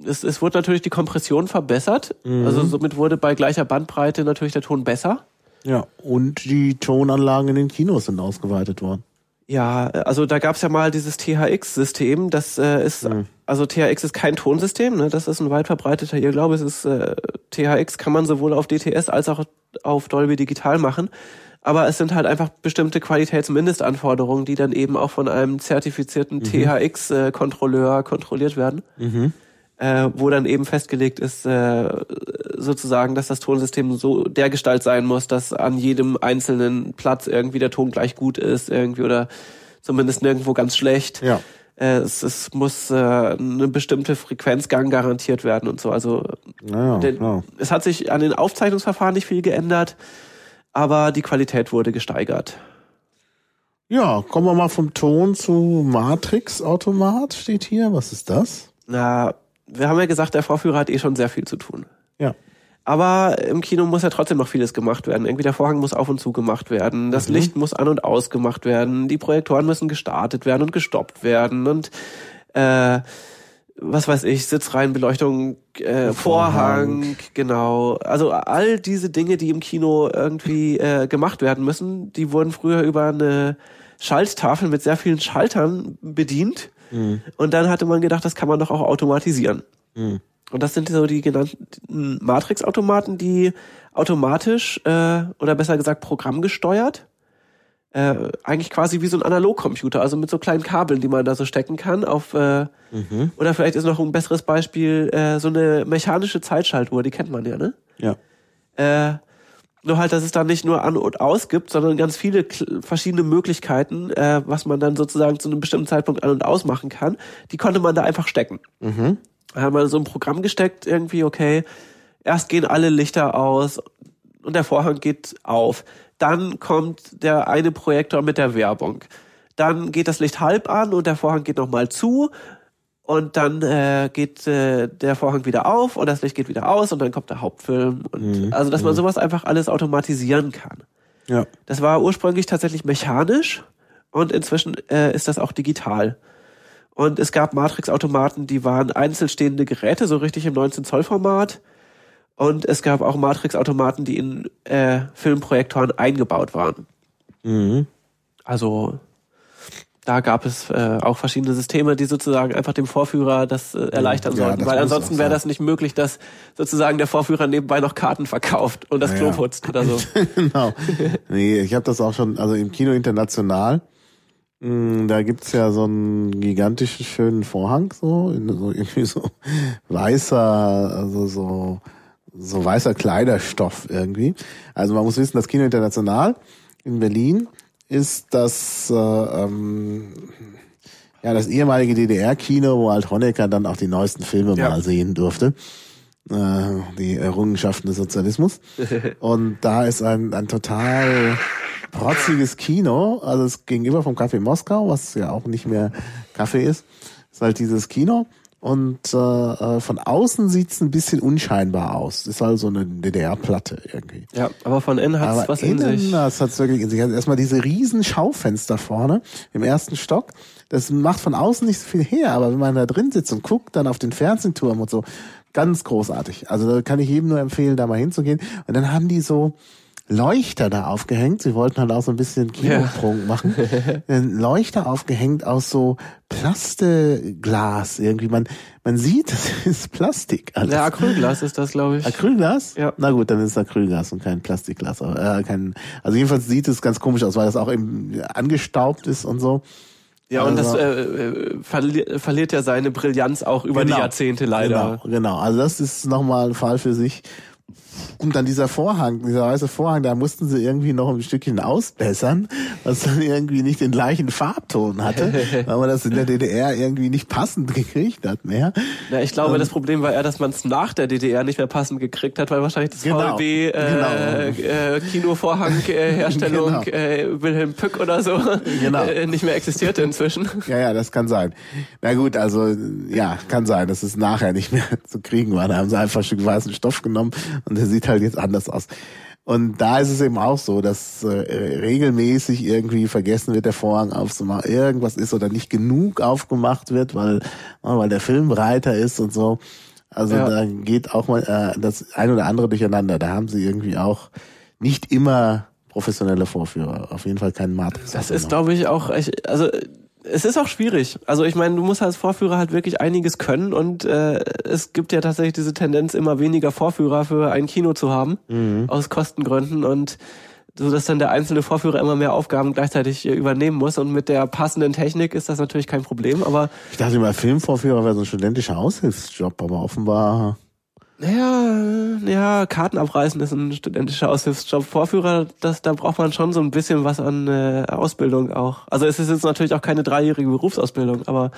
es, es wurde natürlich die Kompression verbessert. Also somit wurde bei gleicher Bandbreite natürlich der Ton besser. Ja. Und die Tonanlagen in den Kinos sind ausgeweitet worden. Ja, also da gab's ja mal dieses THX-System. Das äh, ist, also THX ist kein Tonsystem, ne? das ist ein weit verbreiteter Irrglaube. Es ist äh, THX kann man sowohl auf DTS als auch auf Dolby Digital machen. Aber es sind halt einfach bestimmte Qualitätsmindestanforderungen, die dann eben auch von einem zertifizierten THX-Kontrolleur kontrolliert werden. Äh, wo dann eben festgelegt ist, äh, sozusagen, dass das Tonsystem so der Gestalt sein muss, dass an jedem einzelnen Platz irgendwie der Ton gleich gut ist, irgendwie oder zumindest nirgendwo ganz schlecht. Ja. Äh, es, es muss äh, eine bestimmte Frequenzgang garantiert werden und so. Also Ja, den, klar. es hat sich an den Aufzeichnungsverfahren nicht viel geändert, aber die Qualität wurde gesteigert. Ja, kommen wir mal vom Ton zu Matrix-Automat, steht hier. Was ist das? Na, wir haben ja gesagt, der Vorführer hat eh schon sehr viel zu tun. Ja. Aber im Kino muss ja trotzdem noch vieles gemacht werden. Irgendwie der Vorhang muss auf und zu gemacht werden, das Licht muss an und aus gemacht werden, die Projektoren müssen gestartet werden und gestoppt werden und äh, was weiß ich, Sitzreihenbeleuchtung, äh, Vorhang, genau. Also all diese Dinge, die im Kino irgendwie äh, gemacht werden müssen, die wurden früher über eine Schalttafel mit sehr vielen Schaltern bedient. Und dann hatte man gedacht, das kann man doch auch automatisieren. Und das sind so die genannten Matrix-Automaten, die automatisch äh, oder besser gesagt programmgesteuert, äh, eigentlich quasi wie so ein Analogcomputer, also mit so kleinen Kabeln, die man da so stecken kann. Auf äh, oder vielleicht ist noch ein besseres Beispiel äh, so eine mechanische Zeitschaltuhr, die kennt man ja, ne? Ja. Äh, nur halt, dass es da nicht nur an und aus gibt, sondern ganz viele verschiedene Möglichkeiten, äh, was man dann sozusagen zu einem bestimmten Zeitpunkt an und aus machen kann. Die konnte man da einfach stecken. Da haben wir so ein Programm gesteckt, irgendwie, okay, erst gehen alle Lichter aus und der Vorhang geht auf. Dann kommt der eine Projektor mit der Werbung. Dann geht das Licht halb an und der Vorhang geht nochmal zu. Und dann äh, geht äh, der Vorhang wieder auf und das Licht geht wieder aus und dann kommt der Hauptfilm. Und also, dass man sowas einfach alles automatisieren kann. Ja. Das war ursprünglich tatsächlich mechanisch und inzwischen äh, ist das auch digital. Und es gab Matrix-Automaten, die waren einzelstehende Geräte, so richtig im 19-Zoll-Format. Und es gab auch Matrix-Automaten, die in äh, Filmprojektoren eingebaut waren. Also da gab es äh, auch verschiedene Systeme, die sozusagen einfach dem Vorführer das äh, erleichtern Ja, sollten, weil ansonsten wäre das nicht möglich, dass sozusagen der Vorführer nebenbei noch Karten verkauft und das Ja, Klo putzt oder so. genau. Nee, ich habe das auch schon, also im Kino international, mh, da gibt's ja so einen gigantischen schönen Vorhang, so, so irgendwie so weißer, also so, so weißer Kleiderstoff irgendwie. Also man muss wissen, das Kino international in Berlin ist das, äh, ähm, ja, das ehemalige DDR-Kino, wo halt Honecker dann auch die neuesten Filme Ja. mal sehen durfte äh, die Errungenschaften des Sozialismus. Und da ist ein, ein total protziges Kino, also es gegenüber vom Café Moskau, was ja auch nicht mehr Kaffee ist, ist halt dieses Kino. Und äh, äh, von außen sieht's ein bisschen unscheinbar aus. Ist halt so eine DDR-Platte irgendwie. Ja, aber von innen hat es Aber was in innen, sich. das hat's wirklich in sich. Also erstmal diese riesen Schaufenster vorne im ersten Stock. Das macht von außen nicht so viel her, aber wenn man da drin sitzt und guckt dann auf den Fernsehturm und so, ganz großartig. Also da kann ich jedem nur empfehlen, da mal hinzugehen. Und dann haben die so Leuchter da aufgehängt. Sie wollten halt auch so ein bisschen Kinoprunk machen. Ein Leuchter aufgehängt aus so Plasteglas irgendwie. Man, man sieht, das ist Plastik. alles. Ja, Acrylglas ist das, glaube ich. Acrylglas? Ja. Na gut, dann ist es Acrylglas und kein Plastikglas. Äh, kein, also jedenfalls sieht es ganz komisch aus, weil das auch eben angestaubt ist und so. Ja, und das Also- äh, äh, verli verliert ja seine Brillanz auch über die Genau. Jahrzehnte leider. Genau, genau. Also das ist nochmal ein Fall für sich. Und dann dieser Vorhang, dieser weiße Vorhang, da mussten sie irgendwie noch ein Stückchen ausbessern, was dann irgendwie nicht den gleichen Farbton hatte, weil man das in der DDR irgendwie nicht passend gekriegt hat mehr. Ja, ich glaube, Ähm. das Problem war eher, dass man es nach der DDR nicht mehr passend gekriegt hat, weil wahrscheinlich das Genau, VLB äh, genau. äh, Kinovorhang äh, Herstellung Genau. äh, Wilhelm Pück oder so Genau. äh, nicht mehr existierte inzwischen. Ja, ja, das kann sein. Na gut, also ja, kann sein, dass es nachher nicht mehr zu kriegen war. Da haben sie einfach ein Stück weißen Stoff genommen und der sieht halt jetzt anders aus. Und da ist es eben auch so, dass äh, regelmäßig irgendwie vergessen wird, der Vorhang aufzumachen, irgendwas ist oder nicht genug aufgemacht wird, weil, weil der Film breiter ist und so. Also Ja. da geht auch mal äh, das ein oder andere durcheinander. Da haben sie irgendwie auch nicht immer professionelle Vorführer. Auf jeden Fall keinen Matrix. Das ist, glaube ich, auch, echt- also es ist auch schwierig. Also ich meine, du musst als Vorführer halt wirklich einiges können und äh, es gibt ja tatsächlich diese Tendenz, immer weniger Vorführer für ein Kino zu haben, aus Kostengründen und so dass dann der einzelne Vorführer immer mehr Aufgaben gleichzeitig äh, übernehmen muss und mit der passenden Technik ist das natürlich kein Problem, aber Ich dachte immer, Filmvorführer wäre so ein studentischer Aushilfsjob, aber offenbar Ja, ja, Karten abreißen ist ein studentischer Aushilfsjob. Vorführer, das, da braucht man schon so ein bisschen was an äh, Ausbildung auch. Also es ist jetzt natürlich auch keine dreijährige Berufsausbildung, aber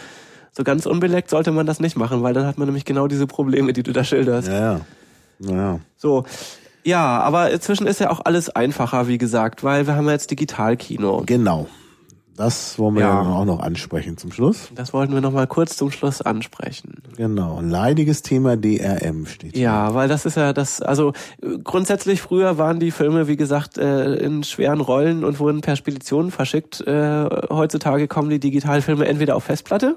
so ganz unbeleckt sollte man das nicht machen, weil dann hat man nämlich genau diese Probleme, die du da schilderst. Ja, ja. Naja. So. Ja, aber inzwischen ist ja auch alles einfacher, wie gesagt, weil wir haben ja jetzt Digitalkino. Genau. Das wollen wir Ja. ja. auch noch ansprechen zum Schluss. Das wollten wir noch mal kurz zum Schluss ansprechen. Genau. Ein leidiges Thema DRM steht hier. Ja, weil das ist ja das, also äh, grundsätzlich früher waren die Filme, wie gesagt, äh, in schweren Rollen und wurden per Spedition verschickt. Äh, Heutzutage kommen die Digitalfilme entweder auf Festplatte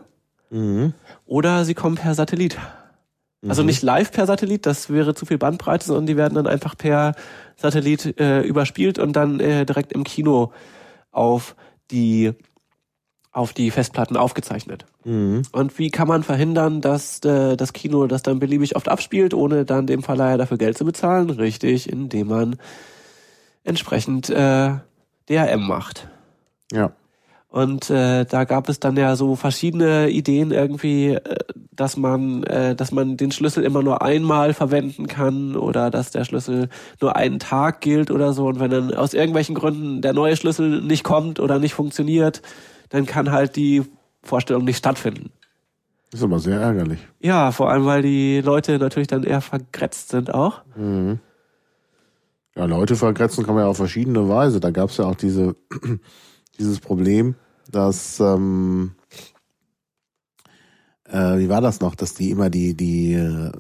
Mhm. oder sie kommen per Satellit. Also nicht live per Satellit, das wäre zu viel Bandbreite, sondern die werden dann einfach per Satellit äh, überspielt und dann äh, direkt im Kino auf die auf die Festplatten aufgezeichnet. Mhm. Und wie kann man verhindern, dass äh, das Kino das dann beliebig oft abspielt, ohne dann dem Verleiher dafür Geld zu bezahlen? Richtig, indem man entsprechend äh, DRM macht. Ja. Und äh, da gab es dann ja so verschiedene Ideen irgendwie, äh, dass man, äh, dass man den Schlüssel immer nur einmal verwenden kann oder dass der Schlüssel nur einen Tag gilt oder so. Und wenn dann aus irgendwelchen Gründen der neue Schlüssel nicht kommt oder nicht funktioniert, dann kann halt die Vorstellung nicht stattfinden. Ist aber sehr ärgerlich. Ja, vor allem, weil die Leute natürlich dann eher vergrätzt sind auch. Mhm. Ja, Leute vergrätzen kann man ja auf verschiedene Weise. Da gab es ja auch diese, dieses Problem, dass, ähm, äh, wie war das noch, dass die immer die, die,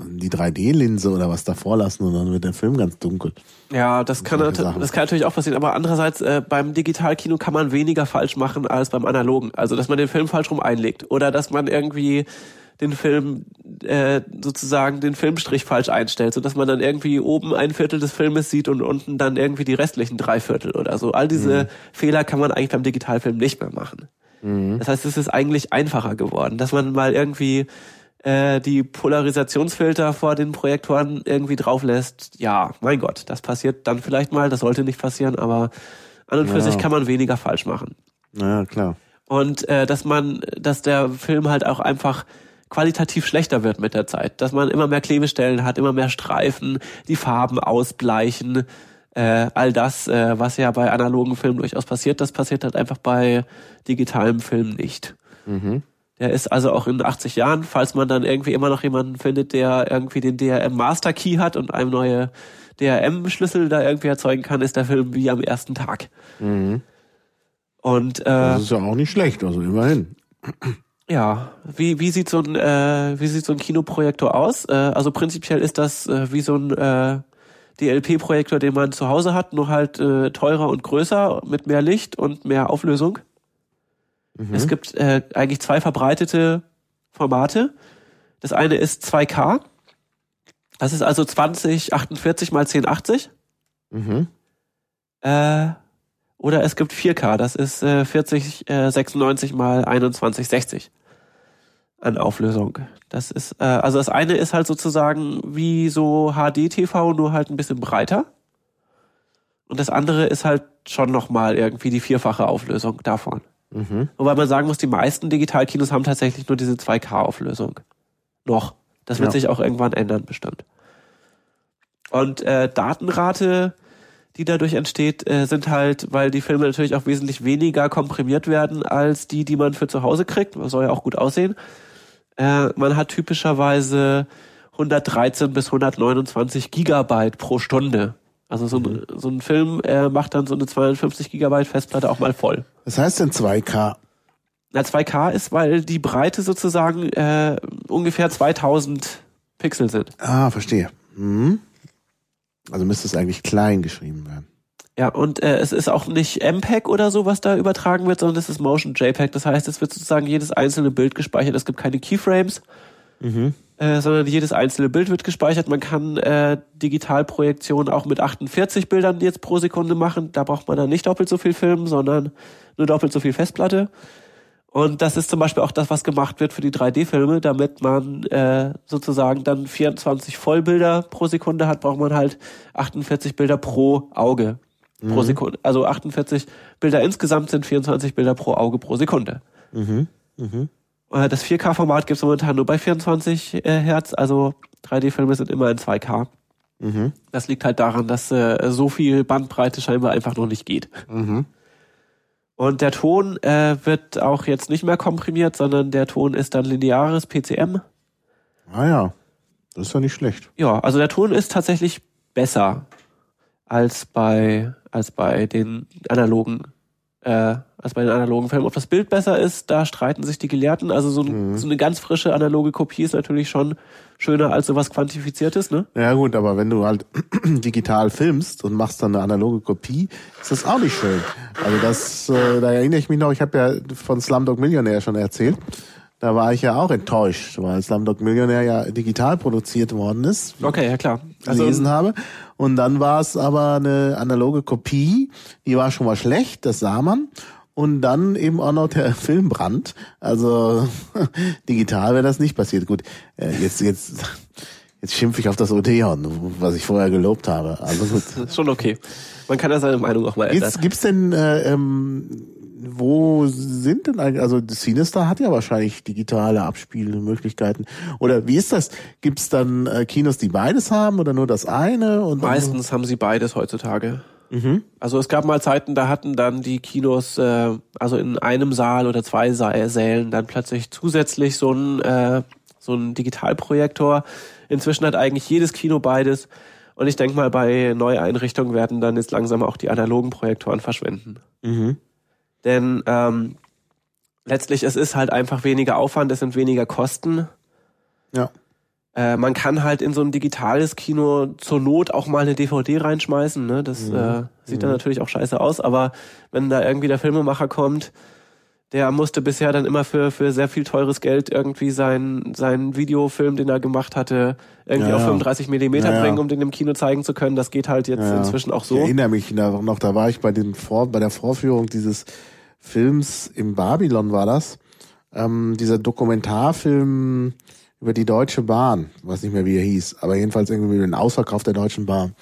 die 3D-Linse oder was davor lassen und dann wird der Film ganz dunkel. Ja, das kann, das kann natürlich auch passieren, aber andererseits äh, beim Digitalkino kann man weniger falsch machen als beim analogen. Also, dass man den Film falsch rum einlegt oder dass man irgendwie den Film äh, sozusagen den Filmstrich falsch einstellt, so dass man dann irgendwie oben ein Viertel des Filmes sieht und unten dann irgendwie die restlichen drei Viertel oder so. All diese Fehler kann man eigentlich beim Digitalfilm nicht mehr machen. Das heißt, es ist eigentlich einfacher geworden, dass man mal irgendwie äh, die Polarisationsfilter vor den Projektoren irgendwie drauf lässt. Ja, mein Gott, das passiert dann vielleicht mal, das sollte nicht passieren, aber an und für Ja. sich kann man weniger falsch machen. Naja, klar. Und äh, dass man, dass der Film halt auch einfach qualitativ schlechter wird mit der Zeit, dass man immer mehr Klebestellen hat, immer mehr Streifen, die Farben ausbleichen, äh, all das, äh, was ja bei analogen Filmen durchaus passiert, das passiert halt einfach bei digitalem Film nicht. Mhm. Der ist also auch in 80 Jahren, falls man dann irgendwie immer noch jemanden findet, der irgendwie den DRM Master Key hat und einem neue DRM-Schlüssel da irgendwie erzeugen kann, ist der Film wie am ersten Tag. Mhm. Und äh, Das ist ja auch nicht schlecht, also immerhin. Ja, wie, wie sieht so ein äh, wie sieht so ein Kinoprojektor aus? Äh, also prinzipiell ist das äh, wie so ein äh, DLP-Projektor, den man zu Hause hat, nur halt äh, teurer und größer mit mehr Licht und mehr Auflösung. Es gibt äh, eigentlich zwei verbreitete Formate. Das eine ist 2K. Das ist also 2048 mal 1080. Mhm. Äh, oder es gibt 4K, das ist äh, 40, äh, 96 mal 2160 an Auflösung. Das ist, äh, also das eine ist halt sozusagen wie so HD-TV, nur halt ein bisschen breiter. Und das andere ist halt schon nochmal irgendwie die vierfache Auflösung davon. Mhm. Wobei man sagen muss, die meisten Digitalkinos haben tatsächlich nur diese 2K-Auflösung. Noch. Das wird Ja. sich auch irgendwann ändern, bestimmt. Und äh, Datenrate, die dadurch entsteht, äh, sind halt, weil die Filme natürlich auch wesentlich weniger komprimiert werden als die, die man für zu Hause kriegt. Das soll ja auch gut aussehen. Äh, man hat typischerweise 113 bis 129 Gigabyte pro Stunde. Also so, ein, so ein Film äh, macht dann so eine 250 Gigabyte Festplatte auch mal voll. Was heißt denn 2K? Na, 2K ist, weil die Breite sozusagen äh, ungefähr 2000 Pixel sind. Ah, verstehe. Mhm. Also müsste es eigentlich klein geschrieben werden. Ja, und äh, es ist auch nicht MPEG oder so, was da übertragen wird, sondern es ist Motion JPEG. Das heißt, es wird sozusagen jedes einzelne Bild gespeichert. Es gibt keine Keyframes, Mhm. äh, sondern jedes einzelne Bild wird gespeichert. Man kann äh, Digitalprojektionen auch mit 48 Bildern jetzt pro Sekunde machen. Da braucht man dann nicht doppelt so viel Film, sondern nur doppelt so viel Festplatte. Und das ist zum Beispiel auch das, was gemacht wird für die 3D-Filme, damit man äh, sozusagen dann 24 Vollbilder pro Sekunde hat, braucht man halt 48 Bilder pro Auge pro Sekunde. Also 48 Bilder insgesamt sind 24 Bilder pro Auge pro Sekunde. Mhm. Mhm. Äh, Das 4K-Format gibt es momentan nur bei 24 äh, Hertz, also 3D-Filme sind immer in 2K. Mhm. Das liegt halt daran, dass äh, so viel Bandbreite scheinbar einfach noch nicht geht. Mhm. Und der Ton äh, wird auch jetzt nicht mehr komprimiert, sondern der Ton ist dann lineares PCM. Ah ja, das ist ja nicht schlecht. Ja, also der Ton ist tatsächlich besser als bei als bei den analogen äh, als bei den analogen Filmen. Ob das Bild besser ist, da streiten sich die Gelehrten. Also so, ein, so eine ganz frische analoge Kopie ist natürlich schon schöner als sowas quantifiziertes, ne? Ja gut, aber wenn du halt digital filmst und machst dann eine analoge Kopie, ist das auch nicht schön. Also das, äh, da erinnere ich mich noch, ich habe ja von Slumdog Millionär schon erzählt. Da war ich ja auch enttäuscht, weil Slumdog Millionär ja digital produziert worden ist. Okay, ja klar. Also gelesen habe. Und dann war es aber eine analoge Kopie, die war schon mal schlecht, das sah man. Und dann eben auch noch der Filmbrand. Also digital wäre das nicht passiert. Gut, äh, jetzt, jetzt, jetzt schimpfe ich auf das Odeon, was ich vorher gelobt habe. Also gut. das ist schon okay. Man kann ja seine Meinung auch mal ändern. Gibt's, gibt's denn, äh, ähm, wo sind denn eigentlich, also Cinestar hat ja wahrscheinlich digitale Abspielmöglichkeiten. Oder wie ist das? Gibt's dann äh, Kinos, die beides haben oder nur das eine? Und Meistens haben sie beides heutzutage. Also es gab mal Zeiten, da hatten dann die Kinos, äh, also in einem Saal oder zwei Sälen dann plötzlich zusätzlich so ein äh, so ein Digitalprojektor. Inzwischen hat eigentlich jedes Kino beides. Und ich denke mal, bei Neueinrichtungen werden dann jetzt langsam auch die analogen Projektoren verschwinden. Mhm. Denn ähm, letztlich es ist halt einfach weniger Aufwand, es sind weniger Kosten. Ja. Äh, man kann halt in so ein digitales Kino zur Not auch mal eine DVD reinschmeißen. Ne? Das äh, sieht dann natürlich auch scheiße aus, aber wenn da irgendwie der Filmemacher kommt, der musste bisher dann immer für, für sehr viel teures Geld irgendwie seinen seinen Videofilm, den er gemacht hatte, irgendwie Ja, auf ja. 35 Millimeter Ja, ja. bringen, um den im Kino zeigen zu können. Das geht halt jetzt inzwischen auch Ich so. erinnere mich noch, da war ich bei dem Vor, bei der Vorführung dieses Films im Babylon war das. Ähm, dieser Dokumentarfilm über die Deutsche Bahn, weiß nicht mehr wie er hieß, aber jedenfalls irgendwie über den Ausverkauf der Deutschen Bahn.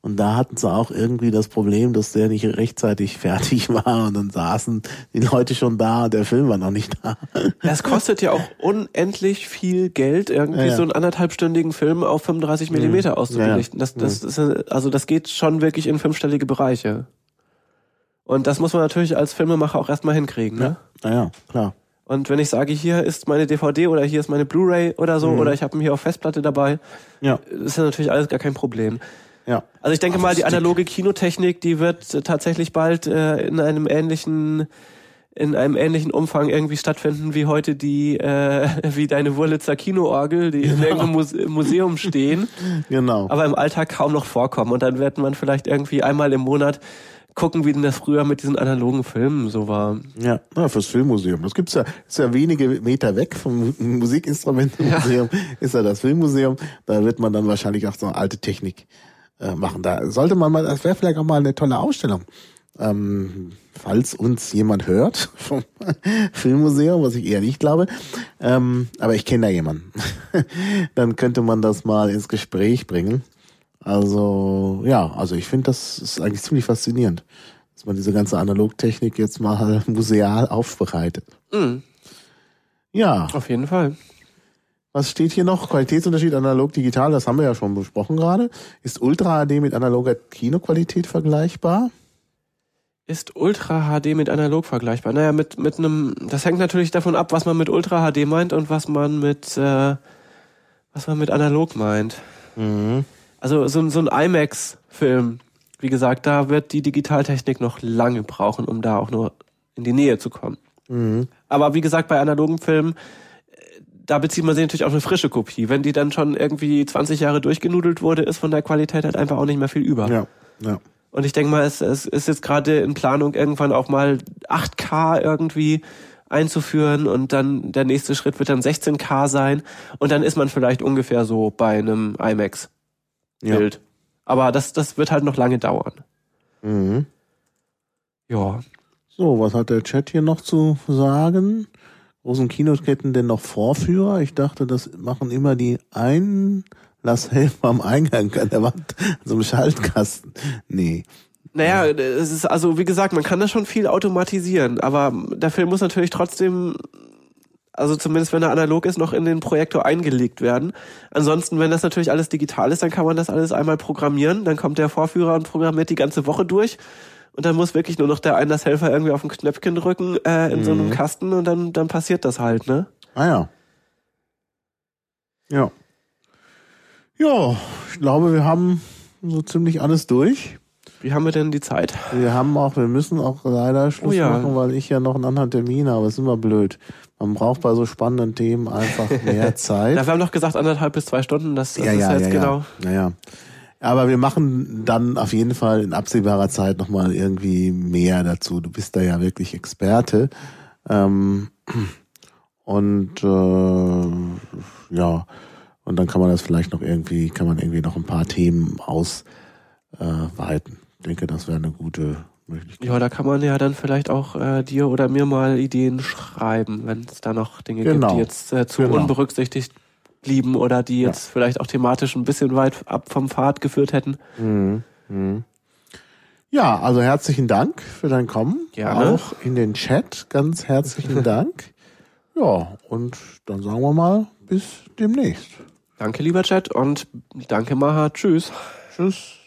Und da hatten sie auch irgendwie das Problem, dass der nicht rechtzeitig fertig war und dann saßen die Leute schon da und der Film war noch nicht da. Das kostet ja auch unendlich viel Geld, irgendwie Ja, ja. so einen anderthalbstündigen Film auf 35 Millimeter auszubelichten. Das, das ist, äh, also das geht schon wirklich in fünfstellige Bereiche. Und das muss man natürlich als Filmemacher auch erstmal hinkriegen. Ne? Naja, klar. Und wenn ich sage, hier ist meine DVD oder hier ist meine Blu-ray oder Mhm. so, oder ich habe ihn hier auf Festplatte dabei, Ja, ist ja natürlich alles gar kein Problem. ja. Also ich denke Auf mal, die analoge Kinotechnik, die wird äh, tatsächlich bald äh, in einem ähnlichen in einem ähnlichen Umfang irgendwie stattfinden wie heute die äh, wie deine Wurlitzer Kinoorgel, die in irgendeinem Muse Museum stehen, Genau. aber im Alltag kaum noch vorkommen. Und dann wird man vielleicht irgendwie einmal im Monat gucken, wie denn das früher mit diesen analogen Filmen so war. Ja, ja, fürs Filmmuseum. Das gibt's ja, ist ja wenige Meter weg vom Mu- Musikinstrumentenmuseum, ist ja das Filmmuseum. Da wird man dann wahrscheinlich auch so alte Technik äh, machen. Da sollte man mal, das wäre vielleicht auch mal eine tolle Ausstellung. Ähm, falls uns jemand hört vom Filmmuseum, was ich eher nicht glaube, ähm, aber ich kenne da jemanden, dann könnte man das mal ins Gespräch bringen. Also ja, also ich finde, das ist eigentlich ziemlich faszinierend, dass man diese ganze Analogtechnik jetzt mal museal aufbereitet. Mhm, Ja, auf jeden Fall. was steht hier noch? Qualitätsunterschied analog-digital, das haben wir ja schon besprochen gerade. Ist Ultra HD mit analoger Kinoqualität vergleichbar? Ist Ultra HD mit analog vergleichbar? Naja, mit, mit einem, das hängt natürlich davon ab, was man mit Ultra HD meint und was man mit, äh, was man mit analog meint. Mhm. Also so, ein- so ein IMAX-Film, wie gesagt, da wird die Digitaltechnik noch lange brauchen, um da auch nur in die Nähe zu kommen. Mhm. Aber wie gesagt, bei analogen Filmen, da bezieht man sich natürlich auf eine frische Kopie. Wenn die dann schon irgendwie 20 Jahre durchgenudelt wurde, ist von der Qualität halt einfach auch nicht mehr viel über. Ja, ja. Und ich denke mal, es, es ist jetzt gerade in Planung irgendwann auch mal 8K irgendwie einzuführen und dann der nächste Schritt wird dann 16K sein und dann ist man vielleicht ungefähr so bei einem IMAX-Bild. Ja. Aber das, das wird halt noch lange dauern. Mhm. Ja. So, was hat der Chat hier noch zu sagen? Großen Kinoketten denn noch Vorführer? Ich dachte, das machen immer die Einlasshelfer am Eingang an der Wand, so einem Schaltkasten. Nee. Naja, es ist also, wie gesagt, man kann da schon viel automatisieren, aber der Film muss natürlich trotzdem also zumindest wenn er analog ist, noch in den Projektor eingelegt werden. Ansonsten, wenn das natürlich alles digital ist, dann kann man das alles einmal programmieren. Dann kommt der Vorführer und programmiert die ganze Woche durch. Und dann muss wirklich nur noch der Einlasshelfer irgendwie auf ein Knöpfchen drücken äh, in mhm. so einem mhm. Kasten und dann, dann passiert das halt, ne? Ah ja. Ja. Ja, ich glaube, wir haben so ziemlich alles durch. Wie haben wir denn die Zeit? Wir haben auch, wir müssen auch leider Schluss oh ja. machen, weil ich ja noch einen anderen Termin habe. Das ist immer blöd. Man braucht bei so spannenden Themen einfach mehr Zeit. ja, wir haben doch gesagt anderthalb bis zwei Stunden. Das, das ja, ist ja, jetzt ja, genau. Ja. ja. Aber wir machen dann auf jeden Fall in absehbarer Zeit nochmal irgendwie mehr dazu. Du bist da ja wirklich Experte. Ähm, und äh, ja, und dann kann man das vielleicht noch irgendwie, kann man irgendwie noch ein paar Themen ausweiten. Ich denke, das wäre eine gute. Ja, da kann man ja dann vielleicht auch äh, dir oder mir mal Ideen schreiben, wenn es da noch Dinge genau. gibt, die jetzt äh, zu genau. unberücksichtigt blieben oder die jetzt ja. vielleicht auch thematisch ein bisschen weit ab vom Pfad geführt hätten. Mhm. Mhm. Ja, also herzlichen Dank für dein Kommen. Gerne. Auch in den Chat ganz herzlichen Dank. Ja, und dann sagen wir mal bis demnächst. Danke, lieber Chat, und danke, Maha. Tschüss. Tschüss.